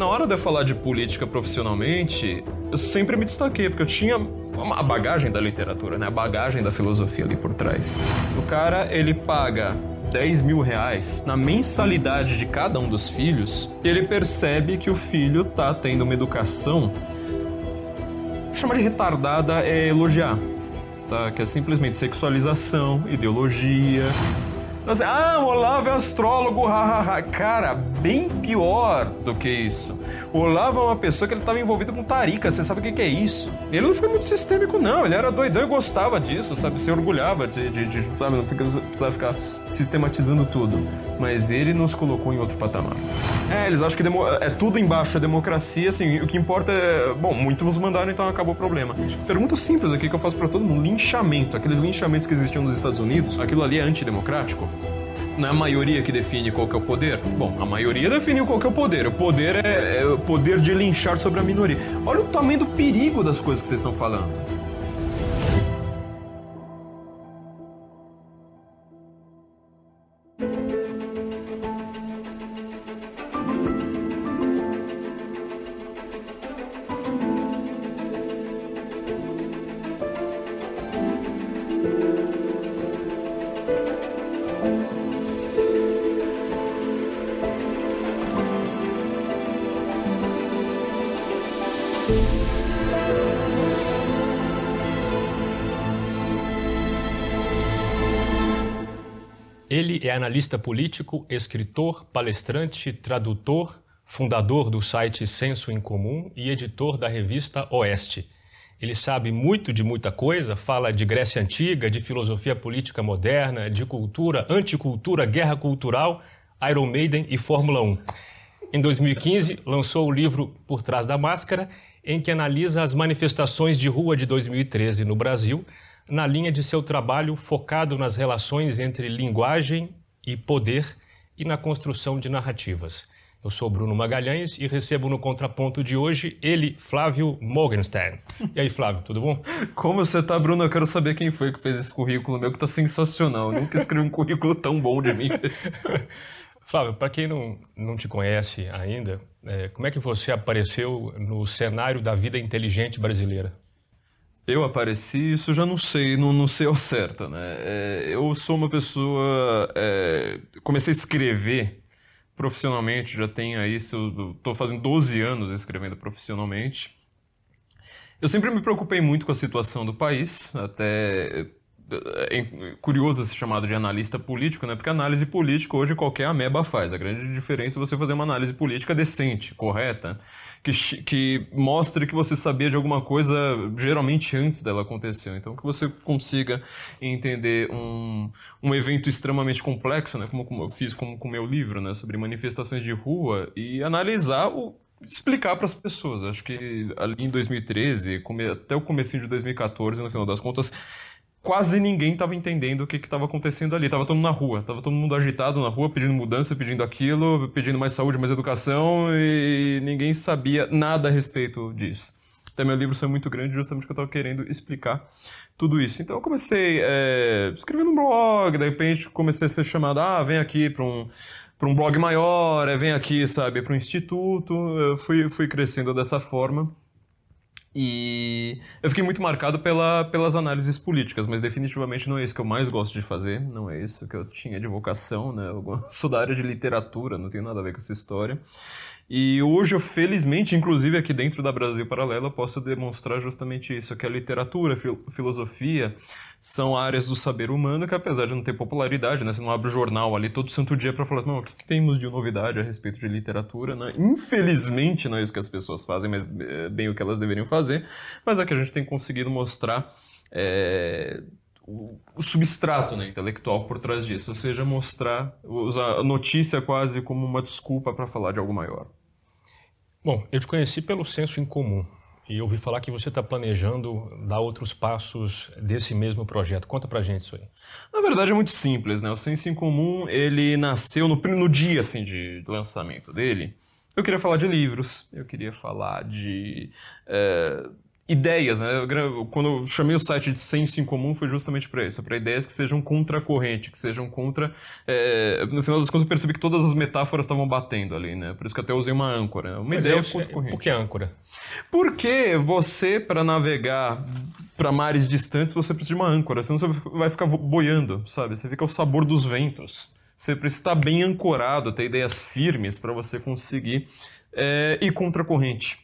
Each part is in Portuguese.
Na hora de eu falar de política profissionalmente, eu sempre me destaquei, porque eu tinha a bagagem da literatura, né? A bagagem da filosofia ali por trás. O cara, ele paga 10 mil reais na mensalidade de cada um dos filhos, ele percebe que o filho tá tendo uma educação. Chamar de retardada é elogiar, tá? Que é simplesmente sexualização, ideologia. Então, assim, ah, o Olavo é astrólogo, hahaha. Cara, bem pior do que isso. O Olavo é uma pessoa que ele estava envolvido com tarica, você sabe o que, que, é isso? Ele não foi muito sistêmico, não. Ele era doidão e gostava disso, sabe? Se orgulhava de, de, de sabe? Não precisava ficar sistematizando tudo. Mas ele nos colocou em outro patamar. É, eles acham que é tudo embaixo é democracia, assim, o que importa é. Bom, muitos mandaram, então acabou o problema. Pergunta simples aqui que eu faço para todo mundo: linchamento. Aqueles linchamentos que existiam nos Estados Unidos, aquilo ali é antidemocrático? Não é a maioria que define qual que é o poder? Bom, a maioria define qual que é o poder. O poder é, é o poder de linchar sobre a minoria. Olha o tamanho do perigo das coisas que vocês estão falando. É analista político, escritor, palestrante, tradutor, fundador do site Senso em Comum e editor da revista Oeste. Ele sabe muito de muita coisa, fala de Grécia Antiga, de filosofia política moderna, de cultura, anticultura, guerra cultural, Iron Maiden e Fórmula 1. Em 2015, lançou o livro Por Trás da Máscara, em que analisa as manifestações de rua de 2013 no Brasil, na linha de seu trabalho focado nas relações entre linguagem e poder e na construção de narrativas. Eu sou Bruno Magalhães e recebo no contraponto de hoje ele, Flávio Morgenstern. E aí, Flávio, tudo bom? Como você tá, Bruno? Eu quero saber quem foi que fez esse currículo meu, que tá sensacional. Eu nunca escrevi um currículo tão bom de mim. Flávio, para quem não, não te conhece ainda, é, como é que você apareceu no cenário da vida inteligente brasileira? Eu apareci, isso já não sei, não, não sei ao certo, né? É, eu sou uma pessoa. É, comecei a escrever profissionalmente, já tenho aí, estou fazendo 12 anos escrevendo profissionalmente. Eu sempre me preocupei muito com a situação do país, até é curioso ser chamado de analista político, né? Porque análise política hoje qualquer ameba faz. A grande diferença é você fazer uma análise política decente, correta, que, que mostre que você sabia de alguma coisa geralmente antes dela acontecer. Então que você consiga entender um, um evento extremamente complexo, né? Como, como eu fiz com o meu livro, né? Sobre manifestações de rua e analisar o explicar para as pessoas. Acho que ali em 2013, até o começo de 2014, no final das contas, quase ninguém estava entendendo o que estava acontecendo ali. Tava todo mundo na rua, tava todo mundo agitado na rua, pedindo mudança, pedindo aquilo, pedindo mais saúde, mais educação, e ninguém sabia nada a respeito disso. Até meu livro saiu muito grande justamente porque eu estava querendo explicar tudo isso. Então eu comecei é, escrevendo um blog, de repente comecei a ser chamado, ah, vem aqui para um para um blog maior, é, vem aqui, sabe, para um instituto. Eu fui, fui crescendo dessa forma. E eu fiquei muito marcado pela, pelas análises políticas, mas definitivamente não é isso que eu mais gosto de fazer, não é isso que eu tinha de vocação, né? Eu sou da área de literatura, não tenho nada a ver com essa história. E hoje, eu, felizmente, inclusive aqui dentro da Brasil Paralela, posso demonstrar justamente isso, que a literatura, a filosofia são áreas do saber humano que, apesar de não ter popularidade, né, você não abre o jornal ali todo santo dia para falar, não, o que, que, temos de novidade a respeito de literatura, né? Infelizmente não é isso que as pessoas fazem, mas é bem o que elas deveriam fazer, mas é que a gente tem conseguido mostrar é, o, substrato né, intelectual por trás disso, ou seja, mostrar, usar a notícia quase como uma desculpa para falar de algo maior. Bom, eu te conheci pelo senso em comum e ouvi falar que você está planejando dar outros passos desse mesmo projeto. Conta pra gente isso aí. Na verdade é muito simples, né? O senso em comum, ele nasceu no, no dia assim, de lançamento dele. Eu queria falar de livros, eu queria falar de... É, ideias, né? Quando eu chamei o site de senso em comum foi justamente para isso, para ideias que sejam contra a corrente, que sejam contra. É, no final das contas eu percebi que todas as metáforas estavam batendo ali, né? Por isso que até usei uma âncora, uma Mas ideia é, contra a corrente. Por que âncora? Porque você, para navegar para mares distantes, você precisa de uma âncora, senão você vai ficar boiando, sabe? Você fica ao sabor dos ventos. Você precisa estar bem ancorado, ter ideias firmes para você conseguir é, ir contra a corrente.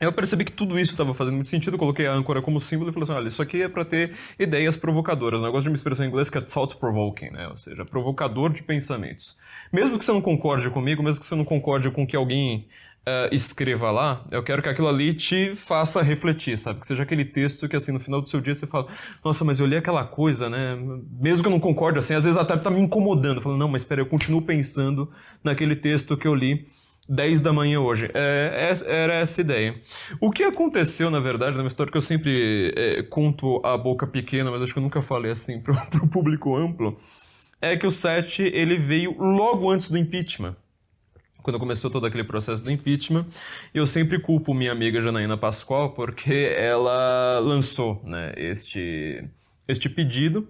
Eu percebi que tudo isso estava fazendo muito sentido, coloquei a âncora como símbolo e falei assim, olha, isso aqui é para ter ideias provocadoras. Eu gosto de uma expressão em inglês que é thought-provoking, né? ou seja, provocador de pensamentos. Mesmo que você não concorde comigo, mesmo que você não concorde com que alguém uh, escreva lá, eu quero que aquilo ali te faça refletir, sabe? Que seja aquele texto que, assim, no final do seu dia você fala, nossa, mas eu li aquela coisa, né? Mesmo que eu não concorde, assim, às vezes até tá me incomodando, falando, não, mas espera, eu continuo pensando naquele texto que eu li 10 da manhã hoje. É, era essa ideia. O que aconteceu, na verdade, numa história que eu sempre é, conto a boca pequena, mas acho que eu nunca falei assim para o público amplo, é que o 7 ele veio logo antes do impeachment. Quando começou todo aquele processo do impeachment, eu sempre culpo minha amiga Janaína Pascoal porque ela lançou né, este, este pedido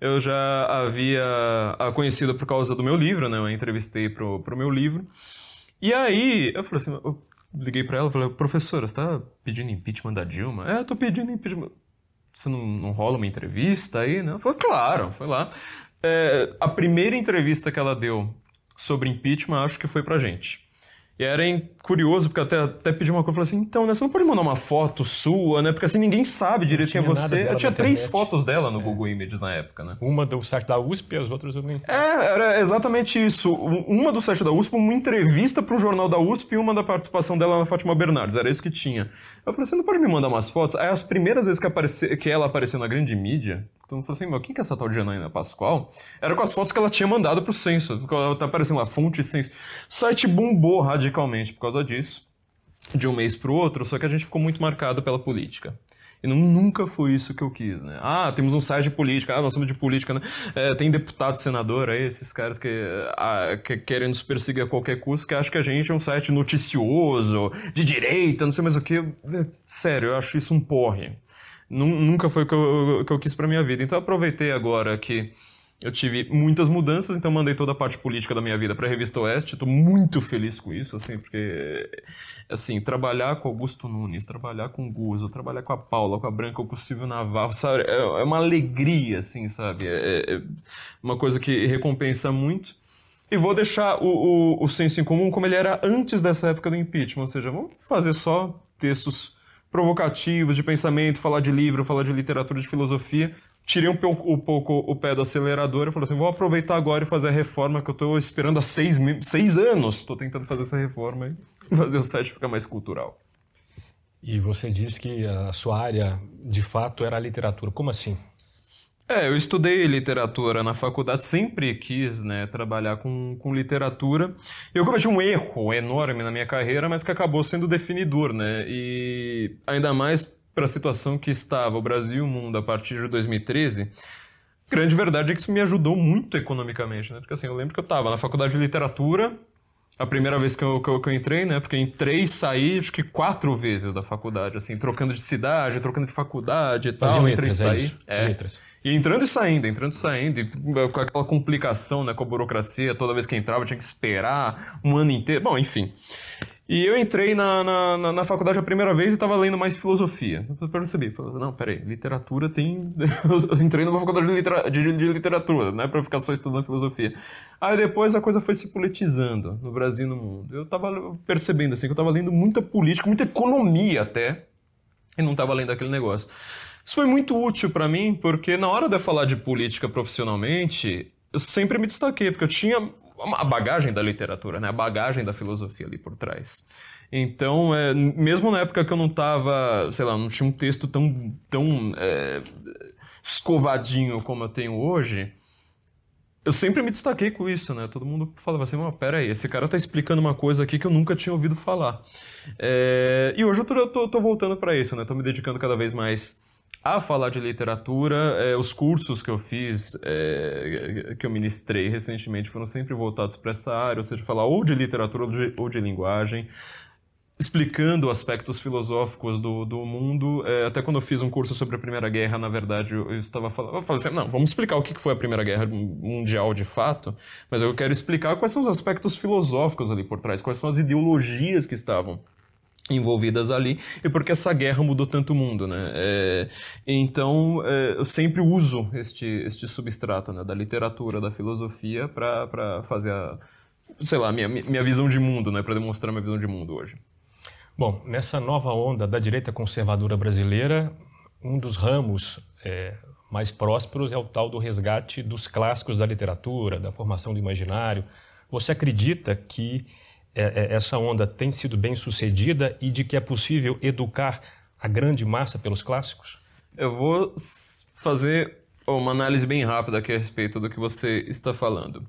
eu já havia a conhecido por causa do meu livro, né? Eu entrevistei para o meu livro. E aí, eu falei assim, eu liguei pra ela e falei, professora, você tá pedindo impeachment da Dilma? É, eu tô pedindo impeachment. Você não, não rola uma entrevista aí, né? Falei, claro, foi lá. É, a primeira entrevista que ela deu sobre impeachment, acho que foi pra gente. E era curioso, porque até, até pedi uma coisa, falei assim, então, né, você não pode mandar uma foto sua, né? Porque assim, ninguém sabe direito quem é você. Eu tinha três fotos dela no é. Google Images na época, né? Uma do site da USP e as outras eu nem... É, era exatamente isso. Uma do site da USP, uma entrevista para um jornal da USP e uma da participação dela na Fátima Bernardes. Era isso que tinha. Eu falei, você não pode me mandar umas fotos? Aí as primeiras vezes que, apareci, que ela apareceu na grande mídia, todo mundo falou assim, meu, quem que é essa tal de Janaína Pascoal? Era com as fotos que ela tinha mandado pro censo. Ela tá aparecendo lá, fonte censo. O site bombou radicalmente por causa disso, de um mês pro outro, só que a gente ficou muito marcado pela política. E não, nunca foi isso que eu quis, né? Ah, temos um site de política, ah, nós somos de política, né? É, tem deputado, senador aí, esses caras que, ah, que querem nos perseguir a qualquer custo, que acham que a gente é um site noticioso, de direita, não sei mais o que. Sério, eu acho isso um porre. Nunca foi o que eu, que eu quis pra minha vida. Então eu aproveitei agora que eu tive muitas mudanças, então mandei toda a parte política da minha vida para a Revista Oeste. Estou muito feliz com isso, assim, porque assim, trabalhar com Augusto Nunes, trabalhar com Guzo, trabalhar com a Paula, com a Branca, com o Silvio Navarro, sabe? É, é uma alegria, assim, sabe? É, é, uma coisa que recompensa muito. E vou deixar o, o, o senso em comum como ele era antes dessa época do impeachment, ou seja, vamos fazer só textos provocativos de pensamento, falar de livro, falar de literatura, de filosofia, tirei um pouco, um pouco o pé do acelerador e falei assim, vou aproveitar agora e fazer a reforma que eu estou esperando há seis, seis anos. Estou tentando fazer essa reforma e fazer o site ficar mais cultural. E você disse que a sua área, de fato, era a literatura. Como assim? É, eu estudei literatura na faculdade, sempre quis né, trabalhar com, com literatura. Eu cometi um erro enorme na minha carreira, mas que acabou sendo definidor, né? E ainda mais para a situação que estava o Brasil e o mundo a partir de 2013, grande verdade é que isso me ajudou muito economicamente, né? Porque assim, eu lembro que eu estava na faculdade de literatura, a primeira vez que eu, que eu, que eu entrei, né? Porque entrei e saí, acho que quatro vezes da faculdade, assim, trocando de cidade, trocando de faculdade e tal. Letras, entrei e saí. É, é. Letras. E entrando e saindo, entrando e saindo, e com aquela complicação, né, com a burocracia, toda vez que entrava tinha que esperar um ano inteiro. Bom, enfim. E eu entrei na, na, na, faculdade a primeira vez e estava lendo mais filosofia. Eu percebi, falei, não, peraí, literatura tem... eu entrei numa faculdade de, litera... de, de literatura, não é para ficar só estudando filosofia. Aí depois a coisa foi se politizando no Brasil e no mundo. Eu estava percebendo, assim, que eu estava lendo muita política, muita economia até, e não estava lendo aquele negócio. Isso foi muito útil para mim, porque na hora de eu falar de política profissionalmente, eu sempre me destaquei, porque eu tinha a bagagem da literatura, né? A bagagem da filosofia ali por trás. Então, é, mesmo na época que eu não tava, sei lá, não tinha um texto tão, tão é, escovadinho como eu tenho hoje, eu sempre me destaquei com isso, né? Todo mundo falava assim, mas pera aí, esse cara tá explicando uma coisa aqui que eu nunca tinha ouvido falar. É, e hoje eu tô, tô, tô voltando para isso, né? Tô me dedicando cada vez mais a falar de literatura, é, os cursos que eu fiz, é, que eu ministrei recentemente, foram sempre voltados para essa área, ou seja, falar ou de literatura ou de, ou de linguagem. explicando aspectos filosóficos do, do mundo. É, até quando eu fiz um curso sobre a Primeira Guerra, na verdade, eu, eu estava falando, eu falei assim, não, vamos explicar o que foi a Primeira Guerra Mundial de fato, mas eu quero explicar quais são os aspectos filosóficos ali por trás, quais são as ideologias que estavam envolvidas ali e porque essa guerra mudou tanto o mundo, né? É, então é, eu sempre uso este este substrato né, da literatura, da filosofia para fazer a sei lá minha, minha visão de mundo, né? Para demonstrar minha visão de mundo hoje. Bom, nessa nova onda da direita conservadora brasileira, um dos ramos é, mais prósperos é o tal do resgate dos clássicos da literatura, da formação do imaginário. Você acredita que essa onda tem sido bem sucedida e de que é possível educar a grande massa pelos clássicos? Eu vou fazer uma análise bem rápida aqui a respeito do que você está falando.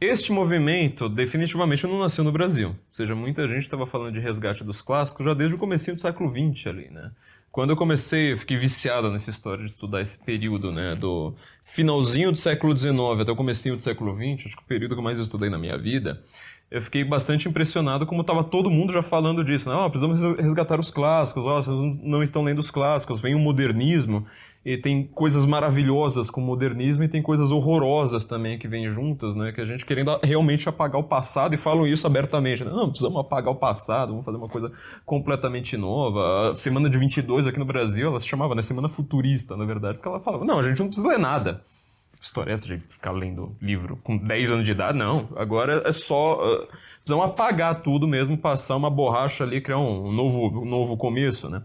Este movimento definitivamente não nasceu no Brasil. Ou seja, muita gente estava falando de resgate dos clássicos já desde o começo do século XX ali, né? Quando eu comecei, eu fiquei viciado nessa história de estudar esse período, né? Do finalzinho do século XIX até o comecinho do século XX, acho que o período que eu mais estudei na minha vida, eu fiquei bastante impressionado como estava todo mundo já falando disso. Né? Oh, precisamos resgatar os clássicos, oh, vocês não estão lendo os clássicos, vem o modernismo e tem coisas maravilhosas com o modernismo e tem coisas horrorosas também que vêm juntas, né? Que a gente querendo realmente apagar o passado e falam isso abertamente. Né? Não, precisamos apagar o passado, vamos fazer uma coisa completamente nova. A semana de 22 aqui no Brasil, ela se chamava, né? Semana futurista, na verdade, porque ela falava, não, a gente não precisa ler nada. História é essa de ficar lendo livro com 10 anos de idade? Não, agora é só... Uh, precisamos apagar tudo mesmo, passar uma borracha ali, criar um novo, um novo começo, né?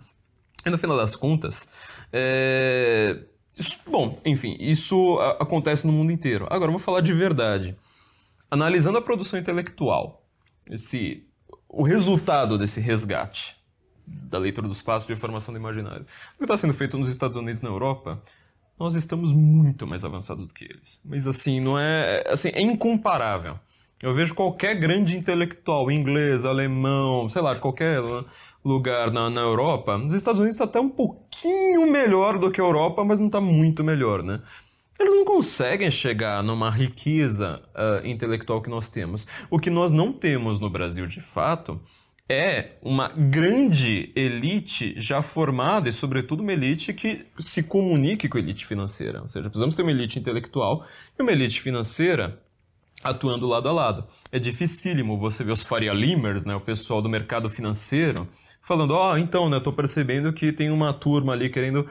E no final das contas, é... Isso, bom, enfim, isso acontece no mundo inteiro. Agora, vamos falar de verdade. Analisando a produção intelectual, esse, o resultado desse resgate da leitura dos clássicos de formação do imaginário, o que está sendo feito nos Estados Unidos e na Europa, nós estamos muito mais avançados do que eles. Mas assim, não é, assim, é incomparável. Eu vejo qualquer grande intelectual, inglês, alemão, sei lá, de qualquer lugar na, na Europa, nos Estados Unidos está até um pouquinho melhor do que a Europa, mas não está muito melhor, né? Eles não conseguem chegar numa riqueza uh, intelectual que nós temos. O que nós não temos no Brasil, de fato, é uma grande elite já formada e, sobretudo, uma elite que se comunique com a elite financeira. Ou seja, precisamos ter uma elite intelectual e uma elite financeira atuando lado a lado. É dificílimo você ver os Faria Limers, né, o pessoal do mercado financeiro, falando, ó, oh, então, né, tô percebendo que tem uma turma ali querendo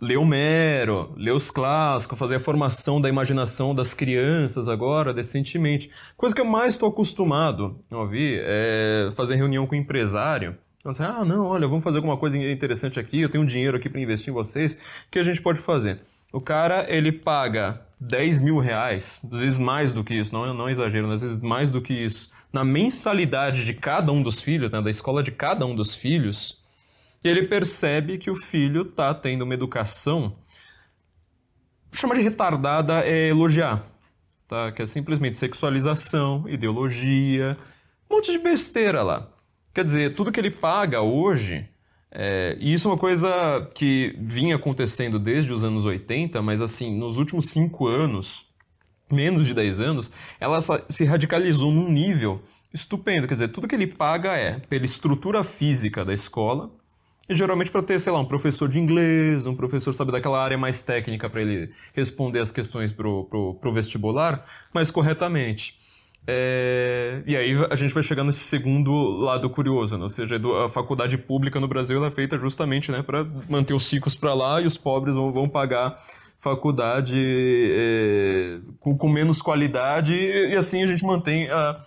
ler Homero, ler os clássicos, fazer a formação da imaginação das crianças agora, decentemente. Coisa que eu mais estou acostumado a ouvir é fazer reunião com empresário. Assim, ah, não, olha, vamos fazer alguma coisa interessante aqui, eu tenho um dinheiro aqui para investir em vocês, o que a gente pode fazer? O cara, ele paga 10 mil reais, às vezes mais do que isso, não, não exagero, às vezes mais do que isso, na mensalidade de cada um dos filhos, né, da escola de cada um dos filhos, e ele percebe que o filho está tendo uma educação. Chamar de retardada é elogiar, tá? que é simplesmente sexualização, ideologia, um monte de besteira lá. Quer dizer, tudo que ele paga hoje, é, e isso é uma coisa que vinha acontecendo desde os anos 80, mas assim, nos últimos cinco anos, menos de 10 anos, ela se radicalizou num nível estupendo. Quer dizer, tudo que ele paga é pela estrutura física da escola, e geralmente para ter, sei lá, um professor de inglês, um professor, sabe, daquela área mais técnica para ele responder as questões pro, pro, pro vestibular mais corretamente. É... E aí a gente vai chegar nesse segundo lado curioso, né? ou seja, a faculdade pública no Brasil é feita justamente né, para manter os ricos para lá e os pobres vão, vão pagar faculdade é, com, com, menos qualidade e, e, assim a gente mantém a,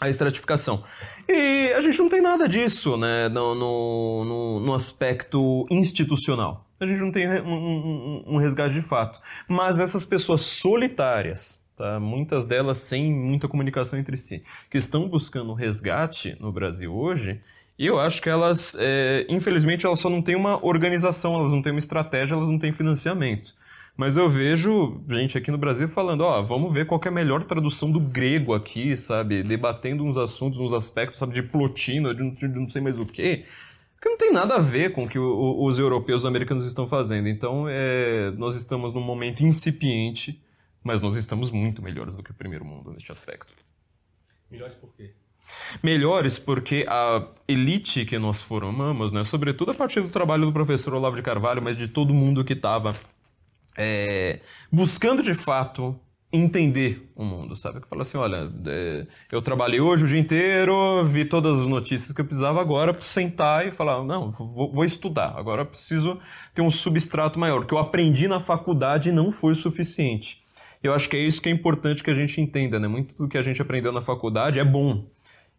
a estratificação. E a gente não tem nada disso né, no, no, no aspecto institucional. A gente não tem um, um, um resgate de fato. Mas essas pessoas solitárias, tá? muitas delas sem muita comunicação entre si, que estão buscando resgate no Brasil hoje, e eu acho que elas, é, infelizmente, elas só não têm uma organização, elas não têm uma estratégia, elas não têm financiamento. Mas eu vejo gente aqui no Brasil falando, ó, vamos ver qual é a melhor tradução do grego aqui, sabe? Debatendo uns assuntos, uns aspectos, sabe, de Plotino, de, de não sei mais o quê. Que não tem nada a ver com o que o, os europeus e os americanos estão fazendo. Então, é, nós estamos num momento incipiente, mas nós estamos muito melhores do que o primeiro mundo neste aspecto. Melhores por quê? Melhores porque a elite que nós formamos, né, sobretudo a partir do trabalho do professor Olavo de Carvalho, mas de todo mundo que estava é, buscando de fato entender o mundo, sabe? Que fala assim, olha, é, eu trabalhei hoje o dia inteiro, vi todas as notícias que eu precisava agora, sentar e falar, não, vou, vou estudar, agora preciso ter um substrato maior, o que eu aprendi na faculdade não foi o suficiente. Eu acho que é isso que é importante que a gente entenda, né? Muito do que a gente aprendeu na faculdade é bom.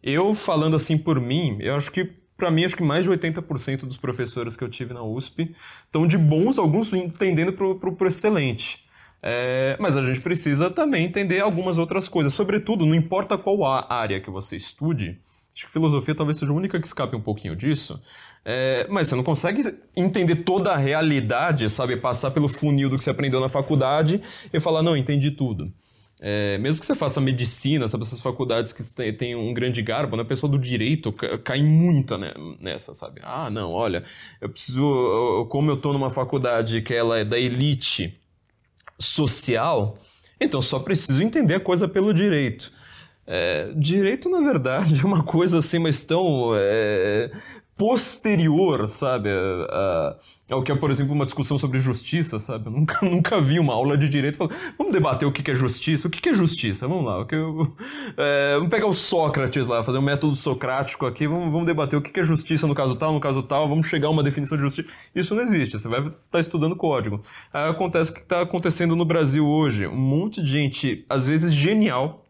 Eu, falando assim por mim, eu acho que para mim, acho que mais de 80% dos professores que eu tive na USP estão de bons, alguns entendendo para o excelente. É, mas a gente precisa também entender algumas outras coisas. Sobretudo, não importa qual área que você estude, acho que filosofia talvez seja a única que escape um pouquinho disso, é, mas você não consegue entender toda a realidade, sabe? Passar pelo funil do que você aprendeu na faculdade e falar, não, entendi tudo. É, mesmo que você faça medicina, sabe, essas faculdades que têm um grande garbo, né, a pessoa do direito cai muito né, nessa, sabe? Ah, não, olha, eu preciso, como eu tô numa faculdade que ela é da elite social, então só preciso entender a coisa pelo direito. É, direito, na verdade, é uma coisa assim, mas tão é, posterior, sabe, a, a, ao que é, por exemplo, uma discussão sobre justiça, sabe? Eu nunca, nunca vi uma aula de direito falando, vamos debater o que é justiça, o que é justiça, vamos lá, o que eu, é, vamos pegar o Sócrates lá, fazer um método socrático aqui, vamos, vamos debater o que é justiça no caso tal, no caso tal, vamos chegar a uma definição de justiça. Isso não existe, você vai estar tá estudando código. Aí acontece o que está acontecendo no Brasil hoje, um monte de gente, às vezes genial,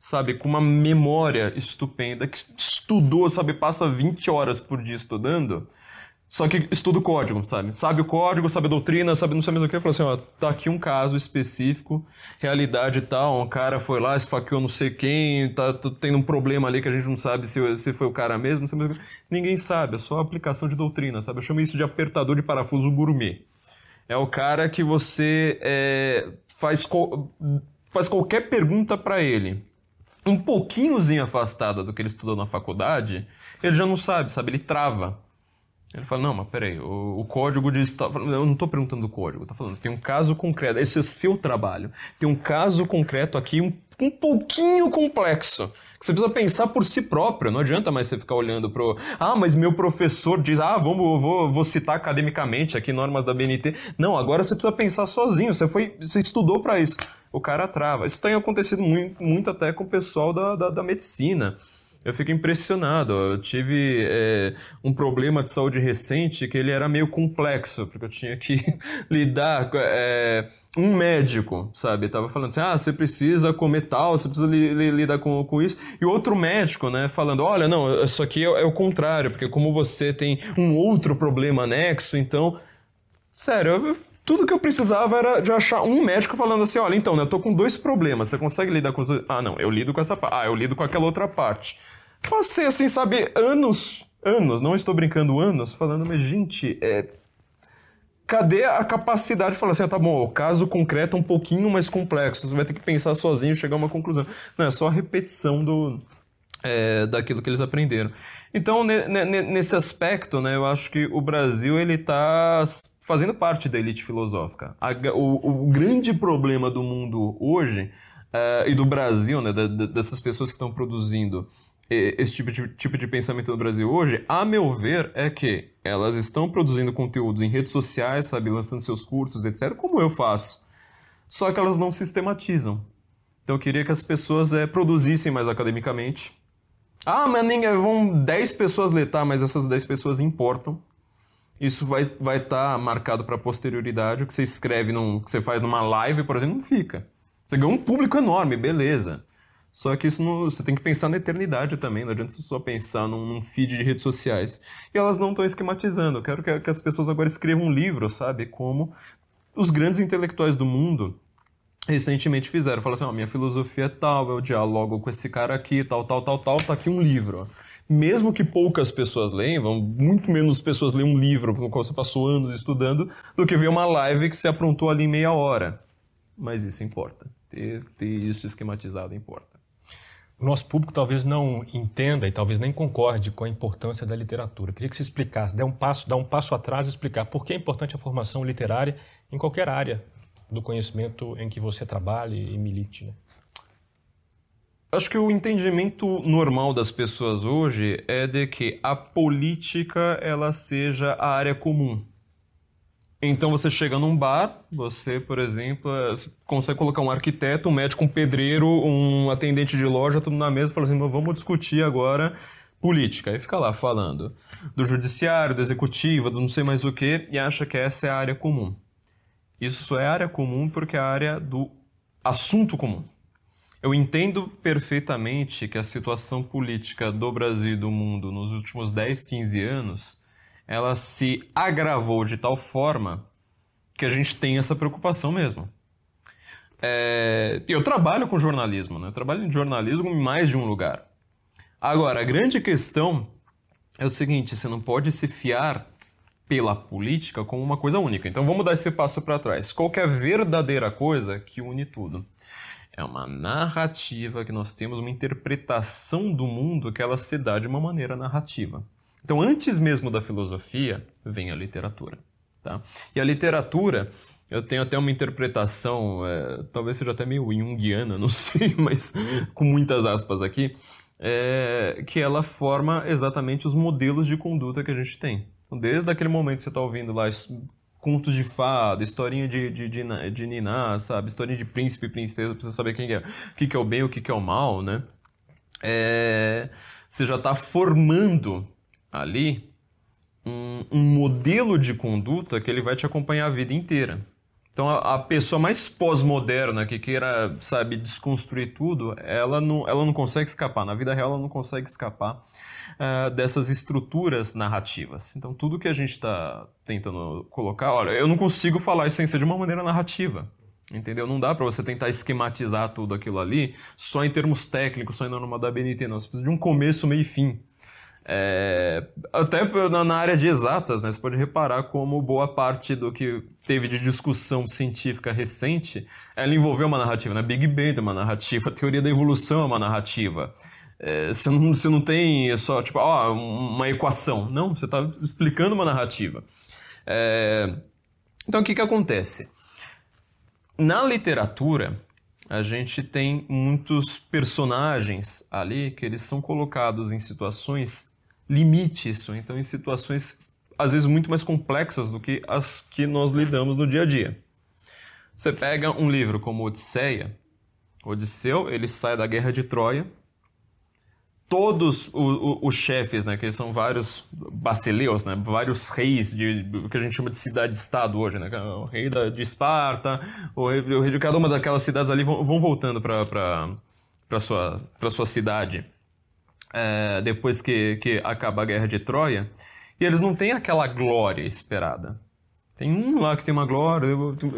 sabe, com uma memória estupenda, que estudou, sabe, passa 20 horas por dia estudando, só que estuda o código, sabe? Sabe o código, sabe a doutrina, sabe não sei mais o que. Falou assim, ó, tá aqui um caso específico, realidade tal, um cara foi lá, esfaqueou não sei quem, tá, tá tendo um problema ali que a gente não sabe se, se foi o cara mesmo, não sei mais o que. Ninguém sabe, é só aplicação de doutrina, sabe? Eu chamo isso de apertador de parafuso gourmet. É o cara que você é, faz, faz qualquer pergunta para ele um pouquinhozinho afastada do que ele estudou na faculdade, ele já não sabe, sabe? Ele trava. Ele fala, não, mas peraí, o, o código diz... Tá, eu não estou perguntando do código, estou falando, tem um caso concreto, esse é o seu trabalho. Tem um caso concreto aqui, um, um pouquinho complexo, que você precisa pensar por si próprio, não adianta mais você ficar olhando pro... Ah, mas meu professor diz, ah, vamos, vou, vou citar academicamente aqui normas da BNT. Não, agora você precisa pensar sozinho, você, foi, você estudou para isso o cara trava. Isso tem acontecido muito, muito até com o pessoal da, da, da medicina. Eu fico impressionado. Eu tive é, um problema de saúde recente que ele era meio complexo, porque eu tinha que lidar. É, um médico, sabe, tava falando assim, ah, você precisa comer tal, você precisa li, li, lidar com, com isso, e outro médico, né, falando, olha, não, isso aqui é, é o contrário, porque como você tem um outro problema anexo, então, sério, eu tudo que eu precisava era de achar um médico falando assim: olha, então, né, eu tô com dois problemas, você consegue lidar com os dois? Ah, não, eu lido com essa parte. Ah, eu lido com aquela outra parte. Passei assim, sabe, anos, anos, não estou brincando, anos, falando, mas gente, é. Cadê a capacidade de falar assim, ah, tá bom, o caso concreto é um pouquinho mais complexo, você vai ter que pensar sozinho e chegar a uma conclusão. Não, é só a repetição do, é, daquilo que eles aprenderam. Então, nesse aspecto, né, eu acho que o Brasil ele está fazendo parte da elite filosófica. A, o, o, grande problema do mundo hoje uh, e do Brasil, né, da, da, dessas pessoas que estão produzindo esse tipo de, tipo de pensamento no Brasil hoje, a meu ver, é que elas estão produzindo conteúdos em redes sociais, sabe, lançando seus cursos, etc., como eu faço. Só que elas não sistematizam. Então eu queria que as pessoas é, produzissem mais academicamente. Ah, mas ninguém, vão 10 pessoas ler, tá, mas essas 10 pessoas importam isso vai estar vai tá marcado para posterioridade. O que você escreve, num, que você faz numa live, por exemplo, não fica. Você ganha um público enorme, beleza. Só que isso não, você tem que pensar na eternidade também, não adianta você só pensar num, num feed de redes sociais. E elas não estão esquematizando. Eu quero que, que, as pessoas agora escrevam um livro, sabe? Como os grandes intelectuais do mundo recentemente fizeram. Falaram assim: oh, minha filosofia é tal, eu dialogo com esse cara aqui, tal, tal, tal, tal, tá aqui um livro mesmo que poucas pessoas leiam, muito menos pessoas leem um livro no qual você passou anos estudando, do que ver uma live que você aprontou ali em meia hora. Mas isso importa. Ter, ter isso esquematizado importa. O nosso público talvez não entenda e talvez nem concorde com a importância da literatura. Eu queria que você explicasse, dê um passo, dar um passo atrás e explicar por que é importante a formação literária em qualquer área do conhecimento em que você trabalhe e milite. Né? Acho que o entendimento normal das pessoas hoje é de que a política ela seja a área comum. Então você chega num bar, você, por exemplo, é, consegue colocar um arquiteto, um médico, um pedreiro, um atendente de loja, tudo na mesa e fala assim, vamos discutir agora política. Aí fica lá falando do judiciário, do executivo, do não sei mais o que, e acha que essa é a área comum. Isso só é área comum porque é a área do assunto comum. Eu entendo perfeitamente que a situação política do Brasil e do mundo nos últimos 10, 15 anos, ela se agravou de tal forma que a gente tem essa preocupação mesmo. É... Eu trabalho com jornalismo, né? Eu trabalho em jornalismo em mais de um lugar. Agora, a grande questão é o seguinte: você não pode se fiar pela política como uma coisa única. Então vamos dar esse passo para trás. Qual é a verdadeira coisa que une tudo? É uma narrativa que nós temos, uma interpretação do mundo que ela se dá de uma maneira narrativa. Então, antes mesmo da filosofia, vem a literatura. Tá? E a literatura, eu tenho até uma interpretação, é, talvez seja até meio junguiana, não sei, mas com muitas aspas aqui, é, que ela forma exatamente os modelos de conduta que a gente tem. Então, desde aquele momento que você está ouvindo lá contos de fada, historinha de, de, de, de Niná, sabe? Historinha de príncipe e princesa, precisa saber quem é, o que, que é o bem e o que, que é o mal, né? É, você já está formando ali um, um, modelo de conduta que ele vai te acompanhar a vida inteira. Então, a, a pessoa mais pós-moderna que queira, sabe, desconstruir tudo, ela não, ela não consegue escapar. Na vida real, ela não consegue escapar uh, dessas estruturas narrativas. Então, tudo que a gente está tentando colocar, olha, eu não consigo falar isso sem ser de uma maneira narrativa. Entendeu? Não dá para você tentar esquematizar tudo aquilo ali só em termos técnicos, só em norma da BNT, não. Você precisa de um começo, meio e fim. É, até na área de exatas, né, você pode reparar como boa parte do que teve de discussão científica recente, ela envolveu uma narrativa. Né? Big Bang é uma narrativa, a teoria da evolução é uma narrativa. É, você, não, você não tem só, tipo, ó, uma equação. Não, você está explicando uma narrativa. É, então, o que, que acontece? Na literatura, a gente tem muitos personagens ali que eles são colocados em situações limites, ou então em situações às vezes muito mais complexas do que as que nós lidamos no dia a dia. Você pega um livro como Odisseia, Odisseu, ele sai da guerra de Troia, todos os chefes, né, que são vários basileus, né, vários reis de o que a gente chama de cidade-estado hoje, né, o rei da, de Esparta, o rei, o rei, de cada uma daquelas cidades ali vão, vão voltando para para sua para sua cidade é, depois que, que acaba a guerra de Troia e eles não têm aquela glória esperada. Tem um lá que tem uma glória,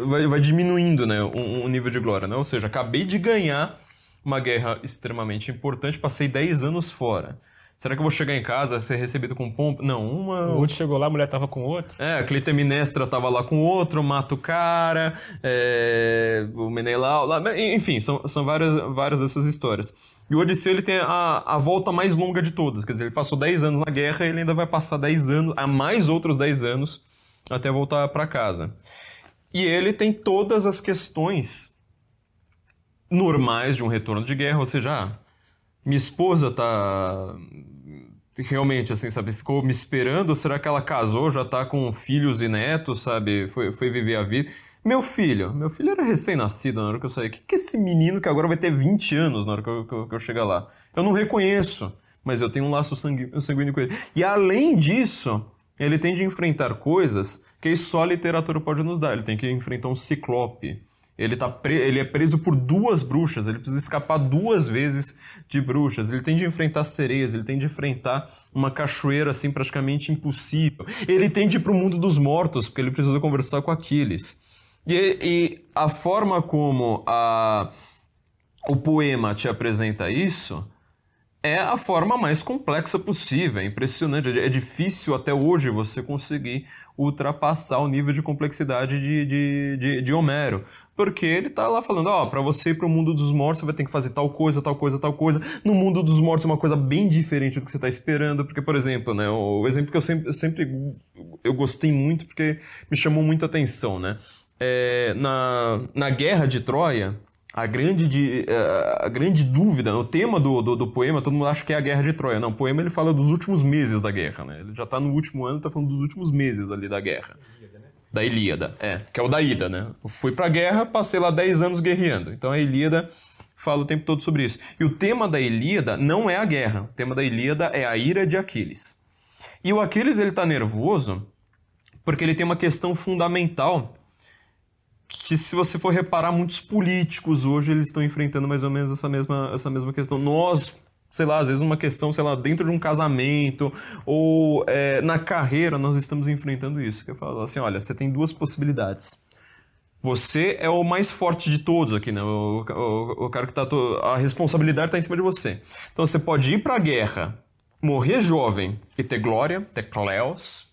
vai, vai diminuindo né, o, o nível de glória, né? ou seja, acabei de ganhar uma guerra extremamente importante, passei 10 anos fora. Será que eu vou chegar em casa, ser recebido com pompa? Não, uma. O outro chegou lá, a mulher tava com outro. É, a Clitemnestra tava lá com outro, mata o cara, é... o Menelau. Lá... Enfim, são, são várias, várias dessas histórias. E o Odisseu ele tem a, a volta mais longa de todas. Quer dizer, ele passou 10 anos na guerra e ele ainda vai passar 10 anos, a mais outros 10 anos, até voltar para casa. E ele tem todas as questões normais de um retorno de guerra, ou seja, ah, minha esposa tá realmente assim, sabe, ficou me esperando, será que ela casou, já tá com filhos e netos, sabe, foi, foi viver a vida. Meu filho, meu filho era recém-nascido na hora que eu saí. O que, que esse menino que agora vai ter 20 anos na hora que eu, que eu, que eu chegar lá? Eu não reconheço, mas eu tenho um laço sanguíneo com ele. E além disso, ele tem de enfrentar coisas que só a literatura pode nos dar. Ele tem que enfrentar um ciclope ele, tá pre... ele é preso por duas bruxas, ele precisa escapar duas vezes de bruxas. Ele tem de enfrentar sereias, ele tem de enfrentar uma cachoeira assim praticamente impossível. Ele tem de ir para o mundo dos mortos, porque ele precisa conversar com Aquiles. E, e a forma como a... o poema te apresenta isso é a forma mais complexa possível. É impressionante, é difícil até hoje você conseguir ultrapassar o nível de complexidade de, de, de, de Homero. Porque ele tá lá falando, ó, oh, para você ir pro mundo dos mortos, você vai ter que fazer tal coisa, tal coisa, tal coisa. No mundo dos mortos é uma coisa bem diferente do que você tá esperando, porque, por exemplo, né, o exemplo que eu sempre, sempre eu gostei muito, porque me chamou muita atenção, né? É, na, na guerra de Troia, a grande, de, eh, a grande dúvida, o tema do, do, do, poema, todo mundo acha que é a Guerra de Troia. Não, o poema ele fala dos últimos meses da guerra, né? Ele já está no último ano, está falando dos últimos meses ali da guerra. Ilíada, né? Da Ilíada, é, que é o da Ida, né? Eu fui pra guerra, passei lá 10 anos guerreando. Então a Ilíada fala o tempo todo sobre isso. E o tema da Ilíada não é a guerra, o tema da Ilíada é a ira de Aquiles. E o Aquiles ele tá nervoso porque ele tem uma questão fundamental que se você for reparar, muitos políticos hoje eles estão enfrentando mais ou menos essa mesma, essa mesma questão. Nós, sei lá, às vezes uma questão, sei lá, dentro de um casamento ou é, na carreira, nós estamos enfrentando isso. Que eu falo assim, olha, você tem duas possibilidades. Você é o mais forte de todos aqui, né? O, o, o cara que tá... A responsabilidade está em cima de você. Então você pode ir para a guerra, morrer jovem e ter glória, ter cleos,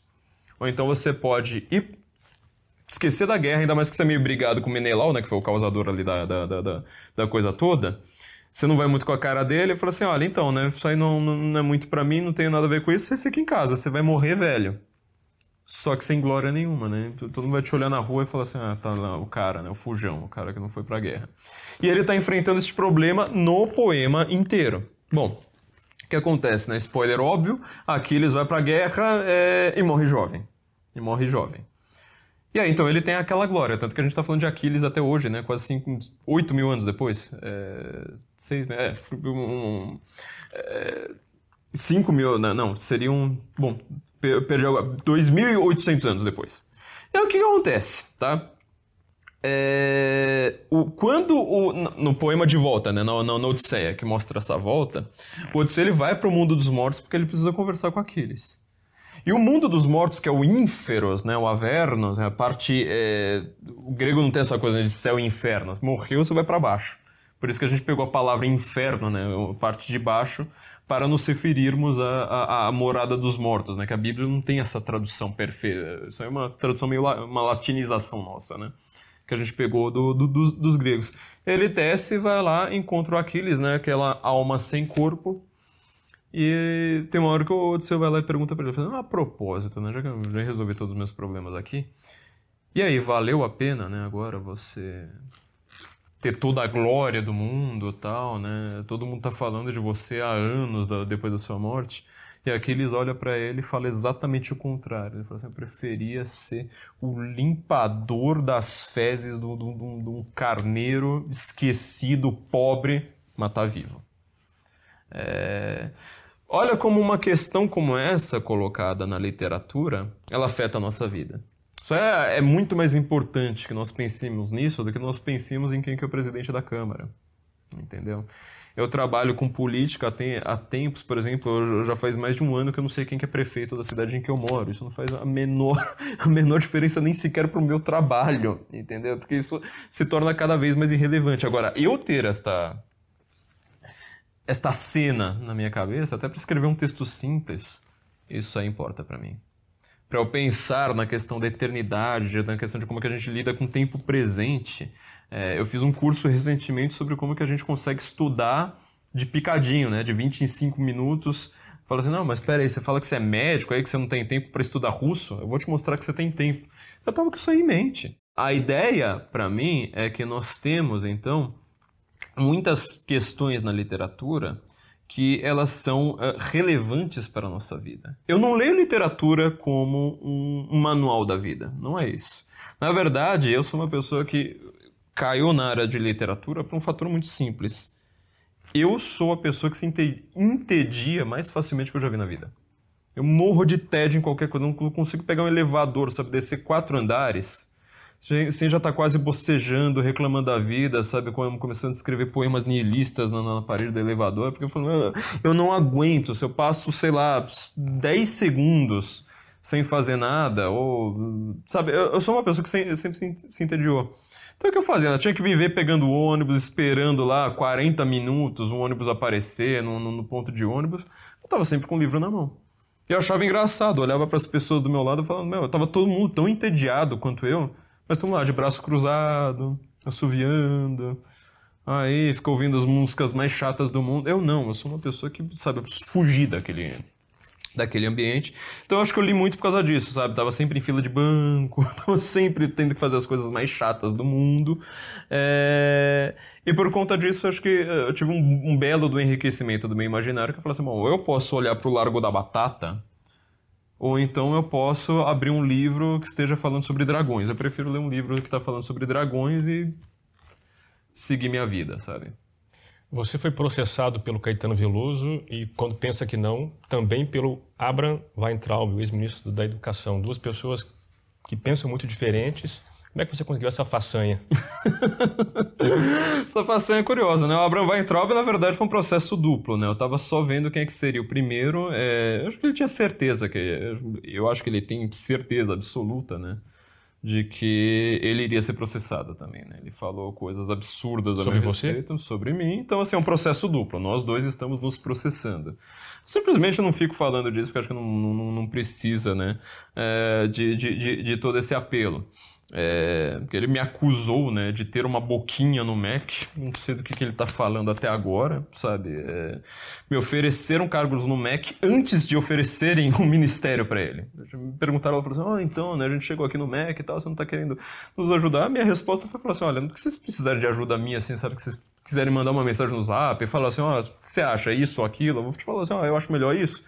ou então você pode ir esquecer da guerra, ainda mais que você é meio brigado com o Menelau, né, que foi o causador ali da, da, da, da coisa toda. Você não vai muito com a cara dele e fala assim: olha, então, né, isso aí não, não é muito para mim, não tenho nada a ver com isso, você fica em casa, você vai morrer velho. Só que sem glória nenhuma, né? Todo mundo vai te olhar na rua e falar assim: ah, tá lá o cara, né? O fujão, o cara que não foi pra guerra. E ele tá enfrentando esse problema no poema inteiro. Bom, o que acontece, né? Spoiler óbvio: Aquiles vai pra guerra é, e morre jovem. E morre jovem. E aí, então, ele tem aquela glória, tanto que a gente está falando de Aquiles até hoje, né? Quase 5, 8 mil anos depois. É, seis, é, um, é, 5 mil, não, não, seriam, bom, perdi agora, 2.800 anos depois. E aí, o que, que acontece, tá? É, o, quando o, no poema de volta, né, na, na, na Odisseia, que mostra essa volta, o Odisseia ele vai para o mundo dos mortos porque ele precisa conversar com Aquiles. E o mundo dos mortos, que é o ínferos, né, o avernos, né, a parte. É... O grego não tem essa coisa de céu e inferno. Morreu, você vai para baixo. Por isso que a gente pegou a palavra inferno, né, a parte de baixo, para nos referirmos à, morada dos mortos, né, que a Bíblia não tem essa tradução perfeita. Isso é uma tradução meio la... uma latinização nossa, né, que a gente pegou do, do, do, dos gregos. Ele desce e vai lá, encontra o Aquiles, né, aquela alma sem corpo, e tem uma hora que o Odisseu vai lá e pergunta pra ele, falando, ah, a propósito, né? Já que eu já resolvi todos os meus problemas aqui. E aí, valeu a pena, né? Agora você ter toda a glória do mundo tal, né? Todo mundo tá falando de você há anos da, depois da sua morte. E Aquiles olha para ele e fala exatamente o contrário. Ele fala assim: eu preferia ser o limpador das fezes de um carneiro esquecido, pobre, mas tá vivo. É... Olha como uma questão como essa colocada na literatura, ela afeta a nossa vida. Isso é, é muito mais importante que nós pensemos nisso do que nós pensemos em quem que é o presidente da Câmara. Entendeu? Eu trabalho com política há tempos, por exemplo, já faz mais de um ano que eu não sei quem que é prefeito da cidade em que eu moro. Isso não faz a menor, a menor diferença nem sequer para o meu trabalho, entendeu? Porque isso se torna cada vez mais irrelevante. Agora, eu ter esta esta cena na minha cabeça, até para escrever um texto simples, isso aí importa para mim. Para eu pensar na questão da eternidade, na questão de como que a gente lida com o tempo presente. É, eu fiz um curso recentemente sobre como que a gente consegue estudar de picadinho, né, de 25 minutos. Fala assim, não, mas espera aí, você fala que você é médico, aí que você não tem tempo para estudar russo, eu vou te mostrar que você tem tempo. Eu tava com isso aí em mente. A ideia, para mim, é que nós temos, então, muitas questões na literatura que elas são uh, relevantes para a nossa vida. Eu não leio literatura como um, um, manual da vida, não é isso. Na verdade, eu sou uma pessoa que caiu na área de literatura por um fator muito simples. Eu sou a pessoa que se entedia mais facilmente que eu já vi na vida. Eu morro de tédio em qualquer coisa, não consigo pegar um elevador, sabe, descer quatro andares você já está quase bocejando, reclamando da vida, sabe? Começando a escrever poemas nihilistas na, na parede do elevador, porque eu falo, eu não aguento, se eu passo, sei lá, 10 segundos sem fazer nada, ou. Sabe? Eu, eu sou uma pessoa que sempre, sempre se, entediou. Então o que eu fazia? Eu tinha que viver pegando o ônibus, esperando lá 40 minutos o ônibus aparecer no, no, no ponto de ônibus. Eu estava sempre com o livro na mão. E eu achava engraçado, eu olhava para as pessoas do meu lado falava, meu, tava todo mundo tão entediado quanto eu mas estamos lá, de braço cruzado, assoviando. Aí fica ouvindo as músicas mais chatas do mundo. Eu não, eu sou uma pessoa que, sabe, fugir daquele, daquele ambiente. Então acho que eu li muito por causa disso, sabe? Tava sempre em fila de banco, tava sempre tendo que fazer as coisas mais chatas do mundo. É... E por conta disso, acho que eh, eu tive um, um, belo do enriquecimento do meu imaginário, que eu falei assim, bom, eu posso olhar pro Largo da Batata, ou então eu posso abrir um livro que esteja falando sobre dragões. Eu prefiro ler um livro que está falando sobre dragões e seguir minha vida, sabe? Você foi processado pelo Caetano Veloso e, quando pensa que não, também pelo Abraham Weintraub, ex-ministro da Educação. Duas pessoas que pensam muito diferentes. Como é que você conseguiu essa façanha? essa façanha é curiosa, né? O Abraham Weintraub, na verdade, foi um processo duplo, né? Eu estava só vendo quem é que seria o primeiro. É... Eu acho que ele tinha certeza, que eu acho que ele tem certeza absoluta, né? de que ele iria ser processado também, né? Ele falou coisas absurdas sobre a meu você? respeito, sobre mim. Então, assim, é um processo duplo. Nós dois estamos nos processando. Simplesmente eu não fico falando disso, porque acho que não, não, não precisa, né? É, de, de, de, de todo esse apelo. É, ele me acusou né, de ter uma boquinha no Mac, não sei do que, que ele está falando até agora, sabe? É, me ofereceram cargos no Mac antes de oferecerem um ministério para ele. Me perguntaram, ela falou assim: oh, então, né, a gente chegou aqui no Mac e tal, você não está querendo nos ajudar? A minha resposta foi falar assim: olha, não que vocês precisarem de ajuda minha, assim, sabe? Que vocês quiserem mandar uma mensagem no zap e falar assim: ó, oh, o que você acha? Isso ou aquilo? Eu vou te falar assim: ó, oh, eu acho melhor isso.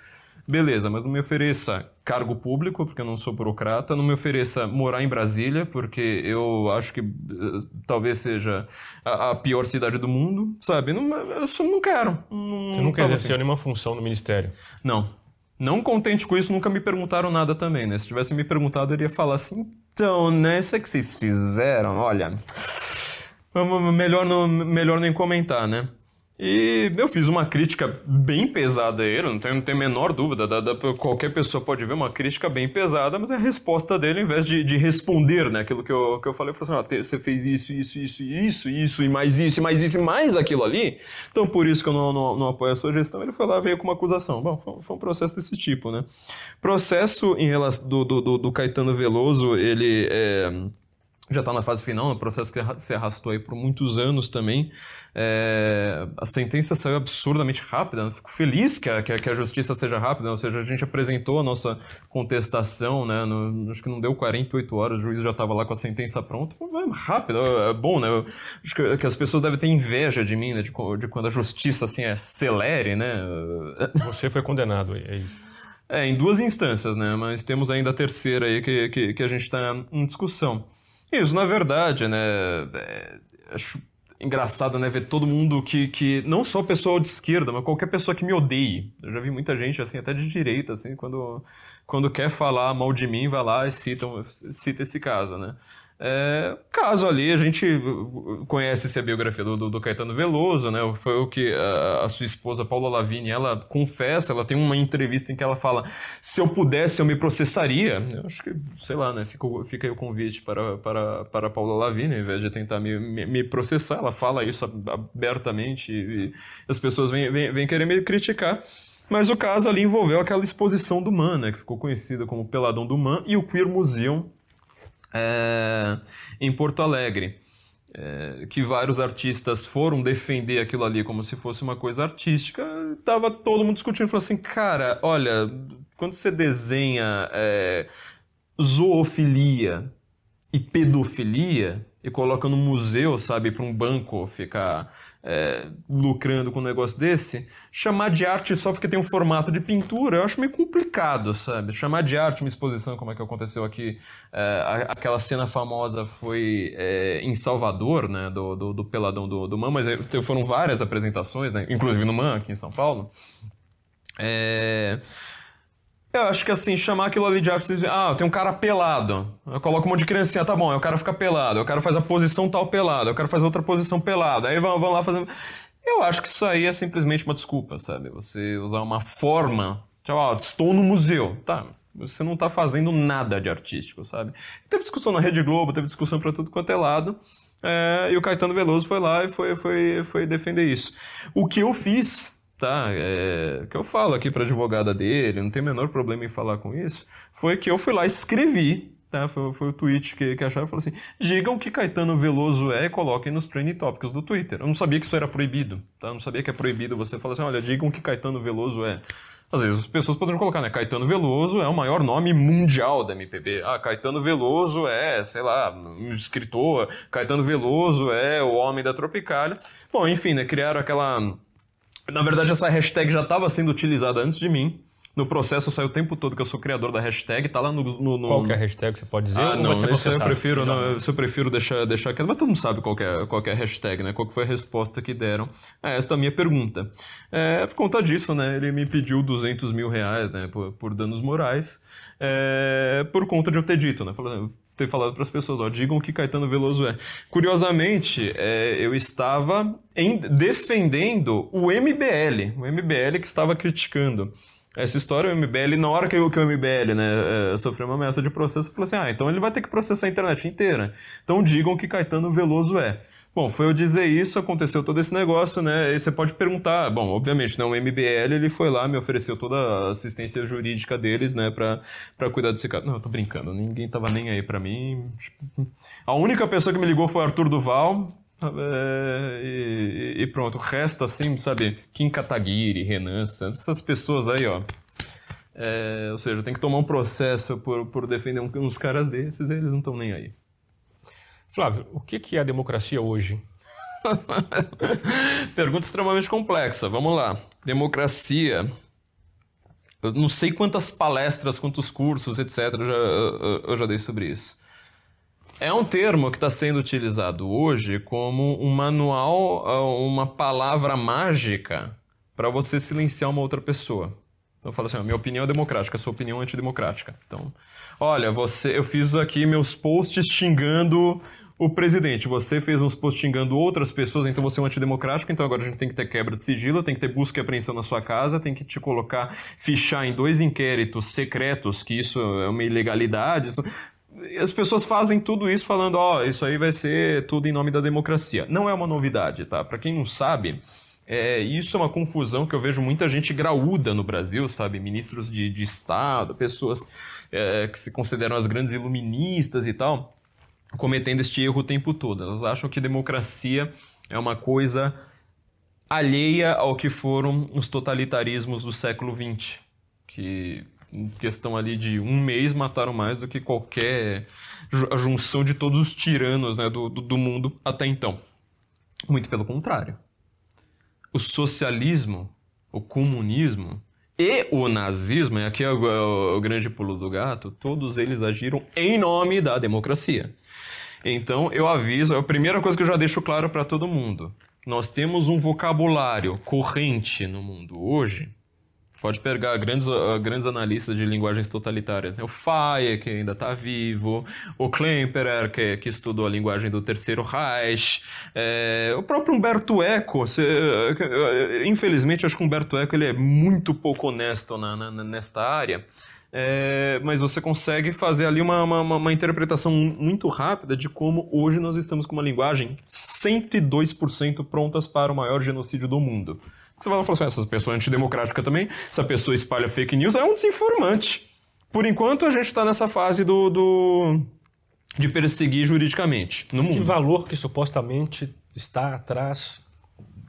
Beleza, mas não me ofereça cargo público, porque eu não sou burocrata, não me ofereça morar em Brasília, porque eu acho que uh, talvez seja a, a, pior cidade do mundo, sabe? Não, eu só não quero. Não, Você nunca exerceu nenhuma função no ministério? Não. Não contente com isso, nunca me perguntaram nada também, né? Se tivesse me perguntado, eu iria falar assim, então, né, isso é que vocês fizeram, olha... Melhor não, melhor nem comentar, né? E eu fiz uma crítica bem pesada a ele, não tenho, não tenho a menor dúvida. Da, da, qualquer pessoa pode ver uma crítica bem pesada, mas a resposta dele, ao invés de, de responder né, aquilo que eu, que eu falei, eu falei assim: ah, você fez isso, isso, isso, isso, isso, e mais isso, e mais isso, e mais aquilo ali. Então por isso que eu não, não, não apoio a sua gestão. Ele foi lá veio com uma acusação. Bom, foi, foi um processo desse tipo, né? Processo em relação do, do, do Caetano Veloso, ele é, já está na fase final, um processo que se arrastou aí por muitos anos também. É, a sentença saiu absurdamente rápida. Fico feliz que a, que a, que a justiça seja rápida, ou seja, a gente apresentou a nossa contestação, né? No, acho que não deu 48 horas, o juiz já estava lá com a sentença pronta. Foi rápido, é bom, né? Eu, acho que, que, as pessoas devem ter inveja de mim, né? De, de quando a justiça assim é celere, né? Você foi condenado, é isso. É, em duas instâncias, né? Mas temos ainda a terceira aí que, que, que a gente está em discussão. Isso, na verdade, né? É, acho engraçado, né? Ver todo mundo que, que. Não só pessoal de esquerda, mas qualquer pessoa que me odeie. Eu já vi muita gente, assim, até de direita, assim, quando, quando quer falar mal de mim, vai lá e cita, cita esse caso, né? É, caso ali, a gente conhece a biografia do, do, do, Caetano Veloso, né? Foi o que a, a, sua esposa Paula Lavigne, ela confessa, ela tem uma entrevista em que ela fala: se eu pudesse, eu me processaria. Eu acho que, sei lá, né? Fica, fica aí o convite para, para, para Paula Lavigne, ao invés de tentar me, me, me processar, ela fala isso abertamente e, as pessoas vêm, vêm, vêm querer me criticar. Mas o caso ali envolveu aquela exposição do Man, né? Que ficou conhecida como Peladão do Man e o Queer Museum é, em Porto Alegre. É, que vários artistas foram defender aquilo ali como se fosse uma coisa artística, tava todo mundo discutindo, falou assim, cara, olha, quando você desenha é, zoofilia e pedofilia e coloca no museu, sabe, para um banco ficar é, lucrando com um negócio desse, chamar de arte só porque tem um formato de pintura, eu acho meio complicado, sabe? Chamar de arte uma exposição, como é que aconteceu aqui, é, aquela cena famosa foi é, em Salvador, né, do, do, do Peladão do, do Man, mas foram várias apresentações, né, inclusive no Man, aqui em São Paulo. É... Eu acho que assim, chamar aquilo ali de arte, ah, tem um cara pelado. Eu coloco um monte de criancinha, tá bom, aí o cara fica pelado, o cara faz a posição tal pelado, eu quero fazer outra posição pelada. Aí vão, vão lá fazendo. Eu acho que isso aí é simplesmente uma desculpa, sabe? Você usar uma forma. Tipo, ah, estou no museu. Tá, você não tá fazendo nada de artístico, sabe? Teve discussão na Rede Globo, teve discussão para tudo quanto é lado. É, e o Caetano Veloso foi lá e foi, foi, foi defender isso. O que eu fiz tá? É, que eu falo aqui para advogada dele, não tem o menor problema em falar com isso, foi que eu fui lá e escrevi, tá? Foi, foi o tweet que, que acharam falou assim: digam que Caetano Veloso é e coloquem nos trending topics do Twitter. Eu não sabia que isso era proibido, tá? Eu não sabia que é proibido você falar assim: olha, digam que Caetano Veloso é. Às vezes as pessoas poderiam colocar, né? Caetano Veloso é o maior nome mundial da MPB. Ah, Caetano Veloso é, sei lá, um escritor. Caetano Veloso é o homem da Tropicália. Bom, enfim, né? Criaram aquela. Na verdade, essa hashtag já estava sendo utilizada antes de mim. No processo sai o tempo todo que eu sou criador da hashtag, tá lá no. no, no... Qual que é a hashtag você pode dizer? Ah, não, você eu prefiro, não, eu prefiro deixar, deixar quieto. Mas todo mundo sabe qual é, qual é a hashtag, né? Qual foi a resposta que deram a esta minha pergunta. É, por conta disso, né? Ele me pediu 200 mil reais, né? Por, por danos morais. É, por conta de eu ter dito, né? Falando, ter falado para as pessoas, ó, digam que Caetano Veloso é. Curiosamente, é, eu estava em, defendendo o MBL, o MBL que estava criticando essa história, o MBL, na hora que, o, que o MBL né, é, sofreu uma ameaça de processo, falou assim: ah, então ele vai ter que processar a internet inteira. Então digam que Caetano Veloso é. Bom, foi eu dizer isso, aconteceu todo esse negócio, né? E você pode perguntar, bom, obviamente, né, o MBL ele foi lá, me ofereceu toda a assistência jurídica deles, né, pra, cuidar desse caso. Não, eu tô brincando, ninguém tava nem aí pra mim. A única pessoa que me ligou foi o Arthur Duval, é, e, e, pronto, o resto, assim, sabe, Kim Kataguiri, Renan essas pessoas aí, ó. É, ou seja, tem que tomar um processo por, por defender uns caras desses, eles não estão nem aí. Flávio, o que é a democracia hoje? Pergunta extremamente complexa. Vamos lá. Democracia. Eu não sei quantas palestras, quantos cursos, etc. Eu já, eu, eu já dei sobre isso. É um termo que está sendo utilizado hoje como um manual, ah, uma palavra mágica para você silenciar uma outra pessoa. Então eu falo assim, minha opinião é democrática, sua opinião é antidemocrática. Então, olha, você, eu fiz aqui meus posts xingando o presidente. Você fez uns posts xingando outras pessoas, então você é um antidemocrático, então agora a gente tem que ter quebra de sigilo, tem que ter busca e apreensão na sua casa, tem que te colocar, fichar em dois inquéritos secretos, que isso é uma ilegalidade. Isso as pessoas fazem tudo isso falando, ó, oh, isso aí vai ser tudo em nome da democracia. Não é uma novidade, tá? Para quem não sabe, é, isso é uma confusão que eu vejo muita gente graúda no Brasil, sabe? Ministros de, de Estado, pessoas é, que se consideram as grandes iluministas e tal, cometendo este erro o tempo todo. Elas acham que democracia é uma coisa alheia ao que foram os totalitarismos do século XX, que em questão ali de um mês, mataram mais do que qualquer junção de todos os tiranos né, do, do mundo até então. Muito pelo contrário. O socialismo, o comunismo e o nazismo, e aqui é o, é o grande pulo do gato, todos eles agiram em nome da democracia. Então eu aviso, é a primeira coisa que eu já deixo claro para todo mundo. Nós temos um vocabulário corrente no mundo hoje Pode pegar grandes, uh, grandes analistas de linguagens totalitárias, né? o Faye, que ainda está vivo, o Klemperer, que, que estudou a linguagem do Terceiro Reich, é, o próprio Humberto Eco. Se, uh, infelizmente, acho que o Humberto Eco ele é muito pouco honesto na, na nesta área. É, mas você consegue fazer ali uma, uma, uma, interpretação muito rápida de como hoje nós estamos com uma linguagem 102% prontas para o maior genocídio do mundo. Você vai falar assim, essa pessoa é antidemocrática também, essa pessoa espalha fake news, é um desinformante. Por enquanto, a gente está nessa fase do, do, de perseguir juridicamente no mundo. Que valor que supostamente está atrás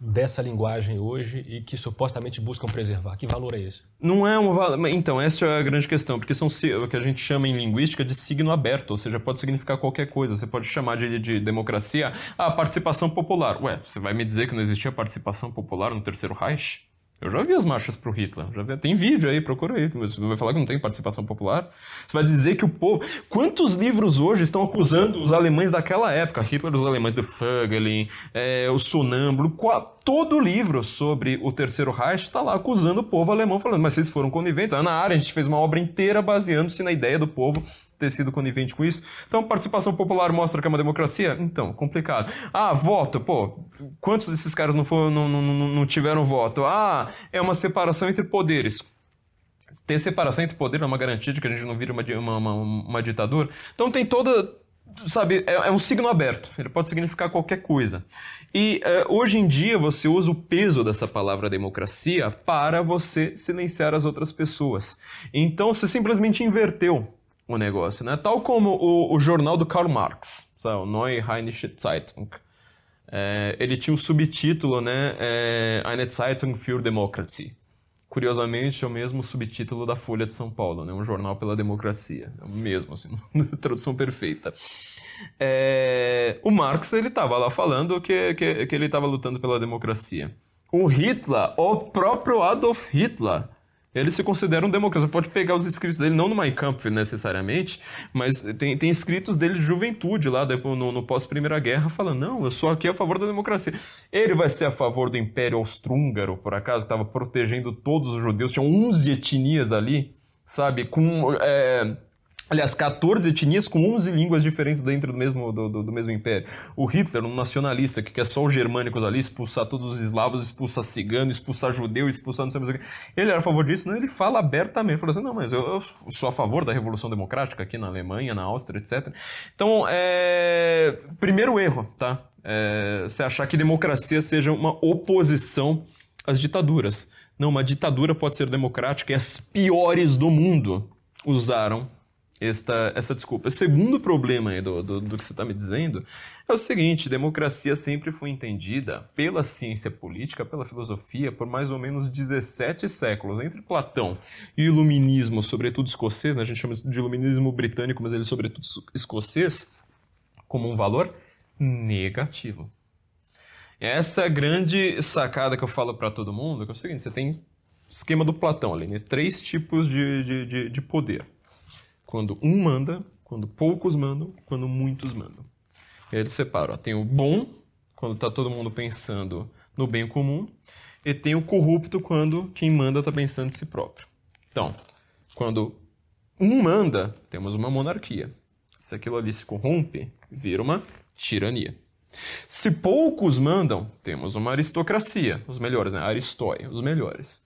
dessa linguagem hoje e que supostamente buscam preservar? Que valor é esse? Não é um valor. Então, essa é a grande questão, porque são o que a gente chama em linguística de signo aberto, ou seja, pode significar qualquer coisa. Você pode chamar de, de democracia a participação popular. Ué, você vai me dizer que não existia participação popular no Terceiro Reich? Eu já vi as marchas pro Hitler, já vi, tem vídeo aí, procura aí. Você vai falar que não tem participação popular? Você vai dizer que o povo. Quantos livros hoje estão acusando os alemães daquela época? Hitler, os alemães de Fögelin, é, o Sonâmbulo, todo livro sobre o Terceiro Reich está lá acusando o povo alemão, falando, mas vocês foram coniventes. Ana Arendt a gente fez uma obra inteira baseando-se na ideia do povo ter sido conivente com isso. Então, participação popular mostra que é uma democracia? Então, complicado. Ah, voto, pô, quantos desses caras não, foram, não, não, não tiveram voto? Ah, é uma separação entre poderes. Ter separação entre poderes é uma garantia de que a gente não vira uma, uma, uma, uma ditadura. Então tem toda sabe, é, é, um signo aberto, ele pode significar qualquer coisa. E uh, hoje em dia você usa o peso dessa palavra democracia para você silenciar as outras pessoas. Então você simplesmente inverteu o negócio, né? Tal como o, o jornal do Karl Marx, o Neue Rheinische Zeitung. É, ele tinha um subtítulo, né? É, Eine Zeitung für Demokratie. Curiosamente, é o mesmo subtítulo da Folha de São Paulo, né? Um jornal pela democracia. É o mesmo, assim, tradução perfeita. É... O Marx, ele estava lá falando que, que, que ele estava lutando pela democracia. O Hitler, o próprio Adolf Hitler, ele se considera um democrata. Você pode pegar os escritos dele, não no Mein Kampf necessariamente, mas tem, tem escritos dele de juventude lá, depois, no, no pós-Primeira Guerra, falando: não, eu sou aqui a favor da democracia. Ele vai ser a favor do Império Austro-Húngaro, por acaso, que estava protegendo todos os judeus, tinham 11 etnias ali, sabe, com. É, Aliás, 14 etnias com 11 línguas diferentes dentro do mesmo, do, do, do, mesmo império. O Hitler, um nacionalista que quer só os germânicos ali, expulsar todos os eslavos, expulsar cigano, expulsar judeu, expulsar não sei mais o que. Ele era a favor disso? Não, ele fala abertamente. Fala assim, não, mas eu, eu, sou a favor da Revolução Democrática aqui na Alemanha, na Áustria, etc. Então, é... primeiro erro, tá? É... Você achar que democracia seja uma oposição às ditaduras. Não, uma ditadura pode ser democrática e as piores do mundo usaram esta, essa desculpa. O segundo problema do, do, do que você está me dizendo é o seguinte: democracia sempre foi entendida pela ciência política, pela filosofia, por mais ou menos 17 séculos. Entre Platão e o iluminismo, sobretudo escocês, né? a gente chama de iluminismo britânico, mas ele sobretudo escocês, como um valor negativo. Essa é grande sacada que eu falo para todo mundo, que é o seguinte, você tem esquema do Platão ali, né? três tipos de, de, de poder. Quando um manda, quando poucos mandam, quando muitos mandam. E aí eles separam. Ó, tem o bom, quando está todo mundo pensando no bem comum, e tem o corrupto, quando quem manda está pensando em si próprio. Então, quando um manda, temos uma monarquia. Se aquilo ali se corrompe, vira uma tirania. Se poucos mandam, temos uma aristocracia, os melhores, né? Aristóia, os melhores.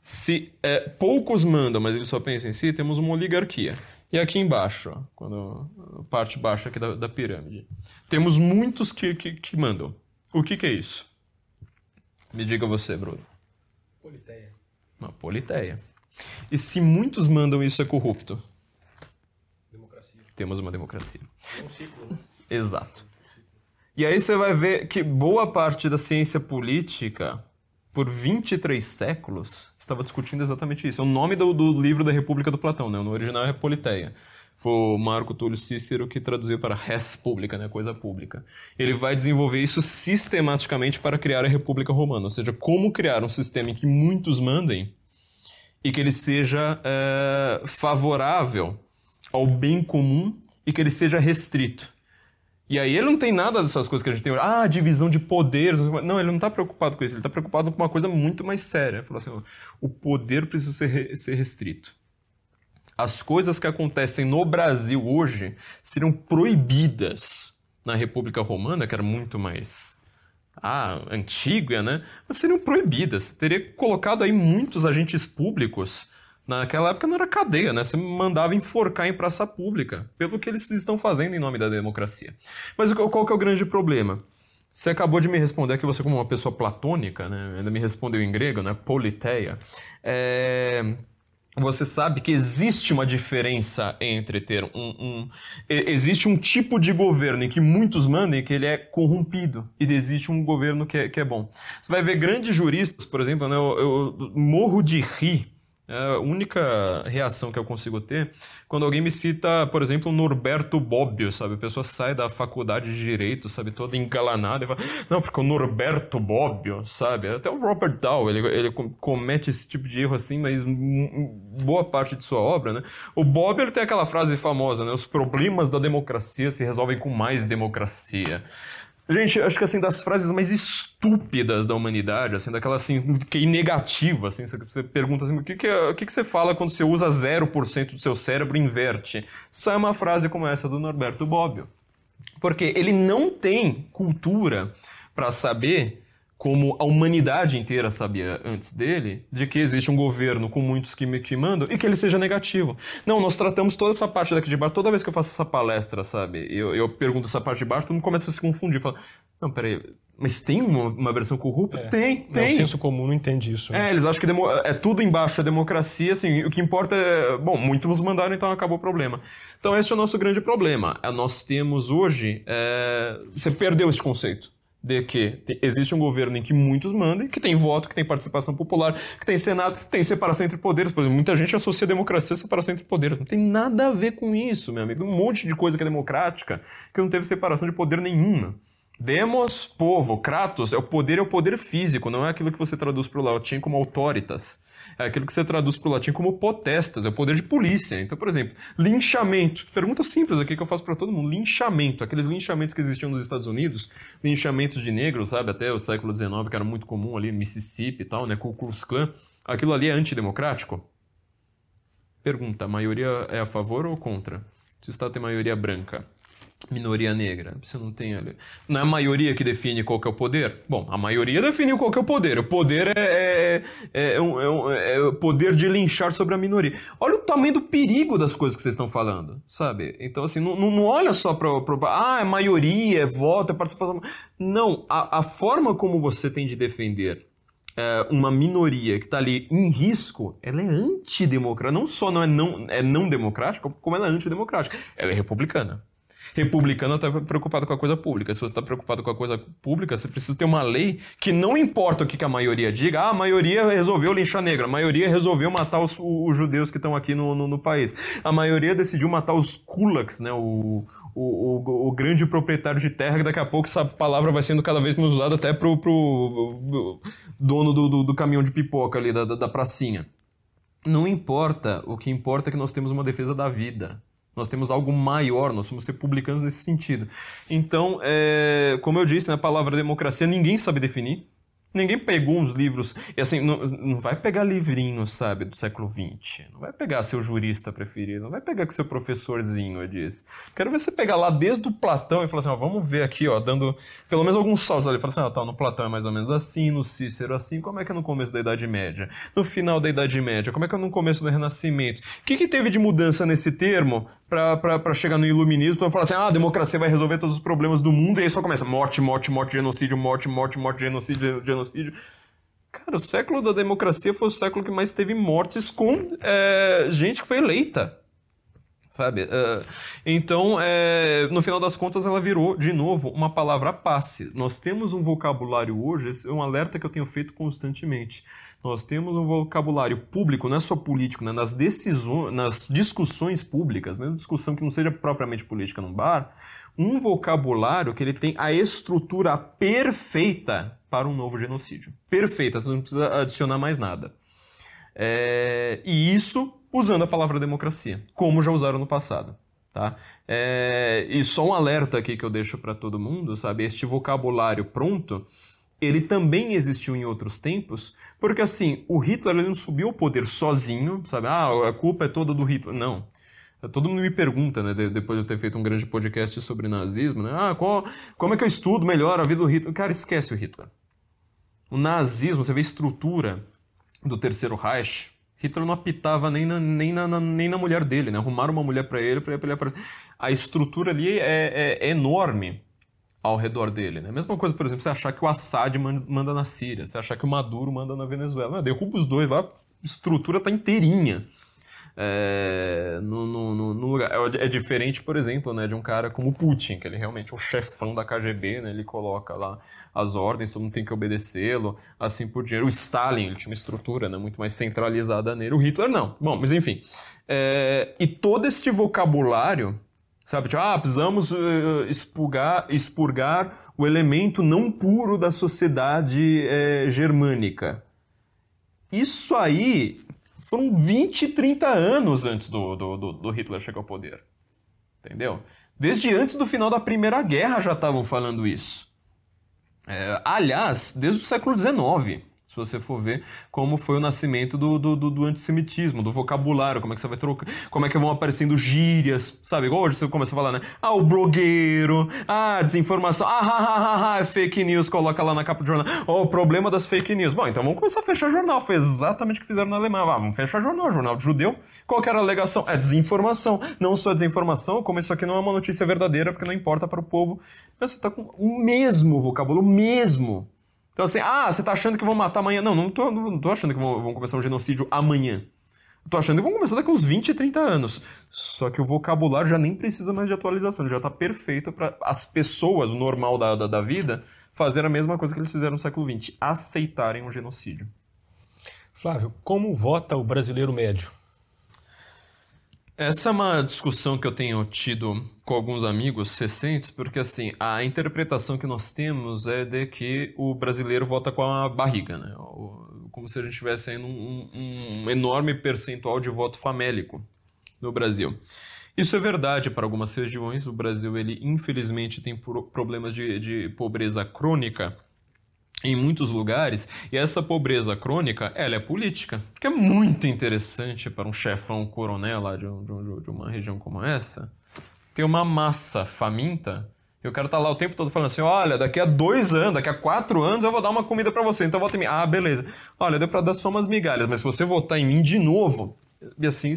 Se é, poucos mandam, mas eles só pensam em si, temos uma oligarquia. E aqui embaixo, ó, quando, parte baixa aqui da, da pirâmide, temos muitos que, que, que mandam. O que, que, é isso? Me diga você, Bruno. Politeia. Uma politeia. E se muitos mandam, isso é corrupto? Democracia. Temos uma democracia. É um ciclo, né? Exato. E aí você vai ver que boa parte da ciência política por 23 séculos, estava discutindo exatamente isso. É o nome do, do livro da República do Platão, né? No original é Politeia. Foi o Marco Túlio Cícero que traduziu para res pública, né? Coisa pública. Ele vai desenvolver isso sistematicamente para criar a República Romana, ou seja, como criar um sistema em que muitos mandem e que ele seja é, favorável ao bem comum e que ele seja restrito. E aí ele não tem nada dessas coisas que a gente tem. Ah, divisão de poderes. Não, ele não está preocupado com isso. Ele está preocupado com uma coisa muito mais séria. Falou assim, o poder precisa ser, ser restrito. As coisas que acontecem no Brasil hoje seriam proibidas na República Romana, que era muito mais ah, antiga, né? Mas seriam proibidas. Teria colocado aí muitos agentes públicos Naquela época não era cadeia, né? Você mandava enforcar em praça pública, pelo que eles estão fazendo em nome da democracia. Mas qual que é o grande problema? Você acabou de me responder que você, como uma pessoa platônica, né? ainda me respondeu em grego, né? Politeia. É... Você sabe que existe uma diferença entre ter um, um, Existe um tipo de governo em que muitos mandam e que ele é corrompido. E existe um governo que é, que é bom. Você vai ver grandes juristas, por exemplo, né? eu, eu morro de rir a única reação que eu consigo ter quando alguém me cita, por exemplo, Norberto Bobbio, sabe? A pessoa sai da faculdade de Direito, sabe? Toda engalanada e fala, não, porque o Norberto Bobbio, sabe? Até o Robert Dow, ele, ele comete esse tipo de erro assim, mas boa parte de sua obra, né? O Bobbio tem aquela frase famosa, né? Os problemas da democracia se resolvem com mais democracia. Gente, acho que assim, das frases mais estúpidas da humanidade, assim, daquela assim, que negativa, assim, você pergunta assim, o que, que, é, o que, que você fala quando você usa 0% do seu cérebro e inverte? Sai uma frase como essa do Norberto Bobbio. Porque ele não tem cultura para saber como a humanidade inteira sabia antes dele, de que existe um governo com muitos que, que mandam e que ele seja negativo. Não, nós tratamos toda essa parte daqui de baixo, toda vez que eu faço essa palestra, sabe, eu, eu pergunto essa parte de baixo, todo mundo começa a se confundir, fala, não, peraí, mas tem uma, uma versão corrupta? É. Tem, tem. Não, o senso comum não entende isso. Né? É, eles acham que é tudo embaixo, é democracia, assim, o que importa é, bom, muitos mandaram, então acabou o problema. Então esse é o nosso grande problema. Nós temos hoje, é... você perdeu esse conceito de que existe um governo em que muitos mandam, que tem voto, que tem participação popular, que tem senado, que tem separação entre poderes. Por exemplo, muita gente associa democracia a separação entre poderes. Não tem nada a ver com isso, meu amigo. Um monte de coisa que é democrática que não teve separação de poder nenhuma. Demos, povo, Kratos, é o poder é o poder físico, não é aquilo que você traduz para o latim como autoritas. É aquilo que você traduz para o latim como potestas, é o poder de polícia. Então, por exemplo, linchamento. Pergunta simples aqui que eu faço para todo mundo. Linchamento. Aqueles linchamentos que existiam nos Estados Unidos, linchamentos de negros, sabe, até o século XIX, que era muito comum ali, Mississippi e tal, né, Ku Klux Klan. Aquilo ali é antidemocrático? Pergunta, a maioria é a favor ou contra? Se o Estado tem maioria branca, minoria negra. Você não tem ali. Não é a maioria que define qual que é o poder? Bom, a maioria define qual que é o poder. O poder é, é, é, um, é, um, é o poder de linchar sobre a minoria. Olha o tamanho do perigo das coisas que vocês estão falando, sabe? Então, assim, não, não olha só para. Ah, é maioria, é voto, é participação. Não, a, a forma como você tem de defender é, uma minoria que está ali em risco, ela é antidemocrática. Não só não é não, é não democrática, como ela é antidemocrática. Ela é republicana. Republicano está preocupado com a coisa pública. Se você está preocupado com a coisa pública, você precisa ter uma lei que não importa o que, a maioria diga. Ah, a maioria resolveu linchar negro. A maioria resolveu matar os, os judeus que estão aqui no, no, no, país. A maioria decidiu matar os kulaks, né? O, o, o, o, grande proprietário de terra, que daqui a pouco essa palavra vai sendo cada vez mais usada até pro, pro dono do, do, do caminhão de pipoca ali, da, da, da pracinha. Não importa, o que importa é que nós temos uma defesa da vida. Nós temos algo maior, nós somos republicanos nesse sentido. Então, é, como eu disse, na né, palavra democracia ninguém sabe definir. Ninguém pegou uns livros. E assim, não, não vai pegar livrinho, sabe, do século XX. Não vai pegar seu jurista preferido. Não vai pegar que seu professorzinho disse. Quero ver você pegar lá desde o Platão e falar assim: ó, vamos ver aqui, ó, dando pelo menos alguns saltos ali. Fala assim: ó, tá, no Platão é mais ou menos assim, no Cícero assim. Como é que é no começo da Idade Média? No final da Idade Média? Como é que é no começo do Renascimento? O que, que teve de mudança nesse termo para chegar no iluminismo? Para falar assim: ah, a democracia vai resolver todos os problemas do mundo. E aí só começa: morte, morte, morte, genocídio, morte, morte, morte, genocídio, genocídio genocídio. Cara, o século da democracia foi o século que mais teve mortes com é, gente que foi eleita. Sabe? Uh, então, é, no final das contas, ela virou, de novo, uma palavra passe. Nós temos um vocabulário hoje, esse é um alerta que eu tenho feito constantemente. Nós temos um vocabulário público, não é só político, né? nas decisões, nas discussões públicas, mesmo discussão que não seja propriamente política num bar, um vocabulário que ele tem a estrutura perfeita para um novo genocídio. Perfeita, você não precisa adicionar mais nada. É, e isso usando a palavra democracia, como já usaram no passado. Tá? É, e só um alerta aqui que eu deixo para todo mundo, sabe? Este vocabulário pronto, ele também existiu em outros tempos, porque assim, o Hitler ele não subiu ao poder sozinho, sabe? Ah, a culpa é toda do Hitler. Não. Todo mundo me pergunta, né, depois de eu ter feito um grande podcast sobre nazismo, né, ah, qual, como é que eu estudo melhor a vida do Hitler? Cara, esquece o Hitler. O nazismo, você vê a estrutura do Terceiro Reich, Hitler não apitava nem na, nem na, na nem na mulher dele, né? Arrumaram uma mulher para ele, para ele pra... A estrutura ali é, é, é, enorme ao redor dele, né? Mesma coisa, por exemplo, você achar que o Assad manda na Síria, você achar que o Maduro manda na Venezuela. derruba os dois lá, a estrutura tá inteirinha é, no, no, no. É, é, diferente, por exemplo, né, de um cara como Putin, que ele realmente é o chefão da KGB, né, ele coloca lá as ordens, todo mundo tem que obedecê-lo, assim por diante. O Stalin, ele tinha uma estrutura né, muito mais centralizada nele, o Hitler não. Bom, mas enfim. É, e todo este vocabulário, sabe, tipo, ah, precisamos uh, expurgar, expurgar o elemento não puro da sociedade é, germânica. Isso aí foram 20, 30 anos antes do, do, do, do Hitler chegar ao poder. Entendeu? Desde antes do final da Primeira Guerra já estavam falando isso. É, aliás, desde o século XIX você for ver como foi o nascimento do, do, do, do antissemitismo, do vocabulário, como é que você vai trocar, como é que vão aparecendo gírias, sabe? Igual hoje você começa a falar, né? Ah, o blogueiro, ah, desinformação, ah, ah, ah, ah, fake news, coloca lá na capa do jornal. Oh, o problema das fake news. Bom, então vamos começar a fechar jornal. Foi exatamente o que fizeram na Alemanha. Ah, vamos fechar jornal, jornal de judeu. Qual era a alegação? É desinformação. Não só desinformação, como isso aqui não é uma notícia verdadeira, porque não importa para o povo. Você tá com o mesmo vocabulário, o mesmo então, assim, ah, você tá achando que vão matar amanhã? Não, não tô, não tô achando que vão, vão começar um genocídio amanhã. Tô achando que vão começar daqui uns 20, 30 anos. Só que o vocabulário já nem precisa mais de atualização, já tá perfeito para as pessoas, o normal da, da, da vida, fazer a mesma coisa que eles fizeram no século XX, aceitarem um genocídio. Flávio, como vota o brasileiro médio? Essa é uma discussão que eu tenho tido com alguns amigos recentes, porque assim, a interpretação que nós temos é de que o brasileiro vota com a barriga, né? Como se a gente tivesse um, um enorme percentual de voto famélico no Brasil. Isso é verdade para algumas regiões. O Brasil, ele infelizmente tem problemas de, de pobreza crônica em muitos lugares, e essa pobreza crônica, ela é política, que é muito interessante para um chefão coronel lá de, de, uma região como essa, ter uma massa faminta, e o cara tá lá o tempo todo falando assim, olha, daqui a dois anos, daqui a quatro anos eu vou dar uma comida para você, então vota em mim. Ah, beleza. Olha, deu para dar só umas migalhas, mas se você votar em mim de novo, e assim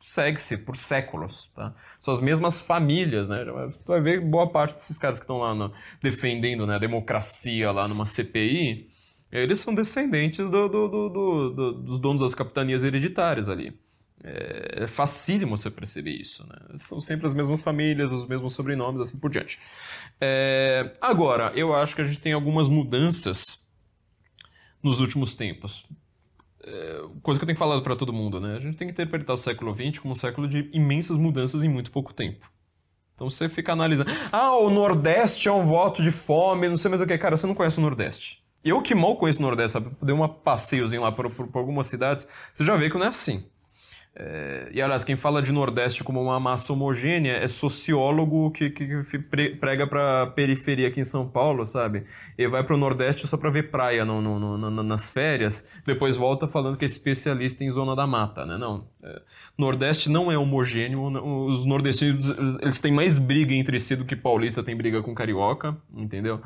segue-se por séculos, tá? São as mesmas famílias, né? Tu vai ver boa parte desses caras que estão lá no, defendendo né, a democracia lá numa CPI, eles são descendentes do, do, do, dos donos das capitanias hereditárias ali. É, é facílimo você perceber isso, né? São sempre as mesmas famílias, os mesmos sobrenomes, assim por diante. É, agora, eu acho que a gente tem algumas mudanças nos últimos tempos. É, coisa que eu tenho falado para todo mundo, né? A gente tem que interpretar o século XX como um século de imensas mudanças em muito pouco tempo. Então você fica analisando, ah, o Nordeste é um voto de fome, não sei mais o que. Cara, você não conhece o Nordeste. Eu que mal conheço o Nordeste, sabe? Dei um passeiozinho lá por, por, por algumas cidades, você já vê que não é assim. É, e aliás, quem fala de Nordeste como uma massa homogênea é sociólogo que, que, que prega pra periferia aqui em São Paulo, sabe? E vai pro Nordeste só pra ver praia no, no, no, nas férias, depois volta falando que é especialista em zona da mata, né? Não. É, Nordeste não é homogêneo, os nordestinos eles têm mais briga entre si do que paulista tem briga com carioca, entendeu?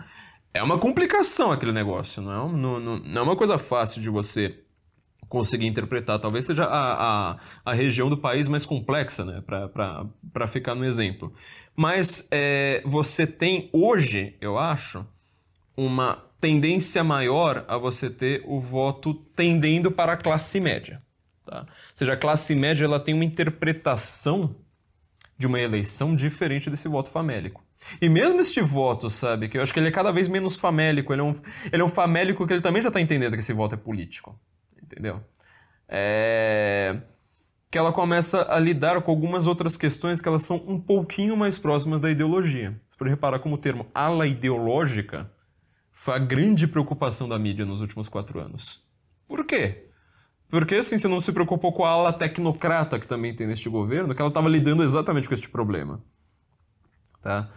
É uma complicação aquele negócio, não é, não, não, não é uma coisa fácil de você conseguir interpretar. Talvez seja a, a, a região do país mais complexa, né? para ficar no exemplo. Mas é, você tem hoje, eu acho, uma tendência maior a você ter o voto tendendo para a classe média. Tá? Ou seja, a classe média ela tem uma interpretação de uma eleição diferente desse voto famélico. E mesmo este voto, sabe, que eu acho que ele é cada vez menos famélico, ele é um, ele é um famélico que ele também já está entendendo que esse voto é político entendeu? É... Que ela começa a lidar com algumas outras questões que elas são um pouquinho mais próximas da ideologia. Você pode reparar como o termo ala ideológica foi a grande preocupação da mídia nos últimos quatro anos. Por quê? Porque assim, você não se preocupou com a ala tecnocrata que também tem neste governo, que ela estava lidando exatamente com este problema. Tá?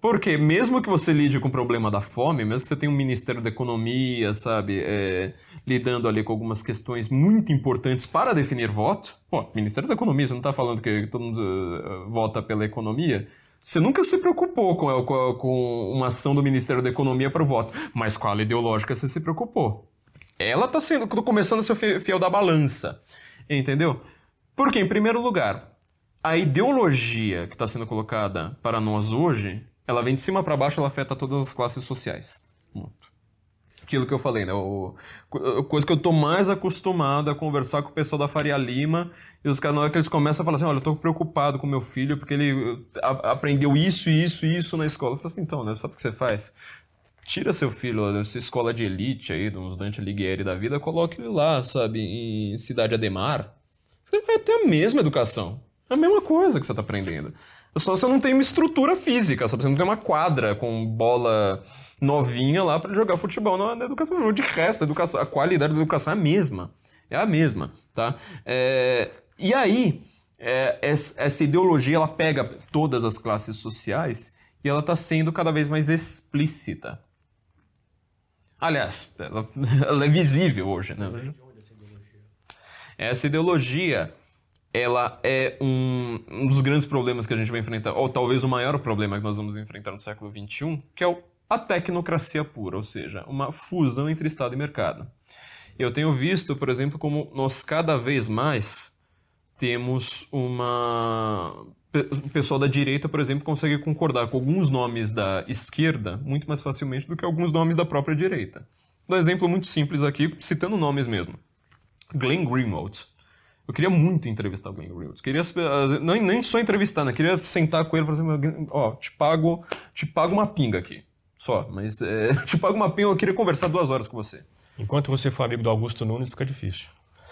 Porque mesmo que você lide com o problema da fome, mesmo que você tenha um Ministério da Economia, sabe, é, lidando ali com algumas questões muito importantes para definir voto, pô, Ministério da Economia, você não está falando que todo mundo uh, vota pela economia? Você nunca se preocupou com, com, com uma ação do Ministério da Economia para o voto, mas com a ideológica você se preocupou. Ela está sendo começando a ser fiel da balança, entendeu? Porque, em primeiro lugar, a ideologia que está sendo colocada para nós hoje ela vem de cima para baixo, ela afeta todas as classes sociais. Muito. Aquilo que eu falei, né? O, a coisa que eu tô mais acostumado a conversar com o pessoal da Faria Lima, e os caras, na hora que eles começam a falar assim, olha, eu tô preocupado com meu filho porque ele a, aprendeu isso, isso isso na escola. Eu falo assim, então, né? Sabe o que você faz? Tira seu filho dessa escola de elite aí, dos Dante Alighieri da vida, coloque ele lá, sabe, em Cidade Ademar. Você vai ter a mesma educação. É a mesma coisa que você tá aprendendo. Só você não tem uma estrutura física, sabe? Você não tem uma quadra com bola novinha lá para jogar futebol na, na, educação. De resto, a, educação, a qualidade da educação é a mesma. É a mesma, tá? É, e aí, é, essa ideologia, ela pega todas as classes sociais e ela está sendo cada vez mais explícita. Aliás, ela, ela é visível hoje, né? Essa ideologia ela é um, um, dos grandes problemas que a gente vai enfrentar, ou talvez o maior problema que nós vamos enfrentar no século XXI, que é a tecnocracia pura, ou seja, uma fusão entre Estado e mercado. Eu tenho visto, por exemplo, como nós cada vez mais temos uma. O pessoal da direita, por exemplo, consegue concordar com alguns nomes da esquerda muito mais facilmente do que alguns nomes da própria direita. Um exemplo muito simples aqui, citando nomes mesmo. Glenn Greenwald eu queria muito entrevistar o Glenn Greenwald. Queria, nem, nem só entrevistar, né? Queria sentar com ele e falar assim, ó, te pago, te pago uma pinga aqui. Só, mas é, te pago uma penha, eu queria conversar duas horas com você. Enquanto você for amigo do Augusto Nunes, fica difícil.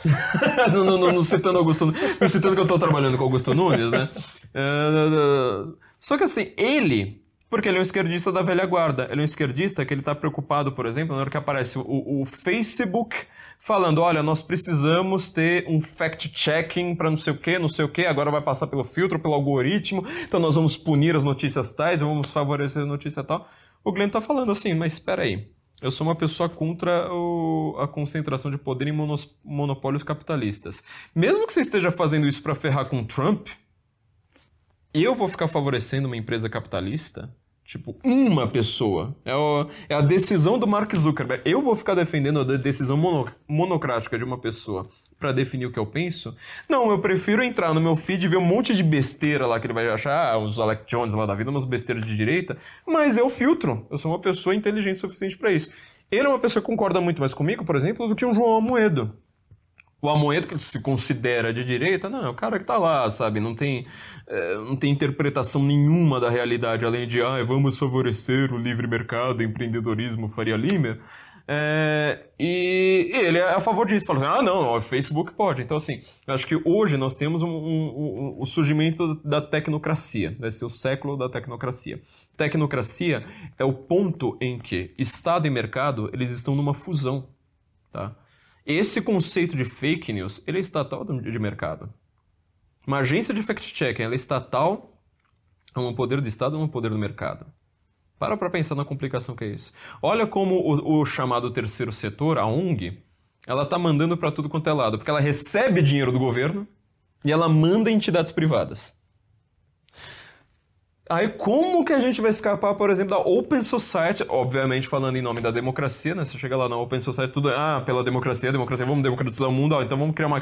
não, não, não, não, citando Augusto não citando que eu estou trabalhando com Augusto Nunes, né? Uh, só que assim, ele, porque ele é um esquerdista da velha guarda, ele é um esquerdista que ele está preocupado, por exemplo, na hora que aparece o, o Facebook falando, olha, nós precisamos ter um fact-checking para não sei o que, não sei o que, agora vai passar pelo filtro, pelo algoritmo, então nós vamos punir as notícias tais, vamos favorecer a notícia tal. O Glenn está falando assim, mas espera aí, eu sou uma pessoa contra o, a concentração de poder em monos, monopólios capitalistas. Mesmo que você esteja fazendo isso para ferrar com Trump, eu vou ficar favorecendo uma empresa capitalista? Tipo, uma pessoa. É, o, é, a decisão do Mark Zuckerberg. Eu vou ficar defendendo a decisão mono, monocrática de uma pessoa para definir o que eu penso? Não, eu prefiro entrar no meu feed e ver um monte de besteira lá que ele vai achar, ah, os Alec Jones lá da vida, umas besteiras de direita, mas eu filtro. Eu sou uma pessoa inteligente o suficiente para isso. Ele é uma pessoa que concorda muito mais comigo, por exemplo, do que um João Amoedo. O Amoedo que se considera de direita, não, é o cara que tá lá, sabe? Não tem, é, não tem interpretação nenhuma da realidade, além de, ah, vamos favorecer o livre mercado, empreendedorismo, Faria Limer. É, e, ele é a favor disso, fala assim, ah não, o Facebook pode. Então assim, acho que hoje nós temos um, um, um, o surgimento da tecnocracia, vai ser o século da tecnocracia. Tecnocracia é o ponto em que Estado e mercado eles estão numa fusão, tá? Esse conceito de fake news, ele é estatal de mercado. Uma agência de fact-checking, ela é estatal, é um poder do Estado é um poder do mercado. Para para pensar na complicação que é isso. Olha como o, o chamado terceiro setor, a ONG, ela está mandando para tudo quanto é lado, porque ela recebe dinheiro do governo e ela manda entidades privadas. Aí como que a gente vai escapar, por exemplo, da Open Society, obviamente falando em nome da democracia, né? Você chega lá na Open Society, tudo é, ah, pela democracia, democracia, vamos democratizar o mundo, ó, então vamos criar uma...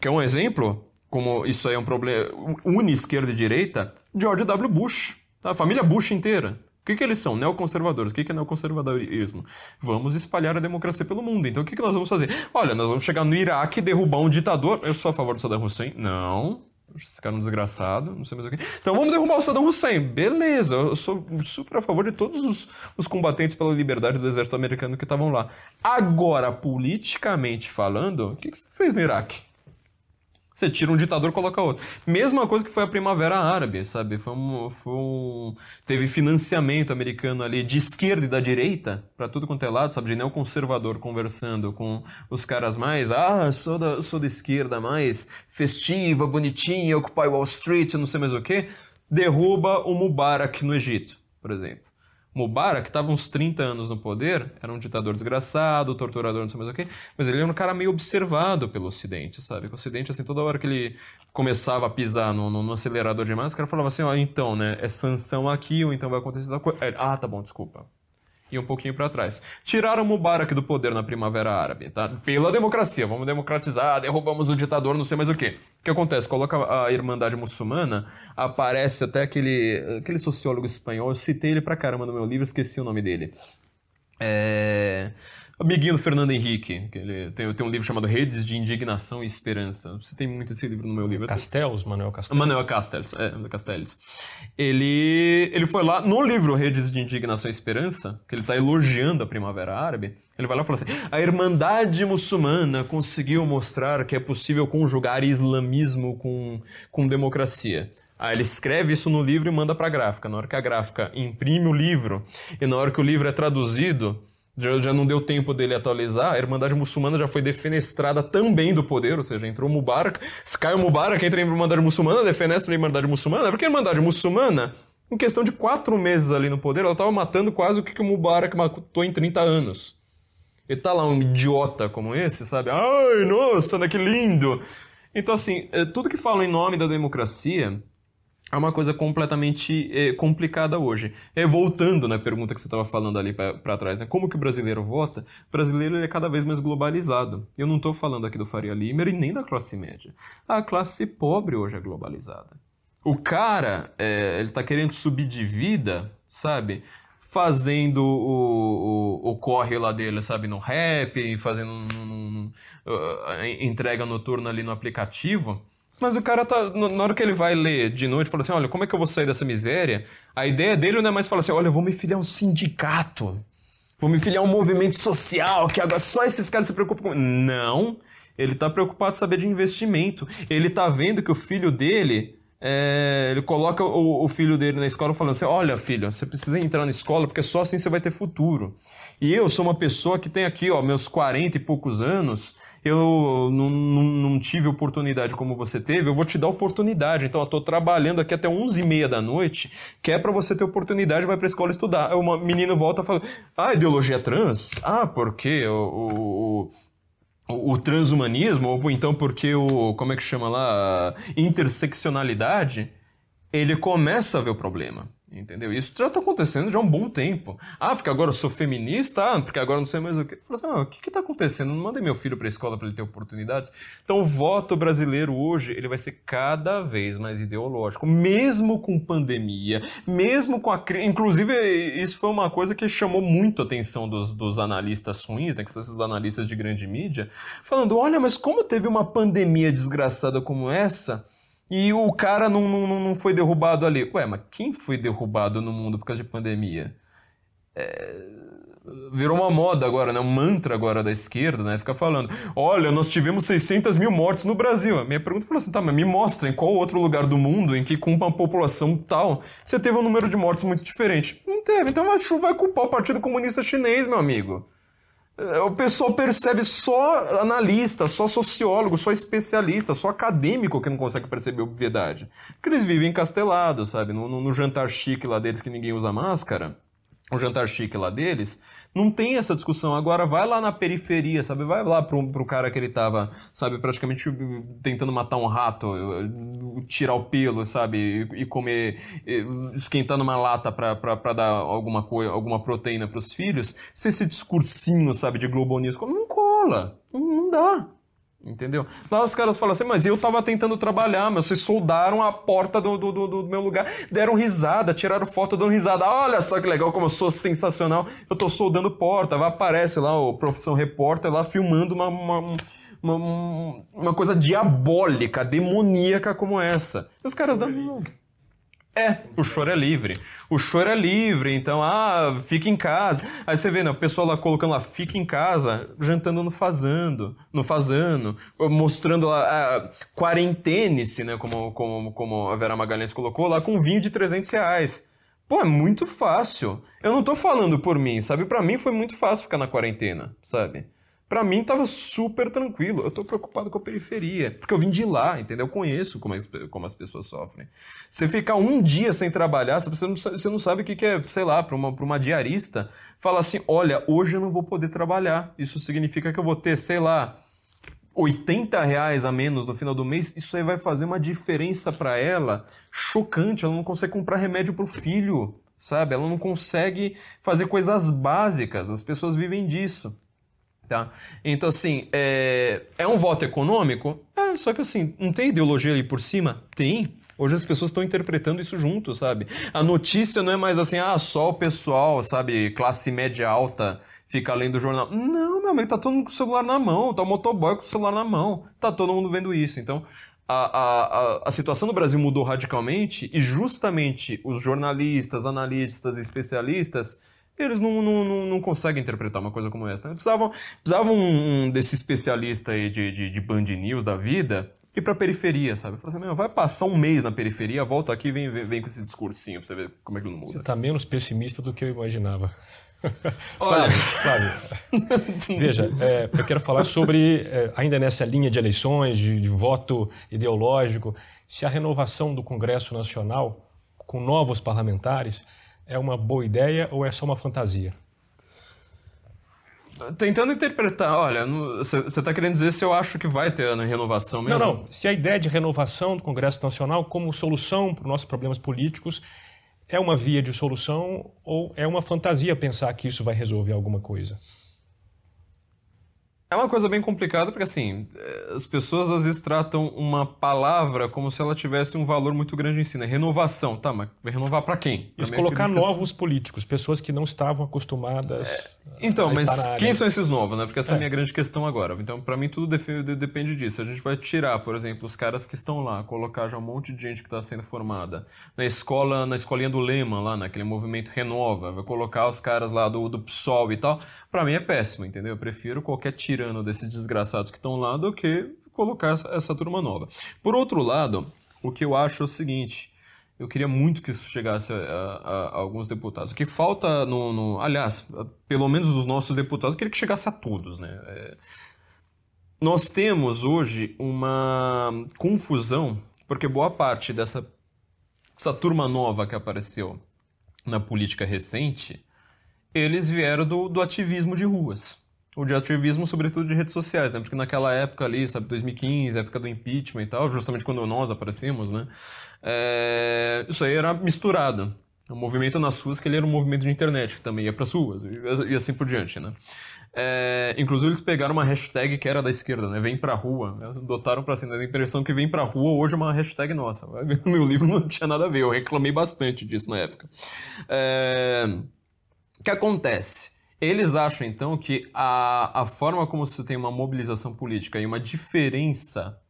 Quer um exemplo? Como isso aí é um problema, une esquerda e direita? George W. Bush, tá? a família Bush inteira. O que, que eles são? Neoconservadores. O que, que é neoconservadorismo? Vamos espalhar a democracia pelo mundo. Então o que, que nós vamos fazer? Olha, nós vamos chegar no Iraque e derrubar um ditador. Eu sou a favor do Saddam Hussein? Não. Esse cara é um desgraçado, não sei mais o que. Então vamos derrubar o Saddam Hussein. Beleza, eu sou super a favor de todos os, os combatentes pela liberdade do exército americano que estavam lá. Agora, politicamente falando, o que, que você fez no Iraque? Você tira um ditador coloca outro. Mesma coisa que foi a Primavera Árabe, sabe? Foi um, foi um... Teve financiamento americano ali de esquerda e da direita, para tudo quanto é lado, sabe? De neoconservador conversando com os caras mais, ah, sou da, sou da esquerda mais festiva, bonitinha, occupy Wall Street, não sei mais o que. Derruba o Mubarak no Egito, por exemplo. Mubarak estava uns 30 anos no poder, era um ditador desgraçado, torturador, não sei mais o quê, mas ele era um cara meio observado pelo Ocidente, sabe? O Ocidente, assim, toda hora que ele começava a pisar no, no, no acelerador demais, o cara falava assim, ó, então, né, é sanção aqui, ou então vai acontecer tal coisa. Ah, tá bom, desculpa e um pouquinho para trás. Tiraram Mubarak do poder na Primavera Árabe, tá? Pela democracia, vamos democratizar, derrubamos o ditador, não sei mais o quê. O que acontece? Coloca a Irmandade Muçulmana, aparece até aquele, aquele sociólogo espanhol, eu citei ele pra caramba no meu livro, esqueci o nome dele. É amiguinho do Fernando Henrique, que ele tem, tem um livro chamado Redes de Indignação e Esperança. Você tem muito esse livro no meu livro. Castells, Manuel Castells. Manuel Castells, é, Castells. Ele, ele foi lá, no livro Redes de Indignação e Esperança, que ele está elogiando a Primavera Árabe, ele vai lá e fala assim, a Irmandade Muçulmana conseguiu mostrar que é possível conjugar islamismo com, com democracia. Aí ele escreve isso no livro e manda para a gráfica. Na hora que a gráfica imprime o livro e na hora que o livro é traduzido, já, já não deu tempo dele atualizar, a Irmandade Muçulmana já foi defenestrada também do poder, ou seja, entrou Mubarak, se cai o Mubarak, entra a Irmandade Muçulmana, defenestra a Irmandade Muçulmana, porque a Irmandade Muçulmana, em questão de quatro meses ali no poder, ela estava matando quase o que o Mubarak matou em 30 anos. E tá lá um idiota como esse, sabe? Ai, nossa, que lindo! Então, assim, é, tudo que fala em nome da democracia é uma coisa completamente é, complicada hoje. É, voltando na pergunta que você estava falando ali para trás, né? como que o brasileiro vota? O brasileiro é cada vez mais globalizado. Eu não estou falando aqui do Faria Limer e nem da classe média. A classe pobre hoje é globalizada. O cara, é, ele está querendo subir de vida, sabe? Fazendo o, o, o, corre lá dele, sabe? No rap, fazendo um, um, uh, entrega noturna ali no aplicativo Mas o cara tá. Na hora que ele vai ler de noite, fala assim: olha, como é que eu vou sair dessa miséria? A ideia dele não é mais falar assim: olha, eu vou me filiar a um sindicato. Vou me filiar a um movimento social, que agora só esses caras se preocupam com. Não. Ele tá preocupado em saber de investimento. Ele tá vendo que o filho dele. É, ele coloca o, o, filho dele na escola falando assim: Olha, filho, você precisa entrar na escola porque só assim você vai ter futuro. E eu sou uma pessoa que tem aqui, ó, meus 40 e poucos anos, eu não, tive oportunidade como você teve, eu vou te dar oportunidade. Então, eu estou trabalhando aqui até 11 e meia da noite, que é para você ter oportunidade, vai para a escola estudar. Uma menina volta e fala, ah, ideologia trans? Ah, porque o, o, o, o transhumanismo? Ou então porque o, como é que chama lá, interseccionalidade? Ele começa a ver o problema. Entendeu? Isso já está acontecendo já há um bom tempo. Ah, porque agora eu sou feminista, ah, porque agora não sei mais o que. Falei assim, ah, o que está acontecendo? Não mandei meu filho para a escola para ele ter oportunidades. Então, o voto brasileiro hoje ele vai ser cada vez mais ideológico, mesmo com pandemia, mesmo com a. Inclusive, isso foi uma coisa que chamou muito a atenção dos, dos analistas ruins, né, que são esses analistas de grande mídia, falando: olha, mas como teve uma pandemia desgraçada como essa e o cara não, não, não foi derrubado ali. Ué, mas quem foi derrubado no mundo por causa de pandemia? É... Virou uma moda agora, né? Um mantra agora da esquerda, né? Fica falando, olha, nós tivemos 600 mil mortes no Brasil. A minha pergunta foi assim, tá, mas me mostra em qual outro lugar do mundo em que com uma população tal, você teve um número de mortes muito diferente. Não teve, então vai culpar o Partido Comunista Chinês, meu amigo. É, o pessoal percebe só analista, só sociólogo, só especialista, só acadêmico que não consegue perceber obviedade. Porque eles vivem encastelados, sabe? No, no, no jantar chique lá deles que ninguém usa máscara, o jantar chique lá deles, não tem essa discussão. Agora vai lá na periferia, sabe? Vai lá pro, pro cara que ele tava, sabe, praticamente tentando matar um rato, tirar o pelo, sabe? E, comer, esquentar numa lata pra, pra, pra dar alguma, coisa, alguma proteína pros filhos. Se esse discursinho, sabe, de Globo News, não cola. Não, não dá. Entendeu? Lá os caras falam assim, mas eu tava tentando trabalhar, mas vocês soldaram a porta do, do, do, do, meu lugar, deram risada, tiraram foto dando risada. Olha só que legal como eu sou sensacional. Eu tô soldando porta, vai aparece lá o Profissão Repórter lá filmando uma, uma, uma, uma coisa diabólica, demoníaca como essa. E os caras dão. É, o choro é livre. O choro é livre, então, ah, fica em casa. Aí você vê, né, o pessoal lá colocando lá, fica em casa, jantando no fazendo, no fazano, mostrando lá, ah, quarentene-se, né, como, como, como a Vera Magalhães colocou, lá com vinho de 300 reais. Pô, é muito fácil. Eu não tô falando por mim, sabe? Para mim foi muito fácil ficar na quarentena, sabe? Para mim tava super tranquilo. Eu tô preocupado com a periferia, porque eu vim de lá, entendeu? Eu conheço como, as, como as pessoas sofrem. Você ficar um dia sem trabalhar, você não, você não sabe o que é, sei lá, para uma, uma diarista, falar assim: olha, hoje eu não vou poder trabalhar. Isso significa que eu vou ter, sei lá, 80 reais a menos no final do mês. Isso aí vai fazer uma diferença para ela chocante. Ela não consegue comprar remédio pro filho, sabe? Ela não consegue fazer coisas básicas. As pessoas vivem disso. Tá? Então, assim, é, é um voto econômico? É, só que assim, não tem ideologia ali por cima? Tem. Hoje as pessoas estão interpretando isso junto, sabe? A notícia não é mais assim, ah, só o pessoal, sabe, classe média alta fica lendo o jornal. Não, meu amigo, tá todo mundo com o celular na mão, tá o motoboy com o celular na mão, tá todo mundo vendo isso. Então, a, a, a, situação no Brasil mudou radicalmente e justamente os jornalistas, analistas, especialistas eles não, não, não, não, conseguem interpretar uma coisa como essa. Eles precisavam, precisavam um, desse especialista aí de, de, de Band News da vida ir pra periferia, sabe? Falar assim, vai passar um mês na periferia, volta aqui e vem, vem, vem, com esse discursinho pra você ver como é que não muda. Você tá menos pessimista do que eu imaginava. Olha, Flávio, Flávio veja, é, eu quero falar sobre, é, ainda nessa linha de eleições, de, de voto ideológico, se a renovação do Congresso Nacional com novos parlamentares é uma boa ideia ou é só uma fantasia? Tentando interpretar, olha, você está querendo dizer se eu acho que vai ter a renovação mesmo? Não, não. Se a ideia de renovação do Congresso Nacional como solução para os nossos problemas políticos é uma via de solução ou é uma fantasia pensar que isso vai resolver alguma coisa? É uma coisa bem complicada porque, assim, eh, as pessoas às vezes tratam uma palavra como se ela tivesse um valor muito grande em si, né? Renovação, tá, mas renovar para quem? Isso, colocar novos políticos, pessoas que não estavam acostumadas. Então, mas quem são esses novos, né? Porque essa é, a minha grande questão agora. Então, para mim, tudo depende disso. A gente vai tirar, por exemplo, os caras que estão lá, colocar já um monte de gente que está sendo formada na escola, na escolinha do Lema, lá, naquele movimento Renova, vai colocar os caras lá do, do PSOL e tal. Para mim é péssimo, entendeu? Eu prefiro qualquer tirano desses desgraçados que estão lá do que colocar essa, essa turma nova. Por outro lado, o que eu acho é o seguinte eu queria muito que isso chegasse a, a, a alguns deputados. O que falta no, no, Aliás, pelo menos os nossos deputados, eu queria que chegasse a todos. Né? É, nós temos hoje uma confusão, porque boa parte dessa essa turma nova que apareceu na política recente, eles vieram do, do ativismo de ruas o de ativismo, sobretudo de redes sociais, né? Porque naquela época ali, sabe, 2015, época do impeachment e tal, justamente quando nós aparecemos, né? É... Isso aí era misturado. O movimento nas ruas, que ele era um movimento de internet, que também ia para as ruas, e assim por diante, né? É... Inclusive, eles pegaram uma hashtag que era da esquerda, né? Vem pra rua. Adotaram pra cima. A impressão que vem pra rua hoje é uma hashtag nossa. No meu livro não tinha nada a ver, eu reclamei bastante disso na época. É... Que acontece? Eles acham, então, que a, a forma como se tem uma mobilização política e uma diferença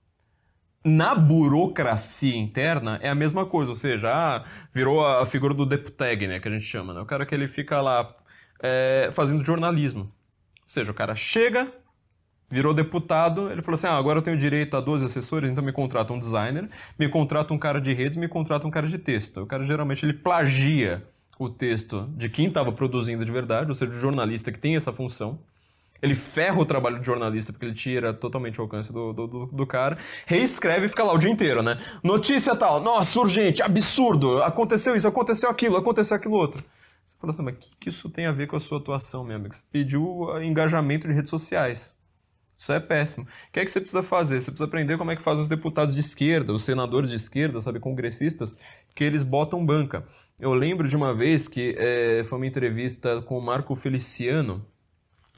na burocracia interna é a mesma coisa, ou seja, ah, virou a figura do deputeg, né, que a gente chama, né? O cara que ele fica lá é, fazendo jornalismo. Ou seja, o cara chega, virou deputado, ele falou assim, ah, agora eu tenho direito a 12 assessores, então me contrata um designer, me contrata um cara de redes, me contrata um cara de texto. O cara geralmente ele plagia o texto de quem estava produzindo de verdade, ou seja, o jornalista que tem essa função. Ele ferra o trabalho do jornalista porque ele tira totalmente o alcance do, do, do, cara. Reescreve e fica lá o dia inteiro, né? Notícia tal, nossa, urgente, absurdo, aconteceu isso, aconteceu aquilo, aconteceu aquilo outro. Você fala assim, mas o que, que isso tem a ver com a sua atuação, meu amigo? Você pediu engajamento de redes sociais. Isso é péssimo. O que é que você precisa fazer? Você precisa aprender como é que fazem os deputados de esquerda, os senadores de esquerda, sabe, congressistas, que eles botam banca. Eu lembro de uma vez que é, foi uma entrevista com o Marco Feliciano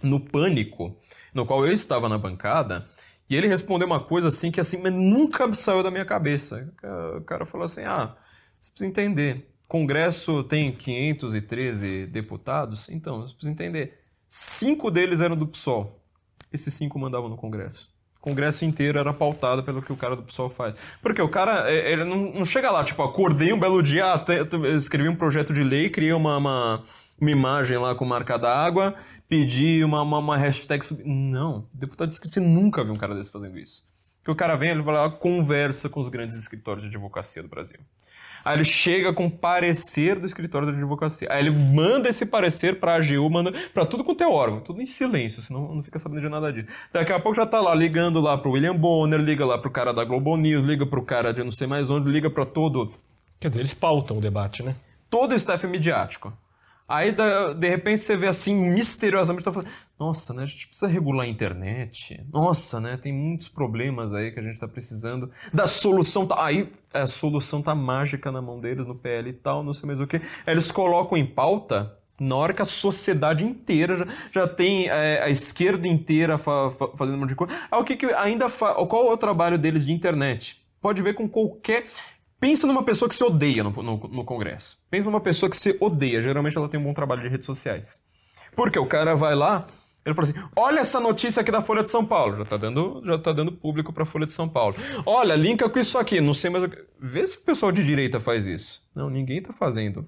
no Pânico, no qual eu estava na bancada, e ele respondeu uma coisa assim que assim, mas nunca saiu da minha cabeça. O cara falou assim: "Ah, você precisa entender. Congresso tem 513 deputados, então você precisa entender. Cinco deles eram do PSOL esses cinco mandavam no Congresso. O Congresso inteiro era pautado pelo que o cara do PSOL faz. Porque o cara, é, ele não, não chega lá, tipo, acordei um belo dia, até, escrevi um projeto de lei, criei uma, uma, uma imagem lá com marca d'água, pedi uma, uma, uma hashtag. Sub... Não, o deputado disse que você nunca viu um cara desse fazendo isso. Que o cara vem, ele vai lá, conversa com os grandes escritórios de advocacia do Brasil. Aí ele chega com parecer do escritório da advocacia. Aí ele manda esse parecer para a AGU, manda para tudo com teu órgão, tudo em silêncio, senão não fica sabendo de nada disso. Daqui a pouco já tá lá ligando lá pro William Bonner, liga lá pro cara da Global News, liga pro cara de não sei mais onde, liga para todo. Quer dizer, eles pautam o debate, né? Todo o staff midiático. Aí, de repente, você vê assim, misteriosamente, tá falando, nossa, né, a gente precisa regular a internet. Nossa, né, tem muitos problemas aí que a gente tá precisando. Da solução, tá, aí a solução tá mágica na mão deles, no PL e tal, não sei mais o que. Eles colocam em pauta na hora que a sociedade inteira já, já tem é, a esquerda inteira fa, fa, fazendo um monte de coisa. Ah, o que, que ainda fa, qual é o trabalho deles de internet? Pode ver com qualquer Pensa numa pessoa que se odeia no, no, no, Congresso. Pensa numa pessoa que se odeia. Geralmente ela tem um bom trabalho de redes sociais. Porque o cara vai lá, ele fala assim: olha essa notícia aqui da Folha de São Paulo. Já tá dando, já tá dando público pra Folha de São Paulo. Olha, linka com isso aqui. Não sei mais. Vê se o pessoal de direita faz isso. Não, ninguém tá fazendo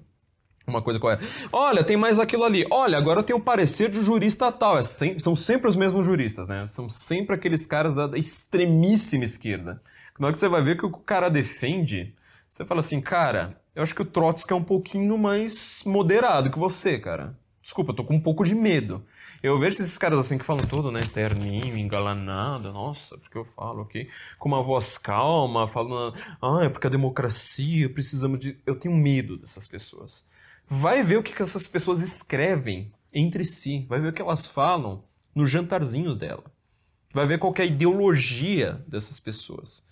uma coisa correta. Olha, tem mais aquilo ali. Olha, agora tem o parecer de jurista tal. É são sempre os mesmos juristas, né? São sempre aqueles caras da, da extremíssima esquerda. Na hora que você vai ver que o cara defende você fala assim, cara, eu acho que o Trotsky é um pouquinho mais moderado que você, cara. Desculpa, eu tô com um pouco de medo. Eu vejo esses caras assim que falam todo, né? Terninho, engalanado, nossa, porque eu falo aqui com uma voz calma, falando, ah, é porque a democracia, precisamos de. Eu tenho medo dessas pessoas. Vai ver o que, que essas pessoas escrevem entre si, vai ver o que elas falam nos jantarzinhos dela. Vai ver qual é a ideologia dessas pessoas.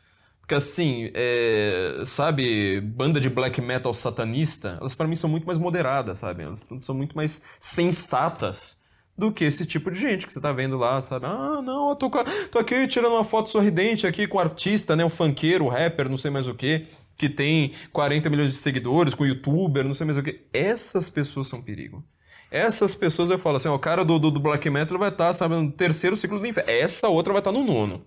Porque assim, é, sabe, banda de black metal satanista, elas para mim são muito mais moderadas, sabe? Elas são muito mais sensatas do que esse tipo de gente que você tá vendo lá, sabe? Ah, não, eu tô, tô aqui tirando uma foto sorridente aqui com o artista, né? O funkeiro, o rapper, não sei mais o que, que tem 40 milhões de seguidores, com o youtuber, não sei mais o que. Essas pessoas são perigo. Essas pessoas eu falo assim, ó, o cara do, do, do black metal vai estar, tá, sabe, no terceiro ciclo do inferno. Essa outra vai estar tá no nono.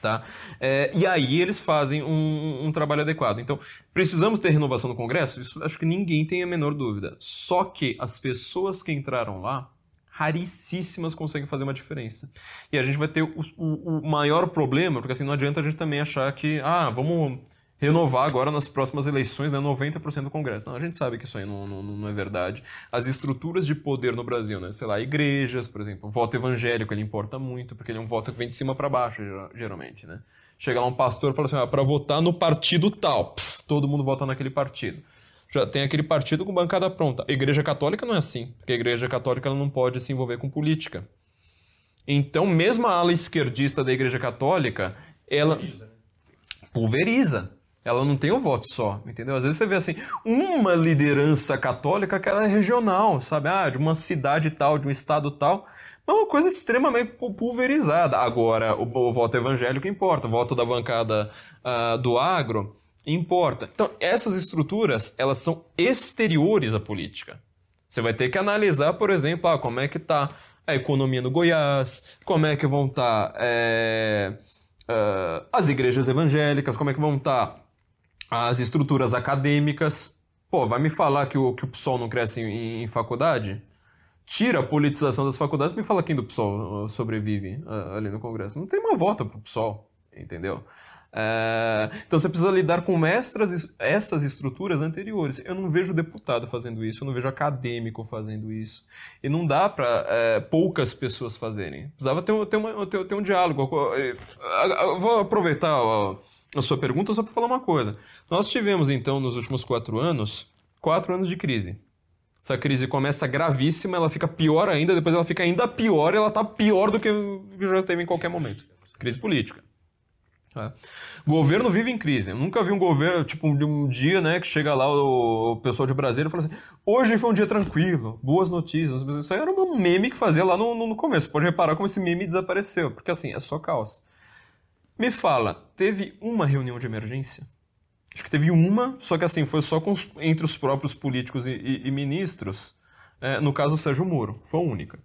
Tá? É, e aí eles fazem um, um, trabalho adequado. Então, precisamos ter renovação no Congresso? Isso acho que ninguém tem a menor dúvida. Só que as pessoas que entraram lá, raríssimas conseguem fazer uma diferença. E a gente vai ter o, o, o maior problema, porque assim não adianta a gente também achar que, ah, vamos renovar agora nas próximas eleições né, 90% do Congresso. Não, a gente sabe que isso aí não, não, não, é verdade. As estruturas de poder no Brasil, né, sei lá, igrejas, por exemplo, o voto evangélico, ele importa muito, porque ele é um voto que vem de cima para baixo, geralmente, né? Chega lá um pastor e fala assim, ah, para votar no partido tal, Pff, todo mundo vota naquele partido. Já tem aquele partido com bancada pronta. A igreja católica não é assim, porque a igreja católica não pode se envolver com política. Então, mesmo a ala esquerdista da igreja católica, ela pulveriza. Né? pulveriza ela não tem um voto só, entendeu? Às vezes você vê assim, uma liderança católica que ela é regional, sabe? Ah, de uma cidade tal, de um estado tal. É uma coisa extremamente pulverizada. Agora, o, o voto evangélico importa, o voto da bancada uh, do agro importa. Então, essas estruturas, elas são exteriores à política. Você vai ter que analisar, por exemplo, ah, como é que está a economia no Goiás, como é que vão estar tá, é, uh, as igrejas evangélicas, como é que vão estar tá as estruturas acadêmicas. Pô, vai me falar que o, que o PSOL não cresce em, em faculdade? Tira a politização das faculdades me fala quem do PSOL uh, sobrevive uh, ali no Congresso. Não tem uma volta pro PSOL, entendeu? É, então você precisa lidar com estras, essas estruturas anteriores. Eu não vejo deputado fazendo isso, eu não vejo acadêmico fazendo isso. E não dá para é, poucas pessoas fazerem. Precisava ter, ter, uma, ter, ter um diálogo. Eu vou aproveitar. Ó, a sua pergunta só para falar uma coisa. Nós tivemos, então, nos últimos quatro anos, quatro anos de crise. Essa crise começa gravíssima, ela fica pior ainda, depois ela fica ainda pior e ela está pior do que já teve em qualquer momento. Crise política. É. O governo vive em crise. Eu nunca vi um governo, tipo, um dia, né, que chega lá o, pessoal de Brasília e fala assim: hoje foi um dia tranquilo, boas notícias. Isso aí era um meme que fazia lá no, no começo. Pode reparar como esse meme desapareceu, porque assim, é só caos. Me fala, teve uma reunião de emergência? Acho que teve uma, só que assim, foi só os, entre os próprios políticos e, e, e ministros. É, no caso, o Sérgio Moro. Foi a única.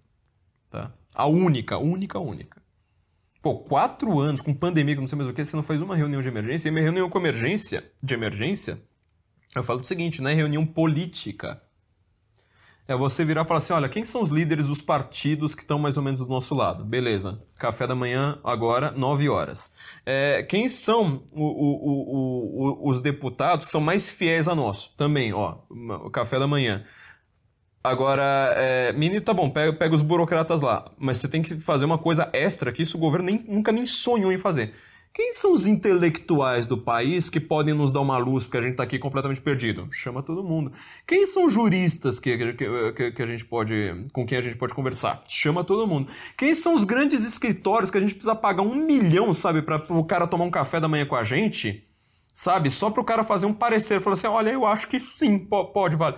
Tá? A única, única, única. Pô, quatro anos com pandemia, não sei mais o que, você não faz uma reunião de emergência. E minha reunião com emergência, de emergência, eu falo o seguinte, não é reunião política é você virar e falar assim: olha, quem são os líderes dos partidos que estão mais ou menos do nosso lado? Beleza, café da manhã agora, 9 horas. É, quem são o, o, o, os deputados que são mais fiéis a nós? Também, ó, café da manhã. Agora, é, menino, tá bom, pega, pega os burocratas lá, mas você tem que fazer uma coisa extra que isso o governo nem, nunca nem sonhou em fazer quem são os intelectuais do país que podem nos dar uma luz porque a gente está aqui completamente perdido? Chama todo mundo. Quem são juristas que, que, que, a gente pode, com quem a gente pode conversar? Chama todo mundo. Quem são os grandes escritórios que a gente precisa pagar um milhão, sabe, para o cara tomar um café da manhã com a gente? Sabe? Só para o cara fazer um parecer, falar assim, olha, eu acho que sim, pode, vale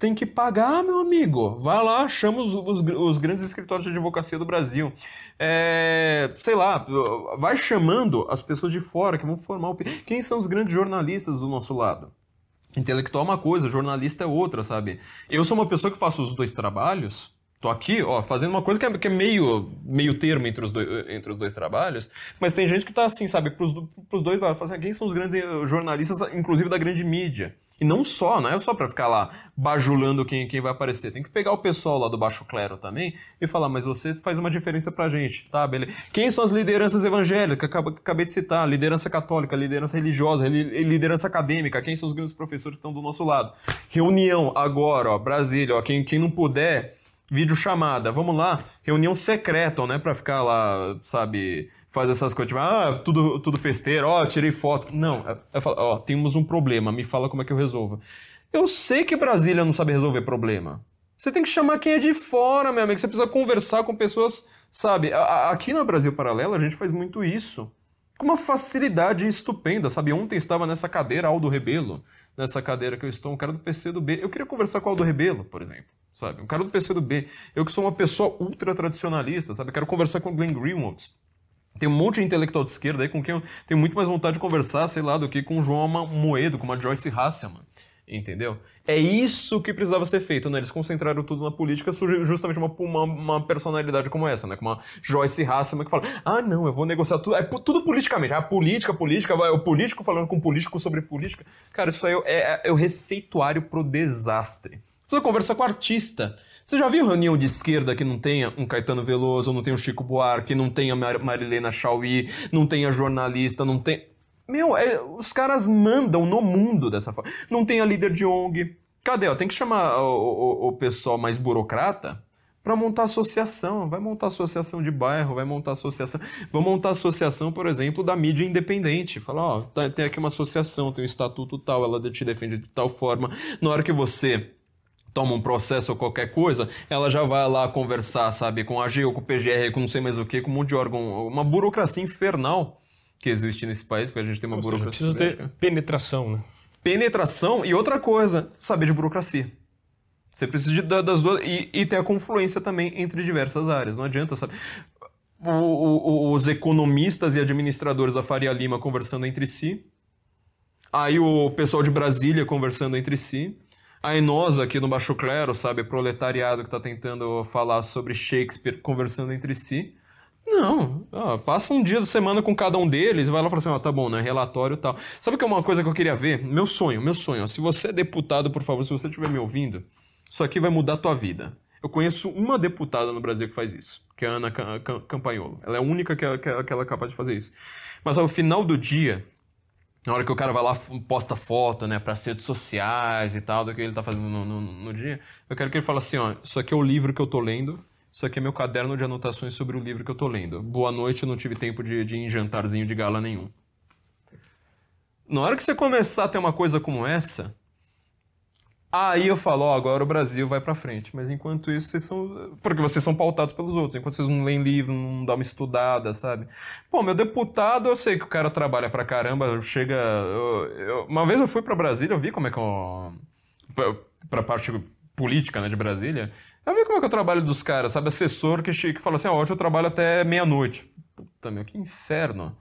tem que pagar, meu amigo. Vai lá, chama os, os, os grandes escritórios de advocacia do Brasil. É, sei lá, vai chamando as pessoas de fora que vão formar o. Quem são os grandes jornalistas do nosso lado? Intelectual é uma coisa, jornalista é outra, sabe? Eu sou uma pessoa que faço os dois trabalhos. Tô aqui, ó, fazendo uma coisa que é, que é meio, meio termo entre os, dois, entre os dois trabalhos, mas tem gente que tá assim, sabe, pros, pros dois lados. Assim, quem são os grandes jornalistas, inclusive da grande mídia? E não só, não é só para ficar lá bajulando quem, quem vai aparecer. Tem que pegar o pessoal lá do baixo clero também e falar, mas você faz uma diferença pra gente, tá? Beleza. Quem são as lideranças evangélicas? Acabei de citar, liderança católica, liderança religiosa, liderança acadêmica, quem são os grandes professores que estão do nosso lado? Reunião agora, ó, Brasília, ó, quem, quem não puder, vídeo chamada, vamos lá, reunião secreta, né, para ficar lá, sabe, fazer essas coisas, tipo, ah, tudo, tudo festeiro, ó, tirei foto. Não, é, é, ó, temos um problema, me fala como é que eu resolvo. Eu sei que Brasília não sabe resolver problema. Você tem que chamar quem é de fora, meu amigo, você precisa conversar com pessoas, sabe, aqui no Brasil Paralelo a gente faz muito isso. Com uma facilidade estupenda, sabe? Ontem estava nessa cadeira Aldo Rebelo, nessa cadeira que eu estou, um cara do PCdoB. Eu queria conversar com o Aldo Rebelo, por exemplo sabe? Um cara do PCdoB. Eu que sou uma pessoa ultra tradicionalista, sabe? Eu quero conversar com o Glenn Greenwald. Tem um monte de intelectual de esquerda aí com quem eu tenho muito mais vontade de conversar, sei lá, do que com o João Moedo, com a Joyce Hasselman. Entendeu? É isso que precisava ser feito, né? Eles concentraram tudo na política, surge justamente uma, uma, uma personalidade como essa, né? Como uma Joyce Hasselman que fala: ah, não, eu vou negociar tudo. É tudo politicamente. Ah, política, política, vai, o político falando com o político sobre política. Cara, isso aí é, é, é o receituário pro desastre. Precisa conversar com artista. Você já viu reunião de esquerda que não tenha um Caetano Veloso, não tenha um Chico Buarque, não tenha Marilena Chauí, não tenha jornalista, não tem. Meu, é, os caras mandam no mundo dessa forma. Não tem a líder de ONG. Cadê? Ó, tem que chamar o, o, o pessoal mais burocrata para montar associação. Vai montar associação de bairro, vai montar associação. Vamos montar associação, por exemplo, da mídia independente. Falar, ó, tá, tem aqui uma associação, tem um estatuto tal, ela te defende de tal forma. Na hora que você toma um processo ou qualquer coisa, ela já vai lá conversar, sabe, com a AGU, com o PGR, com não sei mais o que, com um monte de órgão, uma burocracia infernal que existe nesse país, porque a gente tem uma Ou burocracia. Seja, precisa ter penetração, né? Penetração e outra coisa, saber de burocracia. Você precisa de, das duas. E, e ter a confluência também entre diversas áreas. Não adianta, sabe? O, o, os economistas e administradores da Faria Lima conversando entre si. Aí o pessoal de Brasília conversando entre si. Aí nós aqui no Baixo Clero, sabe, proletariado que está tentando falar sobre Shakespeare conversando entre si. Não, ó, passa um dia da semana com cada um deles e vai lá e fala assim, ó, tá bom, né, relatório e tal. Sabe que é uma coisa que eu queria ver? Meu sonho, meu sonho, ó, se você é deputado, por favor, se você estiver me ouvindo, isso aqui vai mudar a tua vida. Eu conheço uma deputada no Brasil que faz isso, que é a Ana Campagnolo. Ela é a única que, é, que, é, que é capaz de fazer isso. Mas ao final do dia, na hora que o cara vai lá posta foto, né, para redes sociais e tal, do que ele tá fazendo no, no, no, dia, eu quero que ele fale assim, ó, isso aqui é o livro que eu tô lendo, isso aqui é meu caderno de anotações sobre o livro que eu tô lendo. Boa noite, eu não tive tempo de, de ir em jantarzinho de gala nenhum. Na hora que você começar a ter uma coisa como essa, aí eu falo, ó, agora o Brasil vai para frente. Mas enquanto isso, vocês são. Porque vocês são pautados pelos outros. Enquanto vocês não leem livro, não dão uma estudada, sabe? Pô, meu deputado, eu sei que o cara trabalha pra caramba, chega. Eu, eu... Uma vez eu fui para Brasília, eu vi como é que eu. Pra parte política né, de Brasília, eu vi como é que é o trabalho dos caras, sabe? Assessor que, que fala assim, ó, hoje eu trabalho até meia-noite. Puta, meu, que inferno.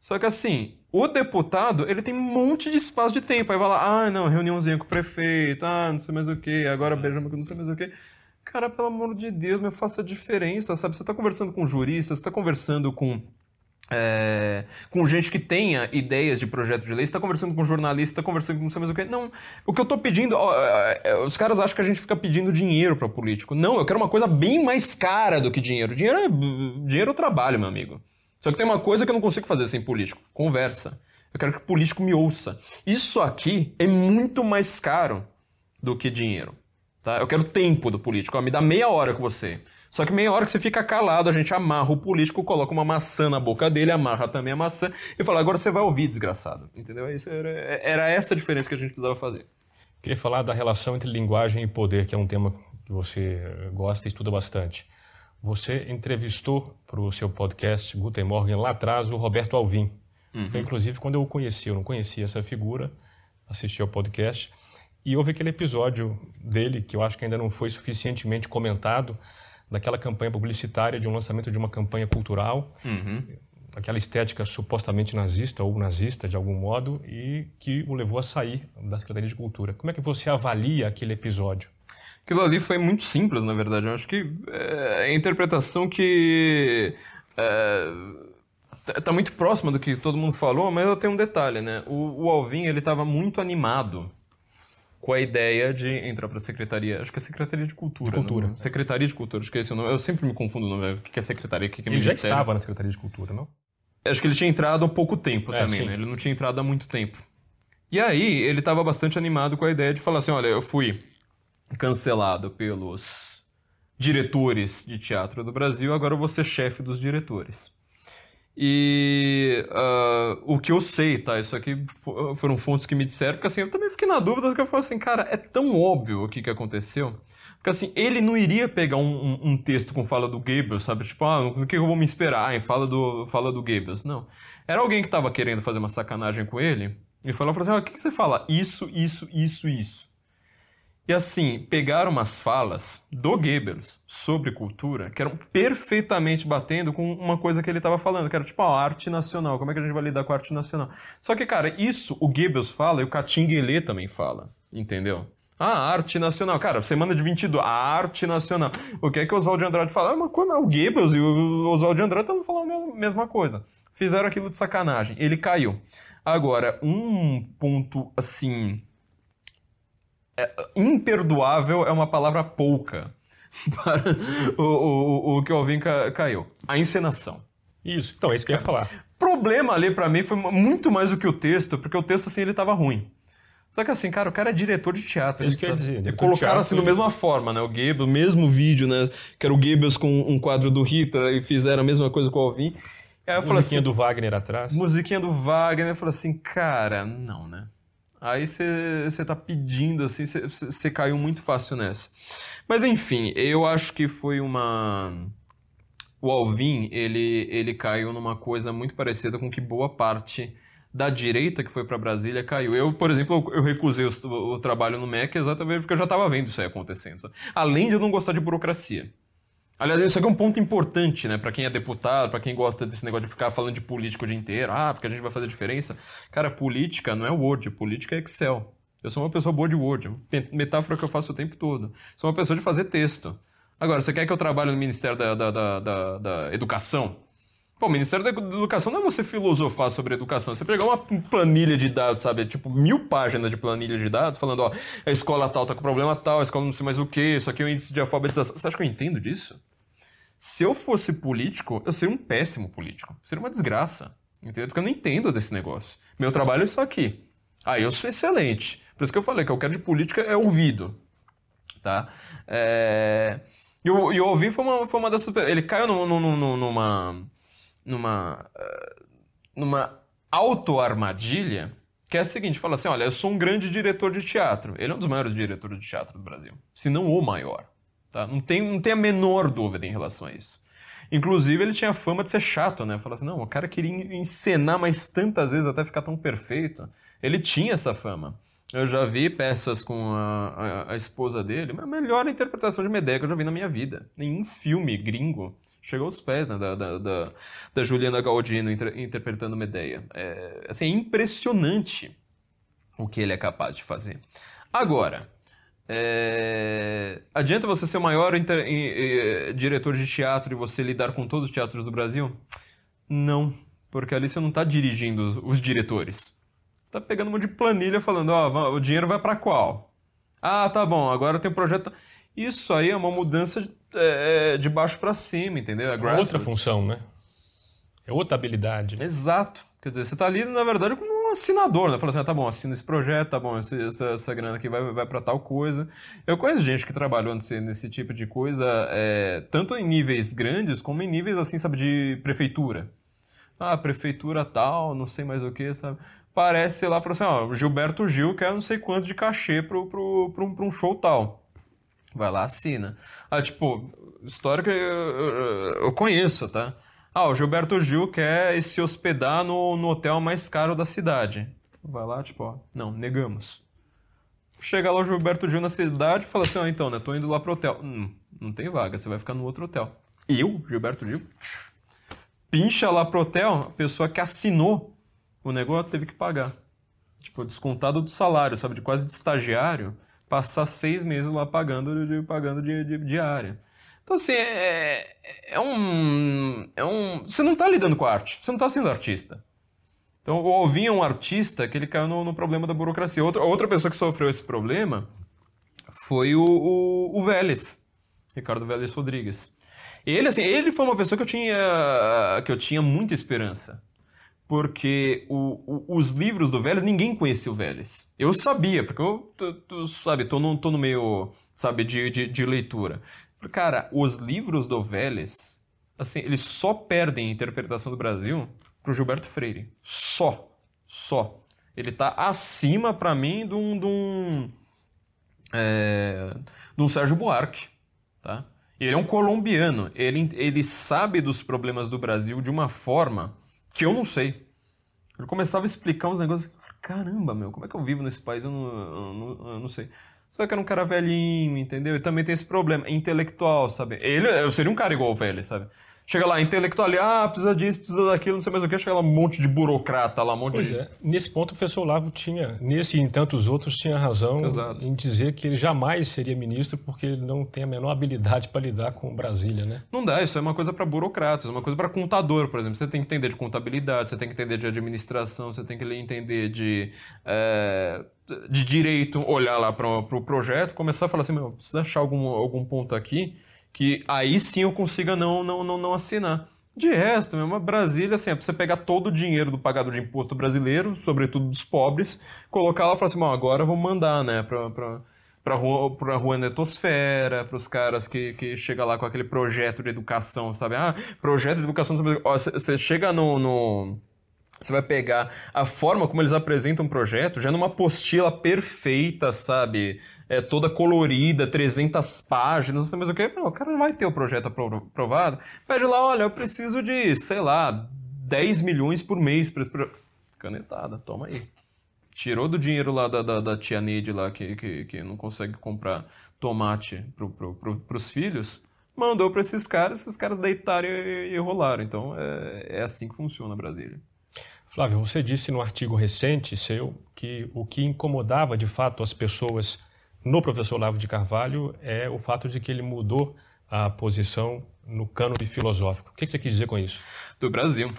Só que assim, o deputado, ele tem um monte de espaço de tempo. Aí vai lá, ah, não, reuniãozinha com o prefeito, ah, não sei mais o que, agora beijamos não sei mais o que. Cara, pelo amor de Deus, me faça a diferença, sabe? Você tá conversando com juristas, você tá conversando com é, com gente que tenha ideias de projeto de lei, está conversando com jornalista, está conversando com não sei mais o que. Não, o que eu estou pedindo, ó, é, é, os caras acham que a gente fica pedindo dinheiro para político. Não, eu quero uma coisa bem mais cara do que dinheiro. Dinheiro é dinheiro é trabalho, meu amigo. Só que tem uma coisa que eu não consigo fazer sem político: conversa. Eu quero que o político me ouça. Isso aqui é muito mais caro do que dinheiro. Tá? Eu quero tempo do político. Ó, me dá meia hora com você. Só que meia hora que você fica calado, a gente amarra o político, coloca uma maçã na boca dele, amarra também a maçã e fala: agora você vai ouvir, desgraçado. Entendeu? Isso era, era essa a diferença que a gente precisava fazer. Queria falar da relação entre linguagem e poder, que é um tema que você gosta e estuda bastante. Você entrevistou para o seu podcast Guten Morgen lá atrás o Roberto Alvim. Uhum. Foi inclusive quando eu o conheci, eu não conhecia essa figura, assisti ao podcast. E houve aquele episódio dele que eu acho que ainda não foi suficientemente comentado, daquela campanha publicitária de um lançamento de uma campanha cultural, uhum. aquela estética supostamente nazista ou nazista de algum modo e que o levou a sair da Secretaria de Cultura. Como é que você avalia aquele episódio? Aquilo ali foi muito simples, na verdade. Eu acho que é a interpretação que é, tá muito próxima do que todo mundo falou, mas ela tem um detalhe, né? O, o Alvin ele estava muito animado com a ideia de entrar para a Secretaria, acho que é Secretaria de Cultura. De Cultura. Não? Secretaria de Cultura, acho que é esse o nome. Eu sempre me confundo o nome, o que é Secretaria, o que é ele Ministério. Ele já estava na Secretaria de Cultura, não? Acho que ele tinha entrado há pouco tempo é, também, né? Ele não tinha entrado há muito tempo. E aí, ele estava bastante animado com a ideia de falar assim, olha, eu fui cancelado pelos diretores de teatro do Brasil, agora eu vou ser chefe dos diretores. E uh, o que eu sei, tá? Isso aqui foram fontes que me disseram, porque assim, eu também fiquei na dúvida, porque eu falei assim, cara, é tão óbvio o que, que aconteceu. Porque assim, ele não iria pegar um, um, um texto com fala do Goebbels, sabe? Tipo, ah, o que eu vou me esperar? em fala do, fala do Goebbels. Não. Era alguém que tava querendo fazer uma sacanagem com ele, e falou, falou assim, ah, o que, que você fala? Isso, isso, isso, isso. E assim, pegaram umas falas do Goebbels sobre cultura que eram perfeitamente batendo com uma coisa que ele estava falando, que era tipo a arte nacional. Como é que a gente vai lidar com a arte nacional? Só que, cara, isso o Goebbels fala e o Katinguele também fala. entendeu? Ah, arte nacional. Cara, semana de 22, a arte nacional. O que é que o Oswald de Andrade fala? Ah, mas quando é o Goebbels e o Oswald de Andrade estão falando a mesma coisa. Fizeram aquilo de sacanagem. Ele caiu. Agora, um ponto, assim... É, imperdoável é uma palavra pouca para o, o, o que o Alvin ca, caiu. A encenação. Isso, então é isso que eu ia falar. problema ali para mim foi muito mais do que o texto, porque o texto assim ele tava ruim. Só que assim, cara, o cara é diretor de teatro. Isso quer dizer. E colocaram assim da mesma forma, né? O Goebbels, o mesmo vídeo, né? Que era o Goebbels com um quadro do Hitler e fizeram a mesma coisa com o Alvin. Aí eu musiquinha assim, do Wagner atrás. Musiquinha do Wagner. Eu falei assim, cara, não, né? Aí você tá pedindo, assim, você caiu muito fácil nessa. Mas enfim, eu acho que foi uma. O Alvin, ele, ele caiu numa coisa muito parecida com que boa parte da direita que foi para Brasília caiu. Eu, por exemplo, eu recusei o, o trabalho no MEC exatamente porque eu já estava vendo isso aí acontecendo. Além de eu não gostar de burocracia. Aliás, isso aqui é um ponto importante, né? Para quem é deputado, para quem gosta desse negócio de ficar falando de político o dia inteiro. Ah, porque a gente vai fazer diferença. Cara, política não é Word, política é Excel. Eu sou uma pessoa boa de Word, metáfora que eu faço o tempo todo. Sou uma pessoa de fazer texto. Agora, você quer que eu trabalhe no Ministério da, da, da, da, da Educação? Pô, o Ministério da Educação não é você filosofar sobre educação. Você pegar uma planilha de dados, sabe? Tipo, mil páginas de planilha de dados, falando, ó, a escola tal tá com problema tal, a escola não sei mais o que, isso aqui é o índice de alfabetização. Você acha que eu entendo disso? Se eu fosse político, eu seria um péssimo político. Seria uma desgraça. Entendeu? Porque eu não entendo desse negócio. Meu trabalho é isso aqui. Aí ah, eu sou excelente. Por isso que eu falei que eu quero de política é ouvido. Tá? É... E o, ouvir foi uma, foi uma dessas. Ele caiu no, no, numa numa, uh, numa auto-armadilha, que é a seguinte, fala assim, olha, eu sou um grande diretor de teatro. Ele é um dos maiores diretores de teatro do Brasil, se não o maior. Tá? Não, tem, não tem a menor dúvida em relação a isso. Inclusive, ele tinha fama de ser chato, né? Falar assim, não, o cara queria encenar mais tantas vezes até ficar tão perfeito. Ele tinha essa fama. Eu já vi peças com a, a, a esposa dele, a melhor interpretação de Medea que eu já vi na minha vida. Nenhum filme gringo chegou aos pés né, da, da, da, da, Juliana Galdino inter, interpretando Medeia. É, assim, é impressionante o que ele é capaz de fazer. Agora, é, adianta você ser o maior inter, diretor de teatro e você lidar com todos os teatros do Brasil? Não, porque ali você não está dirigindo os diretores. Você está pegando uma de planilha falando, ó, o dinheiro vai para qual? Ah, tá bom, agora tem um projeto... Isso aí é uma mudança é, é, de baixo para cima, entendeu? É outra função, né? É outra habilidade. Exato. Quer dizer, você está ali, na verdade, como um assinador, né? Fala assim, ah, tá bom, assina esse projeto, tá bom, essa, essa grana aqui vai, vai para tal coisa. Eu conheço gente que trabalhou nesse, nesse tipo de coisa, é, tanto em níveis grandes, como em níveis, assim, sabe, de prefeitura. Ah, prefeitura tal, não sei mais o que, sabe? Parece, sei lá, falou assim, ó, Gilberto Gil quer não sei quanto de cachê pro, pro, pro, pro um show tal. Vai lá, assina. Ah, tipo, história que eu, eu, conheço, tá? Ah, o Gilberto Gil quer se hospedar no, no hotel mais caro da cidade. Vai lá, tipo, ó, não, negamos. Chega lá o Gilberto Gil na cidade e fala assim, ó, então, né, tô indo lá pro hotel. Hum, não tem vaga, você vai ficar no outro hotel. Eu, Gilberto Gil, pincha lá pro hotel, a pessoa que assinou o negócio teve que pagar. Tipo, descontado do salário, sabe, de quase de estagiário passar seis meses lá pagando pagando de, de diária. Então, assim, é, é, é, um, é um. Você não está lidando com arte, você não está sendo artista. Então, o Alvin é um artista que ele caiu no, no, problema da burocracia. Outra, outra pessoa que sofreu esse problema foi o, o, o Vélez, Ricardo Vélez Rodrigues. Ele, assim, ele foi uma pessoa que eu tinha, que eu tinha muita esperança porque o, o, os livros do Vélez, ninguém conhecia o Vélez. Eu sabia, porque eu, tu, tu, sabe, tô no, tô no meio, sabe, de, de, de leitura. Cara, os livros do Vélez, assim, eles só perdem a interpretação do Brasil pro Gilberto Freire. Só. Só. Ele tá acima, para mim, de um, de um, é, de um Sérgio Buarque, tá? Ele é um colombiano. Ele, ele sabe dos problemas do Brasil de uma forma que eu não sei. Ele começava a explicar uns negócios. Eu falei, caramba, meu, como é que eu vivo nesse país? Eu não, eu não, eu não sei. Só que era um cara velhinho, entendeu? E também tem esse problema, intelectual, sabe? Ele, eu seria um cara igual o velho, sabe? Chega lá, intelectual, ah, precisa disso, precisa daquilo, não sei mais o que, chega lá um monte de burocrata lá, um monte pois de... é, nesse ponto o professor Olavo tinha, nesse e em tantos outros, tinha razão Exato. em dizer que ele jamais seria ministro porque ele não tem a menor habilidade para lidar com Brasília, né? Não dá, isso é uma coisa para burocratas, é uma coisa para contador, por exemplo. Você tem que entender de contabilidade, você tem que entender de administração, você tem que entender de, é, de direito, olhar lá para o pro projeto, começar a falar assim, meu, precisa achar algum, algum ponto aqui que aí sim eu consiga não, não, não, não assinar. De resto, mesmo, Brasília, assim, é pra você pegar todo o dinheiro do pagador de imposto brasileiro, sobretudo dos pobres, colocar lá e falar assim, bom, agora vamos mandar, né, pra, pra, pra, rua, pra rua Netosfera, pros caras que, que chega lá com aquele projeto de educação, sabe? Ah, projeto de educação, você chega no, no você vai pegar a forma como eles apresentam o projeto, já numa apostila perfeita, sabe? É, toda colorida, 300 páginas, não sei mais o que. Não, o cara não vai ter o projeto aprovado. Pede lá, olha, eu preciso de, sei lá, 10 milhões por mês para esse projeto. Canetada, toma aí. Tirou do dinheiro lá da, da, da tia Neide lá, que, que, que, não consegue comprar tomate pro, pro, pro, pros filhos, mandou para esses caras, esses caras deitaram e, e rolaram. Então, é, é assim que funciona Brasília. Flávio, você disse no artigo recente seu que o que incomodava de fato as pessoas no professor Olavo de Carvalho é o fato de que ele mudou a posição no cânone filosófico. O que você quis dizer com isso? Do Brasil.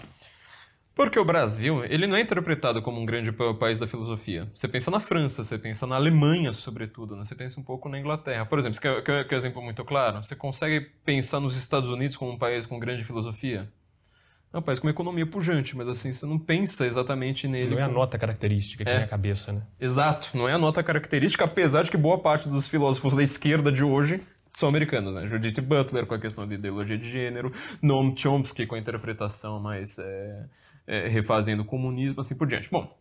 Porque o Brasil, ele não é interpretado como um grande país da filosofia. Você pensa na França, você pensa na Alemanha, sobretudo, né? você pensa um pouco na Inglaterra. Por exemplo, quer, quer, quer exemplo muito claro? Você consegue pensar nos Estados Unidos como um país com grande filosofia? É um país com uma economia pujante, mas assim, você não pensa exatamente nele. Não é a nota característica que é. tem a cabeça, né? Exato, não é a nota característica, apesar de que boa parte dos filósofos da esquerda de hoje são americanos, né? Judith Butler com a questão de ideologia de gênero, Noam Chomsky com a interpretação mais é, é, refazendo o comunismo, assim por diante. Bom,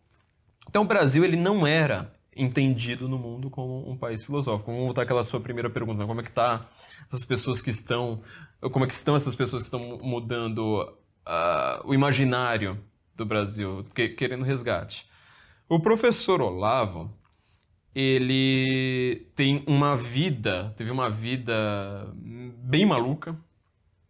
então o Brasil ele não era entendido no mundo como um país filosófico. Vamos voltar àquela sua primeira pergunta, né? como é que tá essas pessoas que estão, como é que estão essas pessoas que estão mudando uh, o imaginário do Brasil, que, querendo resgate. O professor Olavo, ele tem uma vida, teve uma vida bem maluca.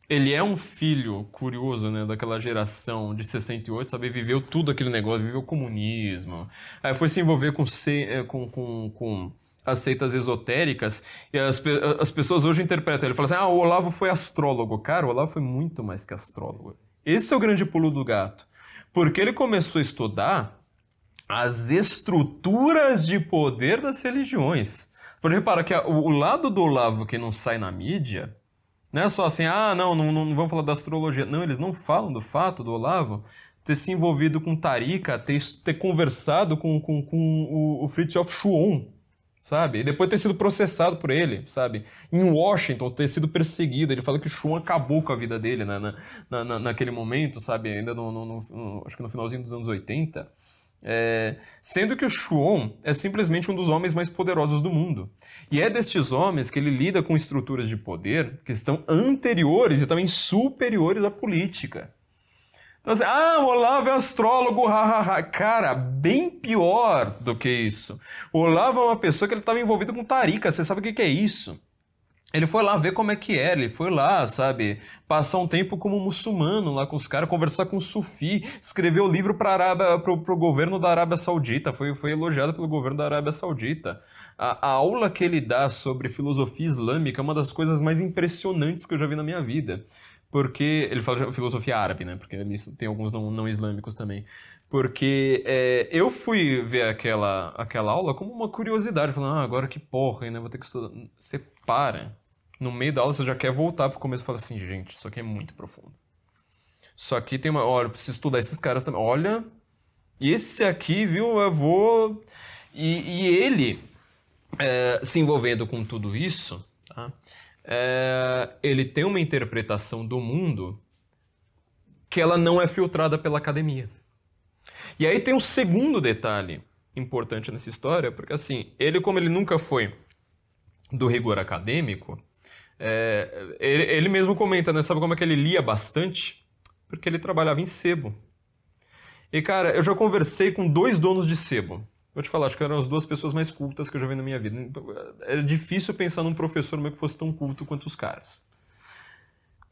Ele é um filho curioso, né, daquela geração de 68, sabe? Viveu tudo aquele negócio, viveu o comunismo. Aí foi se envolver com, eh, com, com, com as seitas esotéricas e as, as pessoas hoje interpretam ele. Falam assim, ah, o Olavo foi astrólogo. Cara, o Olavo foi muito mais que astrólogo. Esse é o grande pulo do gato. Porque ele começou a estudar as estruturas de poder das religiões. Por repara que o lado do Olavo que não sai na mídia não é só assim, ah, não, não, não vamos falar da astrologia. Não, eles não falam do fato do Olavo ter se envolvido com Tarika, ter, ter conversado com, com, com o, o Fritjof Schuon, sabe? E depois ter sido processado por ele, sabe? Em Washington, ter sido perseguido. Ele fala que o Schuon acabou com a vida dele né? na, na, naquele momento, sabe? Ainda no, no, no, acho que no finalzinho dos anos 80. É, sendo que o Schuon é simplesmente um dos homens mais poderosos do mundo. E é destes homens que ele lida com estruturas de poder que estão anteriores e também superiores à política. Então, assim, ah, o Olavo é astrólogo, hahaha. Cara, bem pior do que isso. O Olavo é uma pessoa que ele estava envolvido com Tarika, você sabe o que, que é isso? Ele foi lá ver como é que era, ele foi lá, sabe, passar um tempo como muçulmano lá com os caras, conversar com o Sufi, escrever o livro para pro, pro governo da Arábia Saudita, foi, foi elogiado pelo governo da Arábia Saudita. A, a, aula que ele dá sobre filosofia islâmica é uma das coisas mais impressionantes que eu já vi na minha vida porque ele fala de filosofia árabe, né? Porque tem alguns não, não islâmicos também. Porque é, eu fui ver aquela, aquela aula como uma curiosidade, falando, ah, agora que porra, né? Vou ter que estudar. Você para. No meio da aula você já quer voltar pro começo e fala assim, gente, isso aqui é muito profundo. Isso aqui tem uma. Olha, eu preciso estudar esses caras também. Olha, esse aqui, viu, eu vou. E, e ele é, se envolvendo com tudo isso, tá? É, ele tem uma interpretação do mundo que ela não é filtrada pela academia. E aí tem um segundo detalhe importante nessa história, porque assim, ele como ele nunca foi do rigor acadêmico, é, ele, ele, mesmo comenta, né? Sabe como é que ele lia bastante? Porque ele trabalhava em sebo. E cara, eu já conversei com dois donos de sebo. Vou te falar, acho que eram as duas pessoas mais cultas que eu já vi na minha vida. Era difícil pensar num professor meu que fosse tão culto quanto os caras.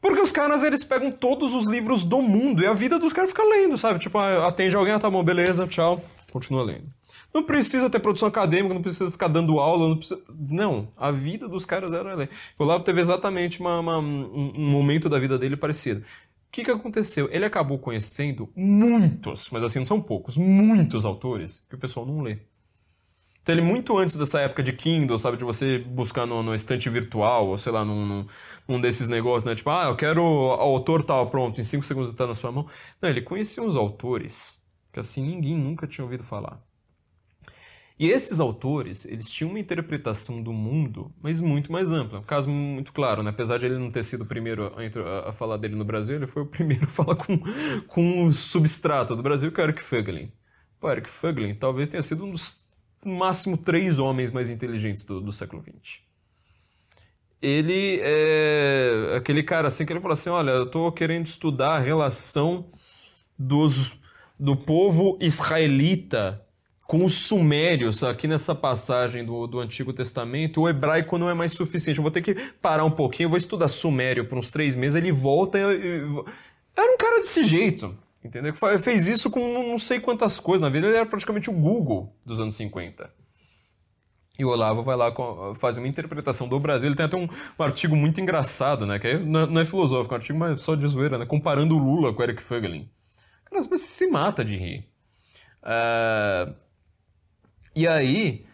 Porque os caras, eles pegam todos os livros do mundo e a vida dos caras fica lendo, sabe? Tipo, ah, atende alguém, ah, tá bom, beleza, tchau, continua lendo. Não precisa ter produção acadêmica, não precisa ficar dando aula, não precisa... Não, a vida dos caras era ler. O Olavo teve exatamente uma, uma, um, um momento da vida dele parecido. O que, que aconteceu? Ele acabou conhecendo muitos, mas assim, não são poucos, muitos autores que o pessoal não lê. Então ele muito antes dessa época de Kindle, sabe, de você buscar no, no estante virtual, ou sei lá, num, num, num, desses negócios, né? Tipo, ah, eu quero autor tal, pronto, em 5 segundos está na sua mão. Não, ele conhecia uns autores que assim ninguém nunca tinha ouvido falar. E esses autores, eles tinham uma interpretação do mundo, mas muito mais ampla. Um caso muito claro, né? apesar de ele não ter sido o primeiro a, a falar dele no Brasil, ele foi o primeiro a falar com, com o substrato do Brasil, que é o Eric Fögelin. O Eric Fögelin talvez tenha sido um dos no máximo três homens mais inteligentes do, do século XX. Ele é aquele cara assim que ele fala assim, olha, eu estou querendo estudar a relação dos, do povo israelita com os sumérios aqui nessa passagem do, do Antigo Testamento, o hebraico não é mais suficiente. Eu vou ter que parar um pouquinho, eu vou estudar sumério por uns três meses, ele volta. E, Era um cara desse jeito. Entendeu? Fez isso com não sei quantas coisas. Na vida ele era praticamente o Google dos anos 50. E o Olavo vai lá fazer uma interpretação do Brasil. Ele tem até um, um artigo muito engraçado, né? Que não, não é filosófico, é um artigo mais só de zoeira, né? Comparando o Lula com o Eric Fögelin. Cara, você se mata de rir. Uh... E aí,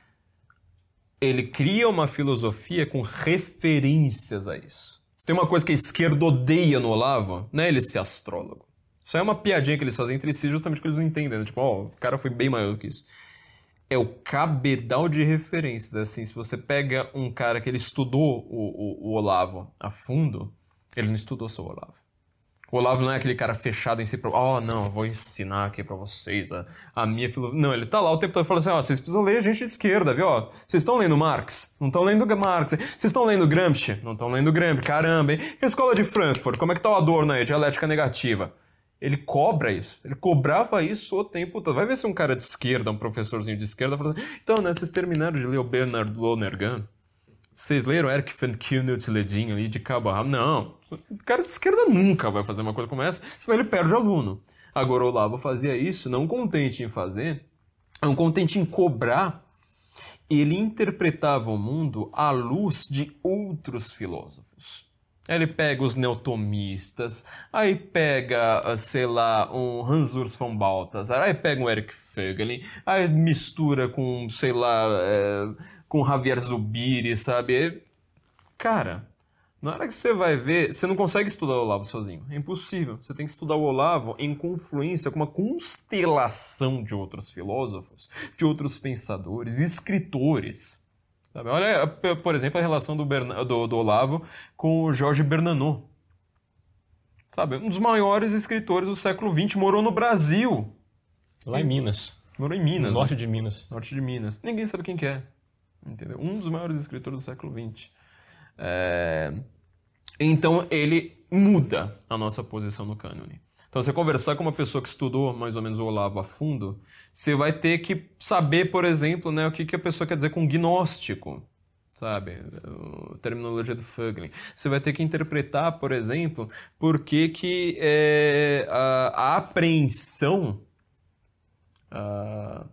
ele cria uma filosofia com referências a isso. Se tem uma coisa que a esquerda odeia no Olavo, não é ele ser astrólogo. Isso é uma piadinha que eles fazem entre si justamente porque eles não entendem, né? Tipo, ó, oh, o cara foi bem maior do que isso. É o cabedal de referências. Assim, se você pega um cara que ele estudou o, o, o Olavo a fundo, ele não estudou só o Olavo. O Olavo não é aquele cara fechado em si, pra, oh, não, vou ensinar aqui para vocês a, a minha filosofia. Não, ele tá lá o tempo todo falando assim, ó, oh, vocês precisam ler gente de esquerda, viu? Ó, vocês estão lendo Marx? Não estão lendo Marx. Vocês estão lendo Gramsci? Não estão lendo Gramsci. Caramba, hein? E a escola de Frankfurt? Como é que tá o Adorno aí, dialética negativa? Ele cobra isso. Ele cobrava isso o tempo todo. Vai ver se um cara de esquerda, um professorzinho de esquerda, fala assim: então, né, vocês terminaram de ler o Bernard Lonergan? Vocês leram Eric Van Kuhnert Ledinho ali de cabo a rabo? Não. O cara de esquerda nunca vai fazer uma coisa como essa, senão ele perde o aluno. Agora o Olavo fazia isso, não contente em fazer, não contente em cobrar, ele interpretava o mundo à luz de outros filósofos. Ele pega os neotomistas, aí pega, sei lá, um Hans Urs von Balthasar, aí pega um Eric Fögelin, aí mistura com, sei lá, é, com Javier Zubiri, sabe? Cara, na hora que você vai ver, você não consegue estudar o Olavo sozinho. É impossível. Você tem que estudar o Olavo em confluência com uma constelação de outros filósofos, de outros pensadores, escritores. Sabe? Olha, por exemplo, a relação do, do, do Olavo com o Jorge Bernanou. Sabe? Um dos maiores escritores do século XX morou no Brasil. Lá em Minas. Morou em Minas. No norte né? de Minas. Norte de Minas. Ninguém sabe quem que é. Entendeu? Um dos maiores escritores do século XX. É... Então ele muda a nossa posição no cânone. Então, você conversar com uma pessoa que estudou mais ou menos o Olavo a fundo, você vai ter que saber, por exemplo, né, o que, que a pessoa quer dizer com gnóstico, sabe? A terminologia do Fögelin. Você vai ter que interpretar, por exemplo, por que, que é, a, a, apreensão a,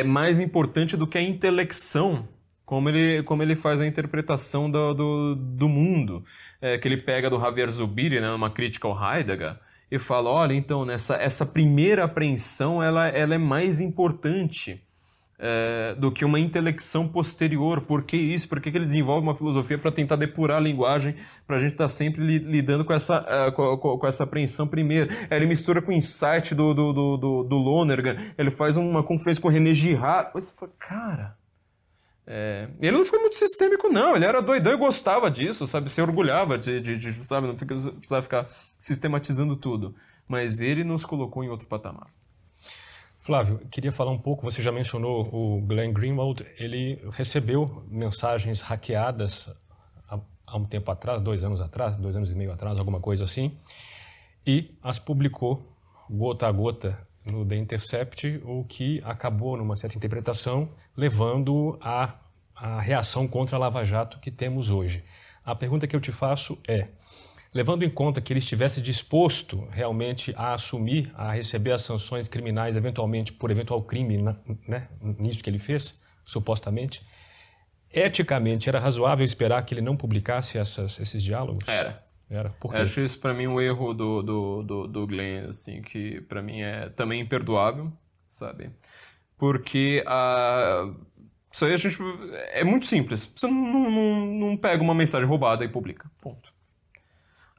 é mais importante do que a intelecção como ele, como ele faz a interpretação do, do, do mundo, é, que ele pega do Javier Zubiri, né, uma crítica ao Heidegger, e fala, olha, então, nessa, essa primeira apreensão ela, ela é mais importante é, do que uma intelecção posterior. Por que isso? Por que, que ele desenvolve uma filosofia para tentar depurar a linguagem, para a gente estar tá sempre li, lidando com essa, uh, com, com, essa apreensão primeiro? Ele mistura com o insight do, do, do, do, do Lonergan, ele faz uma conferência com o René Girard. Você fala, cara... É, ele não foi muito sistêmico, não. Ele era doidão e gostava disso, sabe? Se orgulhava de, de, de sabe? Não precisava ficar sistematizando tudo. Mas ele nos colocou em outro patamar. Flávio, queria falar um pouco. Você já mencionou o Glenn Greenwald. Ele recebeu mensagens hackeadas há, um tempo atrás, dois anos atrás, dois anos e meio atrás, alguma coisa assim, e as publicou gota a gota no The Intercept, o que acabou, numa certa interpretação, levando à, à reação contra a Lava Jato que temos hoje. A pergunta que eu te faço é: levando em conta que ele estivesse disposto realmente a assumir, a receber as sanções criminais, eventualmente por eventual crime né, nisso que ele fez, supostamente, eticamente era razoável esperar que ele não publicasse essas, esses diálogos? Era. Era. Por quê? Acho isso para mim um erro do, do, do, do Glenn, assim, que para mim é também imperdoável, sabe? Porque a. Isso aí a gente. É muito simples. Você não, não, não pega uma mensagem roubada e publica. Ponto.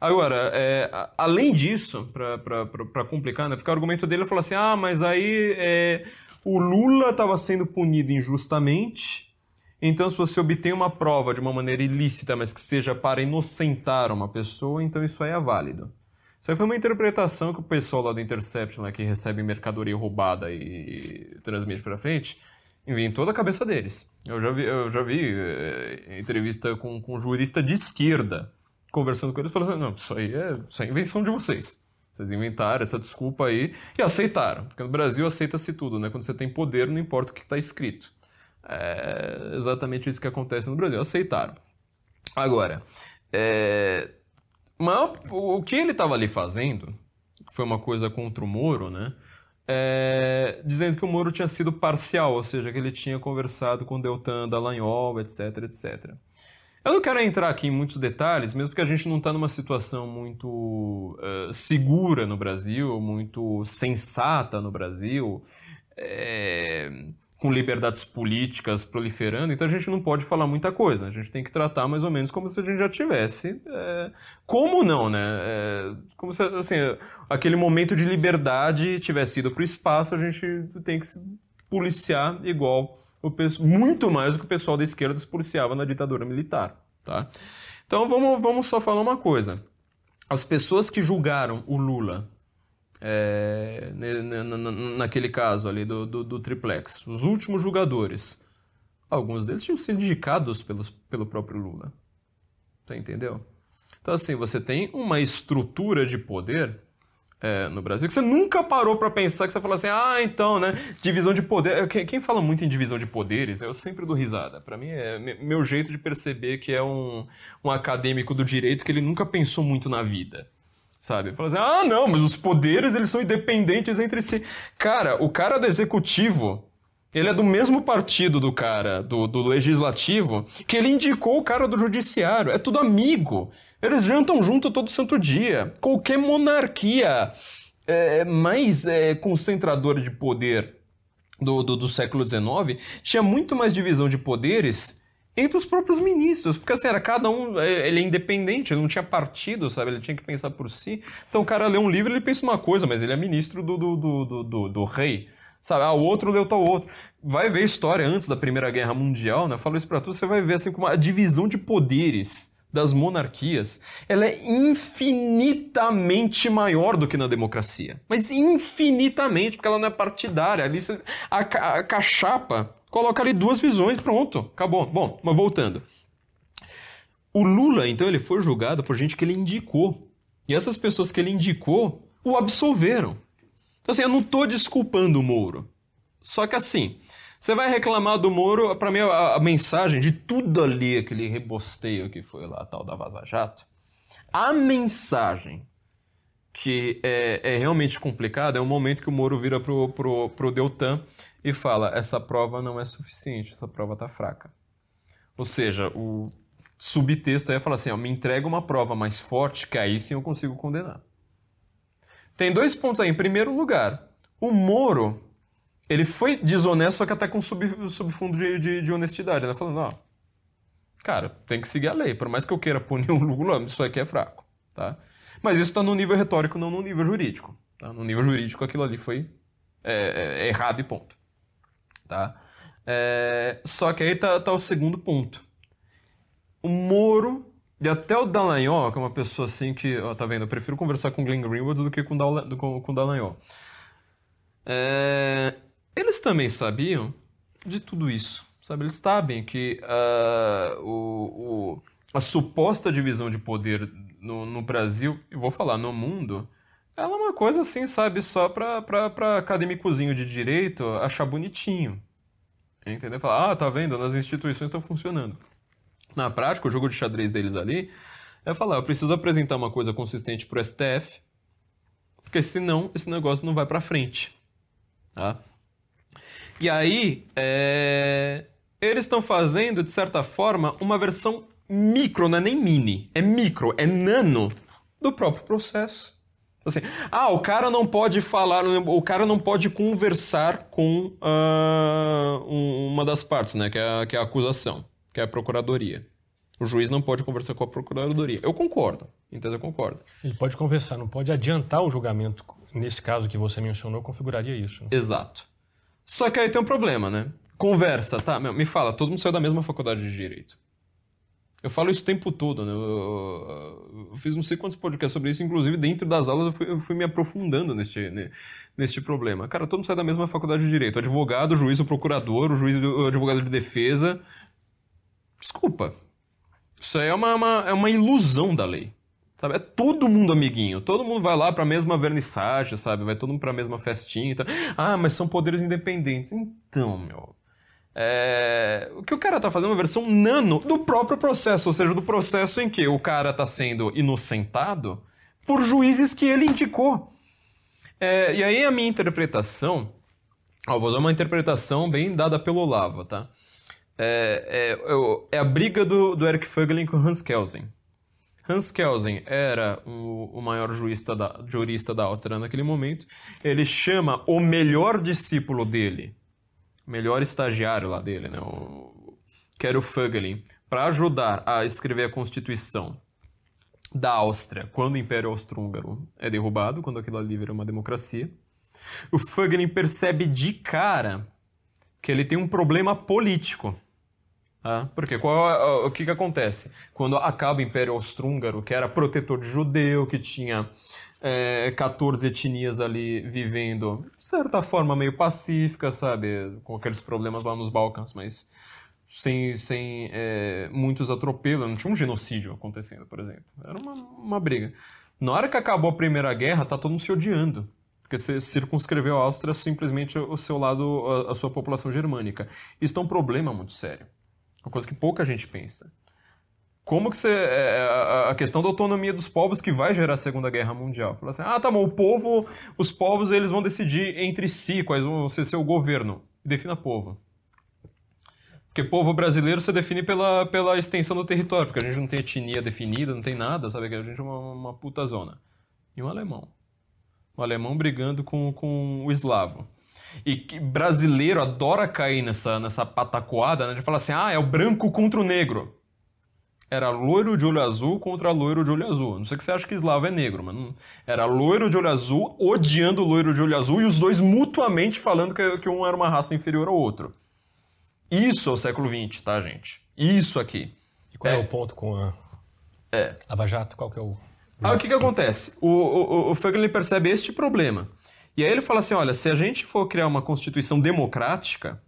Agora, é, além disso, para complicar, né? Porque o argumento dele é assim: ah, mas aí é, o Lula estava sendo punido injustamente, então se você obtém uma prova de uma maneira ilícita, mas que seja para inocentar uma pessoa, então isso aí é válido. Isso aí foi uma interpretação que o pessoal lá do Intercept, né, que recebe mercadoria roubada e transmite para frente, inventou da cabeça deles. Eu já vi, eu já vi é, entrevista com, com um jurista de esquerda conversando com eles, falando assim, não, isso aí é, isso é invenção de vocês. Vocês inventaram essa desculpa aí e aceitaram. Porque no Brasil aceita-se tudo, né? Quando você tem poder, não importa o que está escrito. É exatamente isso que acontece no Brasil. Aceitaram. Agora, é... Mas o que ele estava ali fazendo, foi uma coisa contra o Moro, né? É... dizendo que o Moro tinha sido parcial, ou seja, que ele tinha conversado com Deltan Dallagnol, etc, etc. Eu não quero entrar aqui em muitos detalhes, mesmo porque a gente não está numa situação muito uh, segura no Brasil, muito sensata no Brasil, é, com liberdades políticas proliferando, então a gente não pode falar muita coisa. A gente tem que tratar mais ou menos como se a gente já tivesse. É, como não, né? É, como se assim, aquele momento de liberdade tivesse ido para o espaço, a gente tem que se policiar igual muito mais do que o pessoal da esquerda se policiava na ditadura militar. Tá? Então vamos, vamos só falar uma coisa. As pessoas que julgaram o Lula é, naquele caso ali do, do, do, triplex, os últimos julgadores, alguns deles tinham sido indicados pelos, pelo próprio Lula. Você entendeu? Então, assim, você tem uma estrutura de poder é, no Brasil, que você nunca parou para pensar, que você fala assim, ah, então, né, divisão de poder. Quem fala muito em divisão de poderes, eu sempre dou risada. Para mim é meu jeito de perceber que é um, um acadêmico do direito que ele nunca pensou muito na vida. Sabe? Fala assim, ah, não, mas os poderes eles são independentes entre si. Cara, o cara do executivo, ele é do mesmo partido do cara do, do legislativo que ele indicou o cara do judiciário. É tudo amigo. Eles jantam junto todo santo dia. Qualquer monarquia é, mais é, concentradora de poder do, do, do século XIX tinha muito mais divisão de poderes entre os próprios ministros, porque assim, era cada um, é, ele é independente, ele não tinha partido, sabe, ele tinha que pensar por si. Então o cara lê um livro, ele pensa uma coisa, mas ele é ministro do, do, do, do, do rei. Sabe, ah, o outro leu tal outro. Vai ver história antes da Primeira Guerra Mundial, né? Eu falo isso pra tu, você vai ver assim como a divisão de poderes das monarquias, ela é infinitamente maior do que na democracia. Mas infinitamente, porque ela não é partidária. Ali a, a, a cachapa coloca ali duas visões, pronto, acabou. Bom, mas voltando. O Lula, então, ele foi julgado por gente que ele indicou. E essas pessoas que ele indicou o absolveram. Então, assim, eu não estou desculpando o Moro. Só que, assim, você vai reclamar do Moro, para mim, a, a, mensagem de tudo ali, aquele rebosteio que foi lá, tal da Vaza Jato, a mensagem que é, é realmente complicada é o momento que o Moro vira pro, pro, pro Deltan e fala: essa prova não é suficiente, essa prova tá fraca. Ou seja, o subtexto aí é falar assim: ó, me entrega uma prova mais forte, que aí sim eu consigo condenar. Tem dois pontos aí. Em primeiro lugar, o Moro, ele foi desonesto, só que até com sub, subfundo de, de, de honestidade, né? Falando, ó, cara, tem que seguir a lei. Por mais que eu queira punir o Lula, isso aqui é fraco, tá? Mas isso está no nível retórico, não no nível jurídico. Tá? No nível jurídico, aquilo ali foi é, é, errado e ponto. Tá? É, só que aí tá, tá o segundo ponto. O Moro e até o Dallagnol, que é uma pessoa assim que, ó, tá vendo, eu prefiro conversar com o Glenn Greenwood do que com, do, com, com o Dallagnol. É, eles também sabiam de tudo isso, sabe? Eles sabem que uh, o, o, a suposta divisão de poder no, no Brasil, e vou falar, no mundo, ela é uma coisa assim, sabe? Só pra, pra, pra acadêmicozinho de direito achar bonitinho. Entendeu? Falar, ah, tá vendo, nas instituições estão funcionando. Na prática, o jogo de xadrez deles ali é falar, eu preciso apresentar uma coisa consistente para o STF, porque senão esse negócio não vai para frente. Tá? E aí, é... eles estão fazendo, de certa forma, uma versão micro, não é nem mini, é micro, é nano do próprio processo. Assim, ah, o cara não pode falar, o cara não pode conversar com uh, uma das partes, né? Que é, que é a acusação, que é a procuradoria. O juiz não pode conversar com a procuradoria. Eu concordo, então eu concordo. Ele pode conversar, não pode adiantar o julgamento. Nesse caso que você mencionou, configuraria isso. Né? Exato. Só que aí tem um problema, né? Conversa, tá? Me fala, todo mundo saiu da mesma faculdade de direito. Eu falo isso o tempo todo, né? Eu, eu fiz não sei quantos podcasts sobre isso, inclusive dentro das aulas eu fui, eu fui me aprofundando neste, neste problema. Cara, todo mundo sai da mesma faculdade de direito. O advogado, o juiz, o procurador, o juiz, o advogado de defesa. Desculpa. Isso aí é uma, uma, é uma ilusão da lei. Sabe? É todo mundo amiguinho. Todo mundo vai lá para a mesma vernissagem, sabe? Vai todo mundo para a mesma festinha. Ah, mas são poderes independentes. Então, meu. É... O que o cara tá fazendo é uma versão nano do próprio processo, ou seja, do processo em que o cara tá sendo inocentado por juízes que ele indicou. É... E aí a minha interpretação, ó, vou usar uma interpretação bem dada pelo Lava, tá? É, é, é a briga do, do Eric Fögling com Hans Kelsen. Hans Kelsen era o, o maior jurista da, jurista da Áustria naquele momento. Ele chama o melhor discípulo dele, melhor estagiário lá dele, né? O, que era o Fögelin, para ajudar a escrever a Constituição da Áustria quando o Império Austro-Húngaro é derrubado, quando aquilo ali vira uma democracia. O Fögelin percebe de cara que ele tem um problema político. Tá? Porque qual, o que, que acontece? Quando acaba o Império Austro-Húngaro, que era protetor de judeu, que tinha é, 14 etnias ali vivendo, de certa forma, meio pacífica, sabe? Com aqueles problemas lá nos Balcãs, mas sem, sem é, muitos atropelos, não tinha um genocídio acontecendo, por exemplo. Era uma, uma briga. Na hora que acabou a Primeira Guerra, tá todo mundo se odiando. Porque você circunscreveu a Áustria simplesmente o seu lado, a, a sua população germânica. Isso é um problema muito sério. Uma coisa que pouca gente pensa como que você. É, é a questão da autonomia dos povos que vai gerar a Segunda Guerra Mundial. Fala assim, ah, tá bom, o povo, os povos eles vão decidir entre si quais vão ser seu governo. Defina povo. Porque povo brasileiro você define pela, pela extensão do território, porque a gente não tem etnia definida, não tem nada, sabe? A gente é uma, uma puta zona. E um alemão. O alemão brigando com, com o eslavo. E brasileiro adora cair nessa, nessa patacoada, né? De falar assim, ah, é o branco contra o negro era loiro de olho azul contra loiro de olho azul. Não sei que você acha que eslavo é negro, mas era loiro de olho azul odiando loiro de olho azul e os dois mutuamente falando que, que um era uma raça inferior ao outro. Isso é o século XX, tá, gente? Isso aqui. E qual é, é o ponto com a é. Lava Jato? Qual que é o... Ah, o que que acontece? O, o, o percebe este problema. E aí ele fala assim, olha, se a gente for criar uma constituição democrática,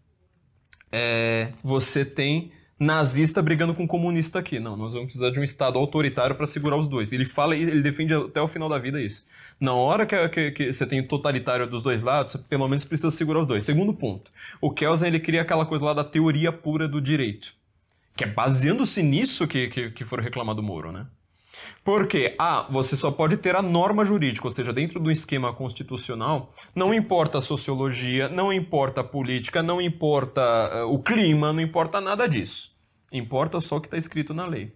é, você tem nazista brigando com comunista aqui. Não, nós vamos precisar de um Estado autoritário para segurar os dois. Ele fala e ele defende até o final da vida isso. Na hora que, que, que, você tem totalitário dos dois lados, você pelo menos precisa segurar os dois. Segundo ponto, o Kelsen ele cria aquela coisa lá da teoria pura do direito, que é baseando-se nisso que, que, que foram reclamar do Moro, né? Porque, ah, você só pode ter a norma jurídica, ou seja, dentro do esquema constitucional, não importa a sociologia, não importa a política, não importa uh, o clima, não importa nada disso. Importa só o que está escrito na lei.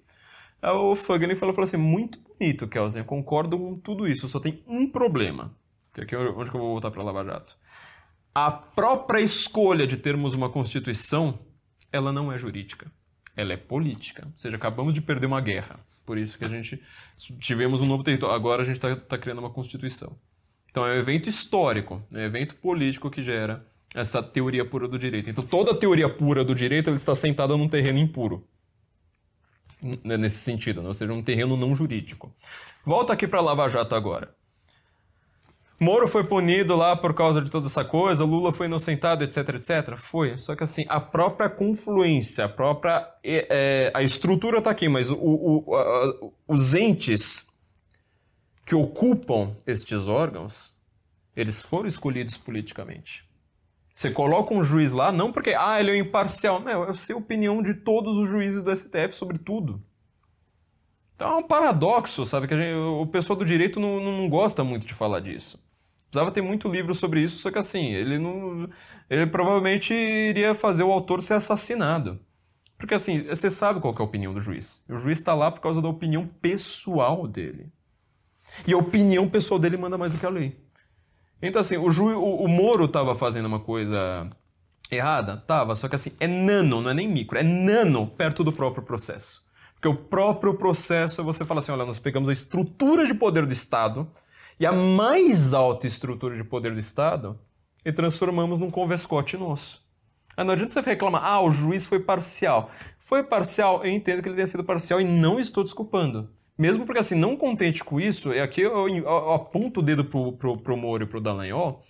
Aí o Fugner falou, falou assim, muito bonito, Kelsen, concordo com tudo isso, só tem um problema. Que aqui é onde que eu vou voltar para Lava Jato. A própria escolha de termos uma constituição, ela não é jurídica. Ela é política. Ou seja, acabamos de perder uma guerra. Por isso que a gente tivemos um novo território. Agora a gente está tá criando uma constituição. Então é um evento histórico, é um evento político que gera essa teoria pura do direito. Então toda a teoria pura do direito está sentada num terreno impuro. Nesse sentido, né? ou seja, um terreno não jurídico. Volta aqui para Lava Jato agora. Moro foi punido lá por causa de toda essa coisa, Lula foi inocentado, etc, etc. Foi. Só que assim, a própria confluência, a própria. É, a estrutura está aqui, mas o, o, a, os entes que ocupam estes órgãos, eles foram escolhidos politicamente. Você coloca um juiz lá, não porque, ah, ele é imparcial. Não, é a opinião de todos os juízes do STF sobre tudo. Então é um paradoxo, sabe? Que gente, o pessoal do direito não, não gosta muito de falar disso. Precisava ter muito livro sobre isso, só que assim, ele não. Ele provavelmente iria fazer o autor ser assassinado. Porque assim, você sabe qual é a opinião do juiz. O juiz está lá por causa da opinião pessoal dele. E a opinião pessoal dele manda mais do que a lei. Então, assim, o, ju, o, o Moro estava fazendo uma coisa errada? Tava, só que assim, é nano, não é nem micro, é nano perto do próprio processo. Porque o próprio processo, você fala assim, olha, nós pegamos a estrutura de poder do Estado e a mais alta estrutura de poder do Estado e transformamos num converscote nosso. Aí não adianta você reclamar, ah, o juiz foi parcial. Foi parcial, eu entendo que ele tenha sido parcial e não estou desculpando. Mesmo porque, assim, não contente com isso, e aqui eu, eu, eu aponto o dedo pro, pro, pro Moro e pro Dallagnol,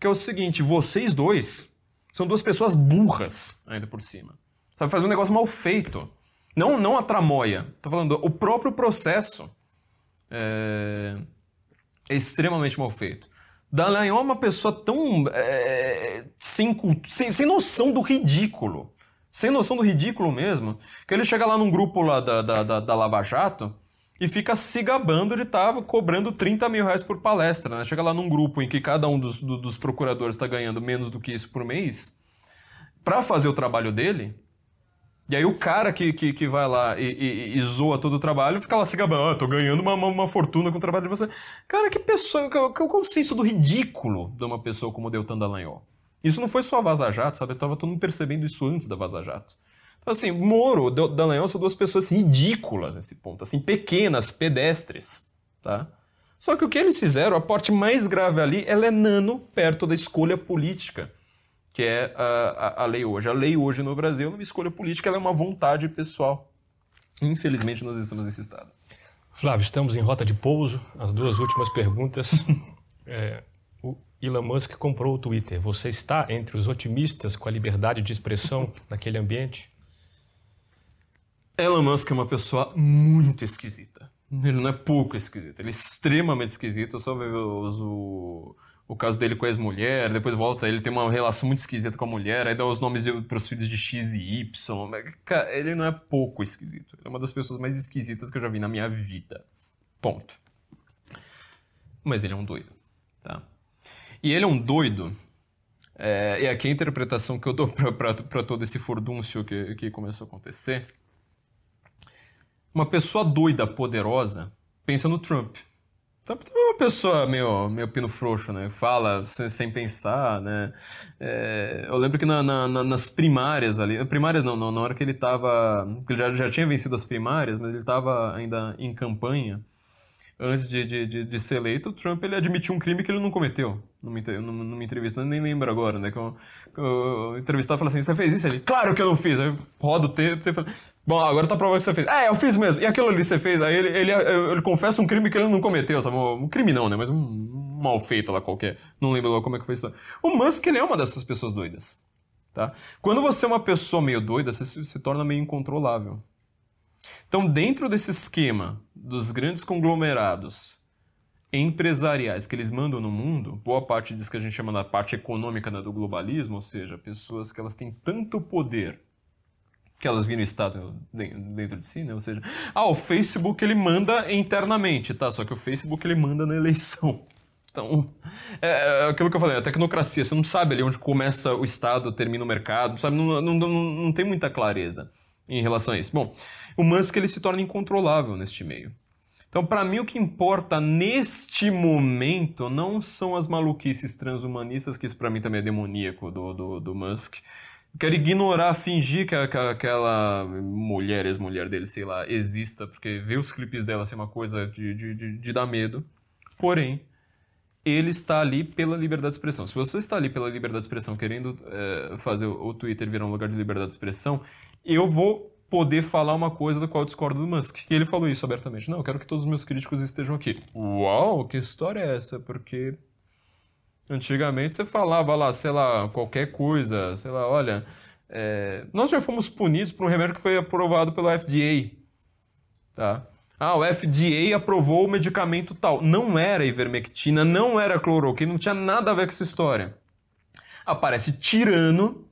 que é o seguinte, vocês dois são duas pessoas burras, ainda por cima. Sabe, fazer um negócio mal feito. Não, não a tramóia. Tô falando, o próprio processo é, é extremamente mal feito. Dallagnol é uma pessoa tão é, sem, sem, sem noção do ridículo. Sem noção do ridículo mesmo, que ele chega lá num grupo lá da, da, da, da Lava Jato e fica se gabando de estar tá cobrando 30 mil reais por palestra. Né? Chega lá num grupo em que cada um dos, do, dos procuradores está ganhando menos do que isso por mês para fazer o trabalho dele. E aí o cara que, que, que vai lá e, e, e, zoa todo o trabalho fica lá se gabando, ah, tô ganhando uma, uma, uma, fortuna com o trabalho de você. Cara, que pessoa, qual é o senso do ridículo de uma pessoa como o Deltan Dallagnol? Isso não foi só a Vaza Jato, sabe? Eu tava todo mundo percebendo isso antes da Vaza Jato. Então, assim, Moro, Dallagnol são duas pessoas ridículas nesse ponto, assim, pequenas, pedestres, tá? Só que o que eles fizeram, a parte mais grave ali, ela é nano perto da escolha política que é a, a, a, lei hoje. A lei hoje no Brasil é uma escolha política, ela é uma vontade pessoal. Infelizmente, nós estamos nesse estado. Flávio, estamos em rota de pouso. As duas últimas perguntas. é, o Elon Musk comprou o Twitter. Você está entre os otimistas com a liberdade de expressão naquele ambiente? Elon Musk é uma pessoa muito esquisita. Ele não é pouco esquisito, ele é extremamente esquisito. Eu só vejo o o caso dele com a ex-mulher, depois volta, ele tem uma relação muito esquisita com a mulher, aí dá os nomes para os filhos de X e Y. Cara, ele não é pouco esquisito. Ele é uma das pessoas mais esquisitas que eu já vi na minha vida. Ponto. Mas ele é um doido, tá? E ele é um doido. É, e aqui a interpretação que eu dou para todo esse furdúncio que, que começou a acontecer. Uma pessoa doida, poderosa, pensa no Trump. É uma pessoa meio, meio pino frouxo, né? Fala sem, sem pensar, né? É, eu lembro que na, na, nas primárias ali... Primárias não, não, na hora que ele tava... Ele já, já tinha vencido as primárias, mas ele estava ainda em campanha antes de, de, de, de, ser eleito, o Trump ele admitiu um crime que ele não cometeu numa, numa entrevista, nem lembro agora, né? Que o entrevistado fala assim: Você fez isso? Ele, claro que eu não fiz. Aí roda o tempo, tempo Bom, agora tá provando que você fez. É, eu fiz mesmo. E aquilo ali você fez? Aí ele, ele, ele confessa um crime que ele não cometeu, sabe? Um crime não, né? Mas um mal feito lá qualquer. Não lembro lá como é que foi isso. O Musk, ele é uma dessas pessoas doidas. Tá? Quando você é uma pessoa meio doida, você se, se torna meio incontrolável. Então, dentro desse esquema dos grandes conglomerados empresariais que eles mandam no mundo, boa parte disso que a gente chama da parte econômica né, do globalismo, ou seja, pessoas que elas têm tanto poder que elas viram Estado dentro de si, né? Ou seja, ah, o Facebook ele manda internamente, tá? Só que o Facebook ele manda na eleição. Então, é, é aquilo que eu falei, a tecnocracia, você não sabe ali onde começa o Estado, termina o mercado, sabe? Não, não, não, não tem muita clareza em relação a isso. Bom, o Musk ele se torna incontrolável neste meio. Então, para mim, o que importa neste momento não são as maluquices transhumanistas, que isso para mim também é demoníaco do, do, do Musk. Quero ignorar, fingir que, aquela mulher, ex-mulher dele, sei lá, exista, porque ver os clipes dela ser uma coisa de, de, de, de dar medo. Porém, ele está ali pela liberdade de expressão. Se você está ali pela liberdade de expressão, querendo é, fazer o Twitter virar um lugar de liberdade de expressão, eu vou poder falar uma coisa da qual eu discordo do Musk. E ele falou isso abertamente. Não, eu quero que todos os meus críticos estejam aqui. Uau, que história é essa? Porque antigamente você falava lá, sei lá, qualquer coisa, sei lá, olha, é... nós já fomos punidos por um remédio que foi aprovado pela FDA, tá? Ah, o FDA aprovou o medicamento tal. Não era ivermectina, não era cloroquina, não tinha nada a ver com essa história. Aparece tirano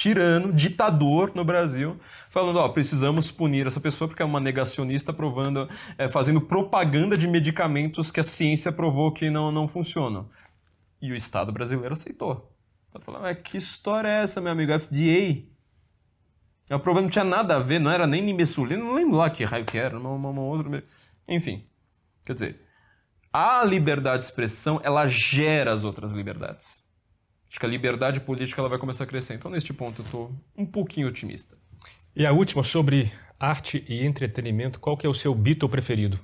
tirano, ditador no Brasil, falando, ó, precisamos punir essa pessoa porque é uma negacionista provando, é, fazendo propaganda de medicamentos que a ciência provou que não, não funcionam. E o Estado brasileiro aceitou. Tá falando, mas que história é essa, meu amigo? FDA. A prova não tinha nada a ver, não era nem nimesulina, não lembro lá que raio que era, uma, uma, uma outra... Enfim, quer dizer, a liberdade de expressão, ela gera as outras liberdades. Acho que a liberdade política ela vai começar a crescer. Então, neste ponto, eu estou um pouquinho otimista. E a última, sobre arte e entretenimento, qual que é o seu Beatle preferido?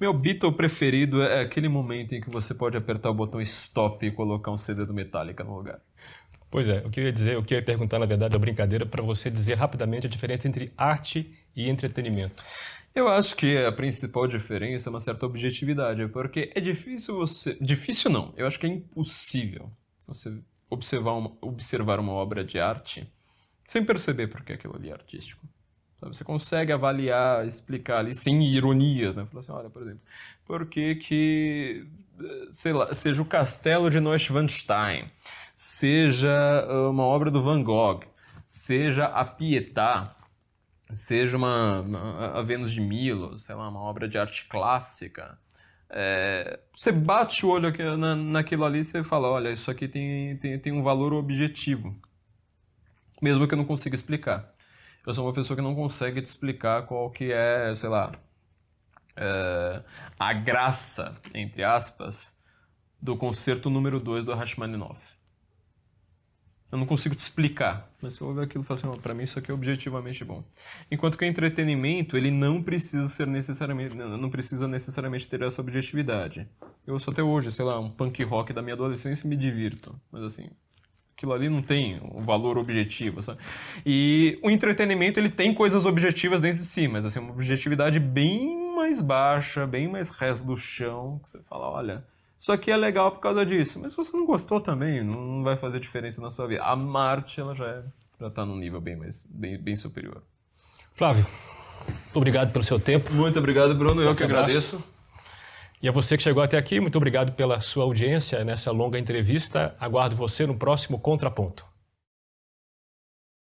Meu Beatle preferido é aquele momento em que você pode apertar o botão stop e colocar um CD do Metallica no lugar. Pois é, o que eu ia dizer, o que eu ia perguntar, na verdade, é uma brincadeira para você dizer rapidamente a diferença entre arte e entretenimento. Eu acho que a principal diferença é uma certa objetividade, porque é difícil você. Difícil não, eu acho que é impossível você observar uma, observar uma obra de arte sem perceber porque aquilo ali é artístico. Você consegue avaliar, explicar ali, sem ironias, né? Falar assim, olha, por exemplo, por que que, sei lá, seja o Castelo de Neuschwanstein, seja uma obra do Van Gogh, seja a Pietà, seja uma, uma a Vênus de Milo, sei lá, uma obra de arte clássica, é, você bate o olho aqui, na, naquilo ali e você fala, olha, isso aqui tem, tem, tem um valor objetivo. Mesmo que eu não consiga explicar. Eu sou uma pessoa que não consegue te explicar qual que é, sei lá, é, a graça, entre aspas, do concerto número 2 do Rachmaninoff. Eu não consigo te explicar, mas se eu ouvir aquilo e falar assim, para mim isso aqui é objetivamente bom. Enquanto que o entretenimento, ele não precisa ser necessariamente, não precisa necessariamente ter essa objetividade. Eu sou até hoje, sei lá, um punk rock da minha adolescência e me divirto, mas assim, aquilo ali não tem um valor objetivo, sabe? E o entretenimento, ele tem coisas objetivas dentro de si, mas assim, uma objetividade bem mais baixa, bem mais resto do chão, que você fala, olha, isso aqui é legal por causa disso. Mas se você não gostou também, não vai fazer diferença na sua vida. A Marte, ela já, é, já está num nível bem, mais, bem, bem superior. Flávio, muito obrigado pelo seu tempo. Muito obrigado, Bruno. Eu que agradeço. E a você que chegou até aqui, muito obrigado pela sua audiência nessa longa entrevista. Aguardo você no próximo Contraponto.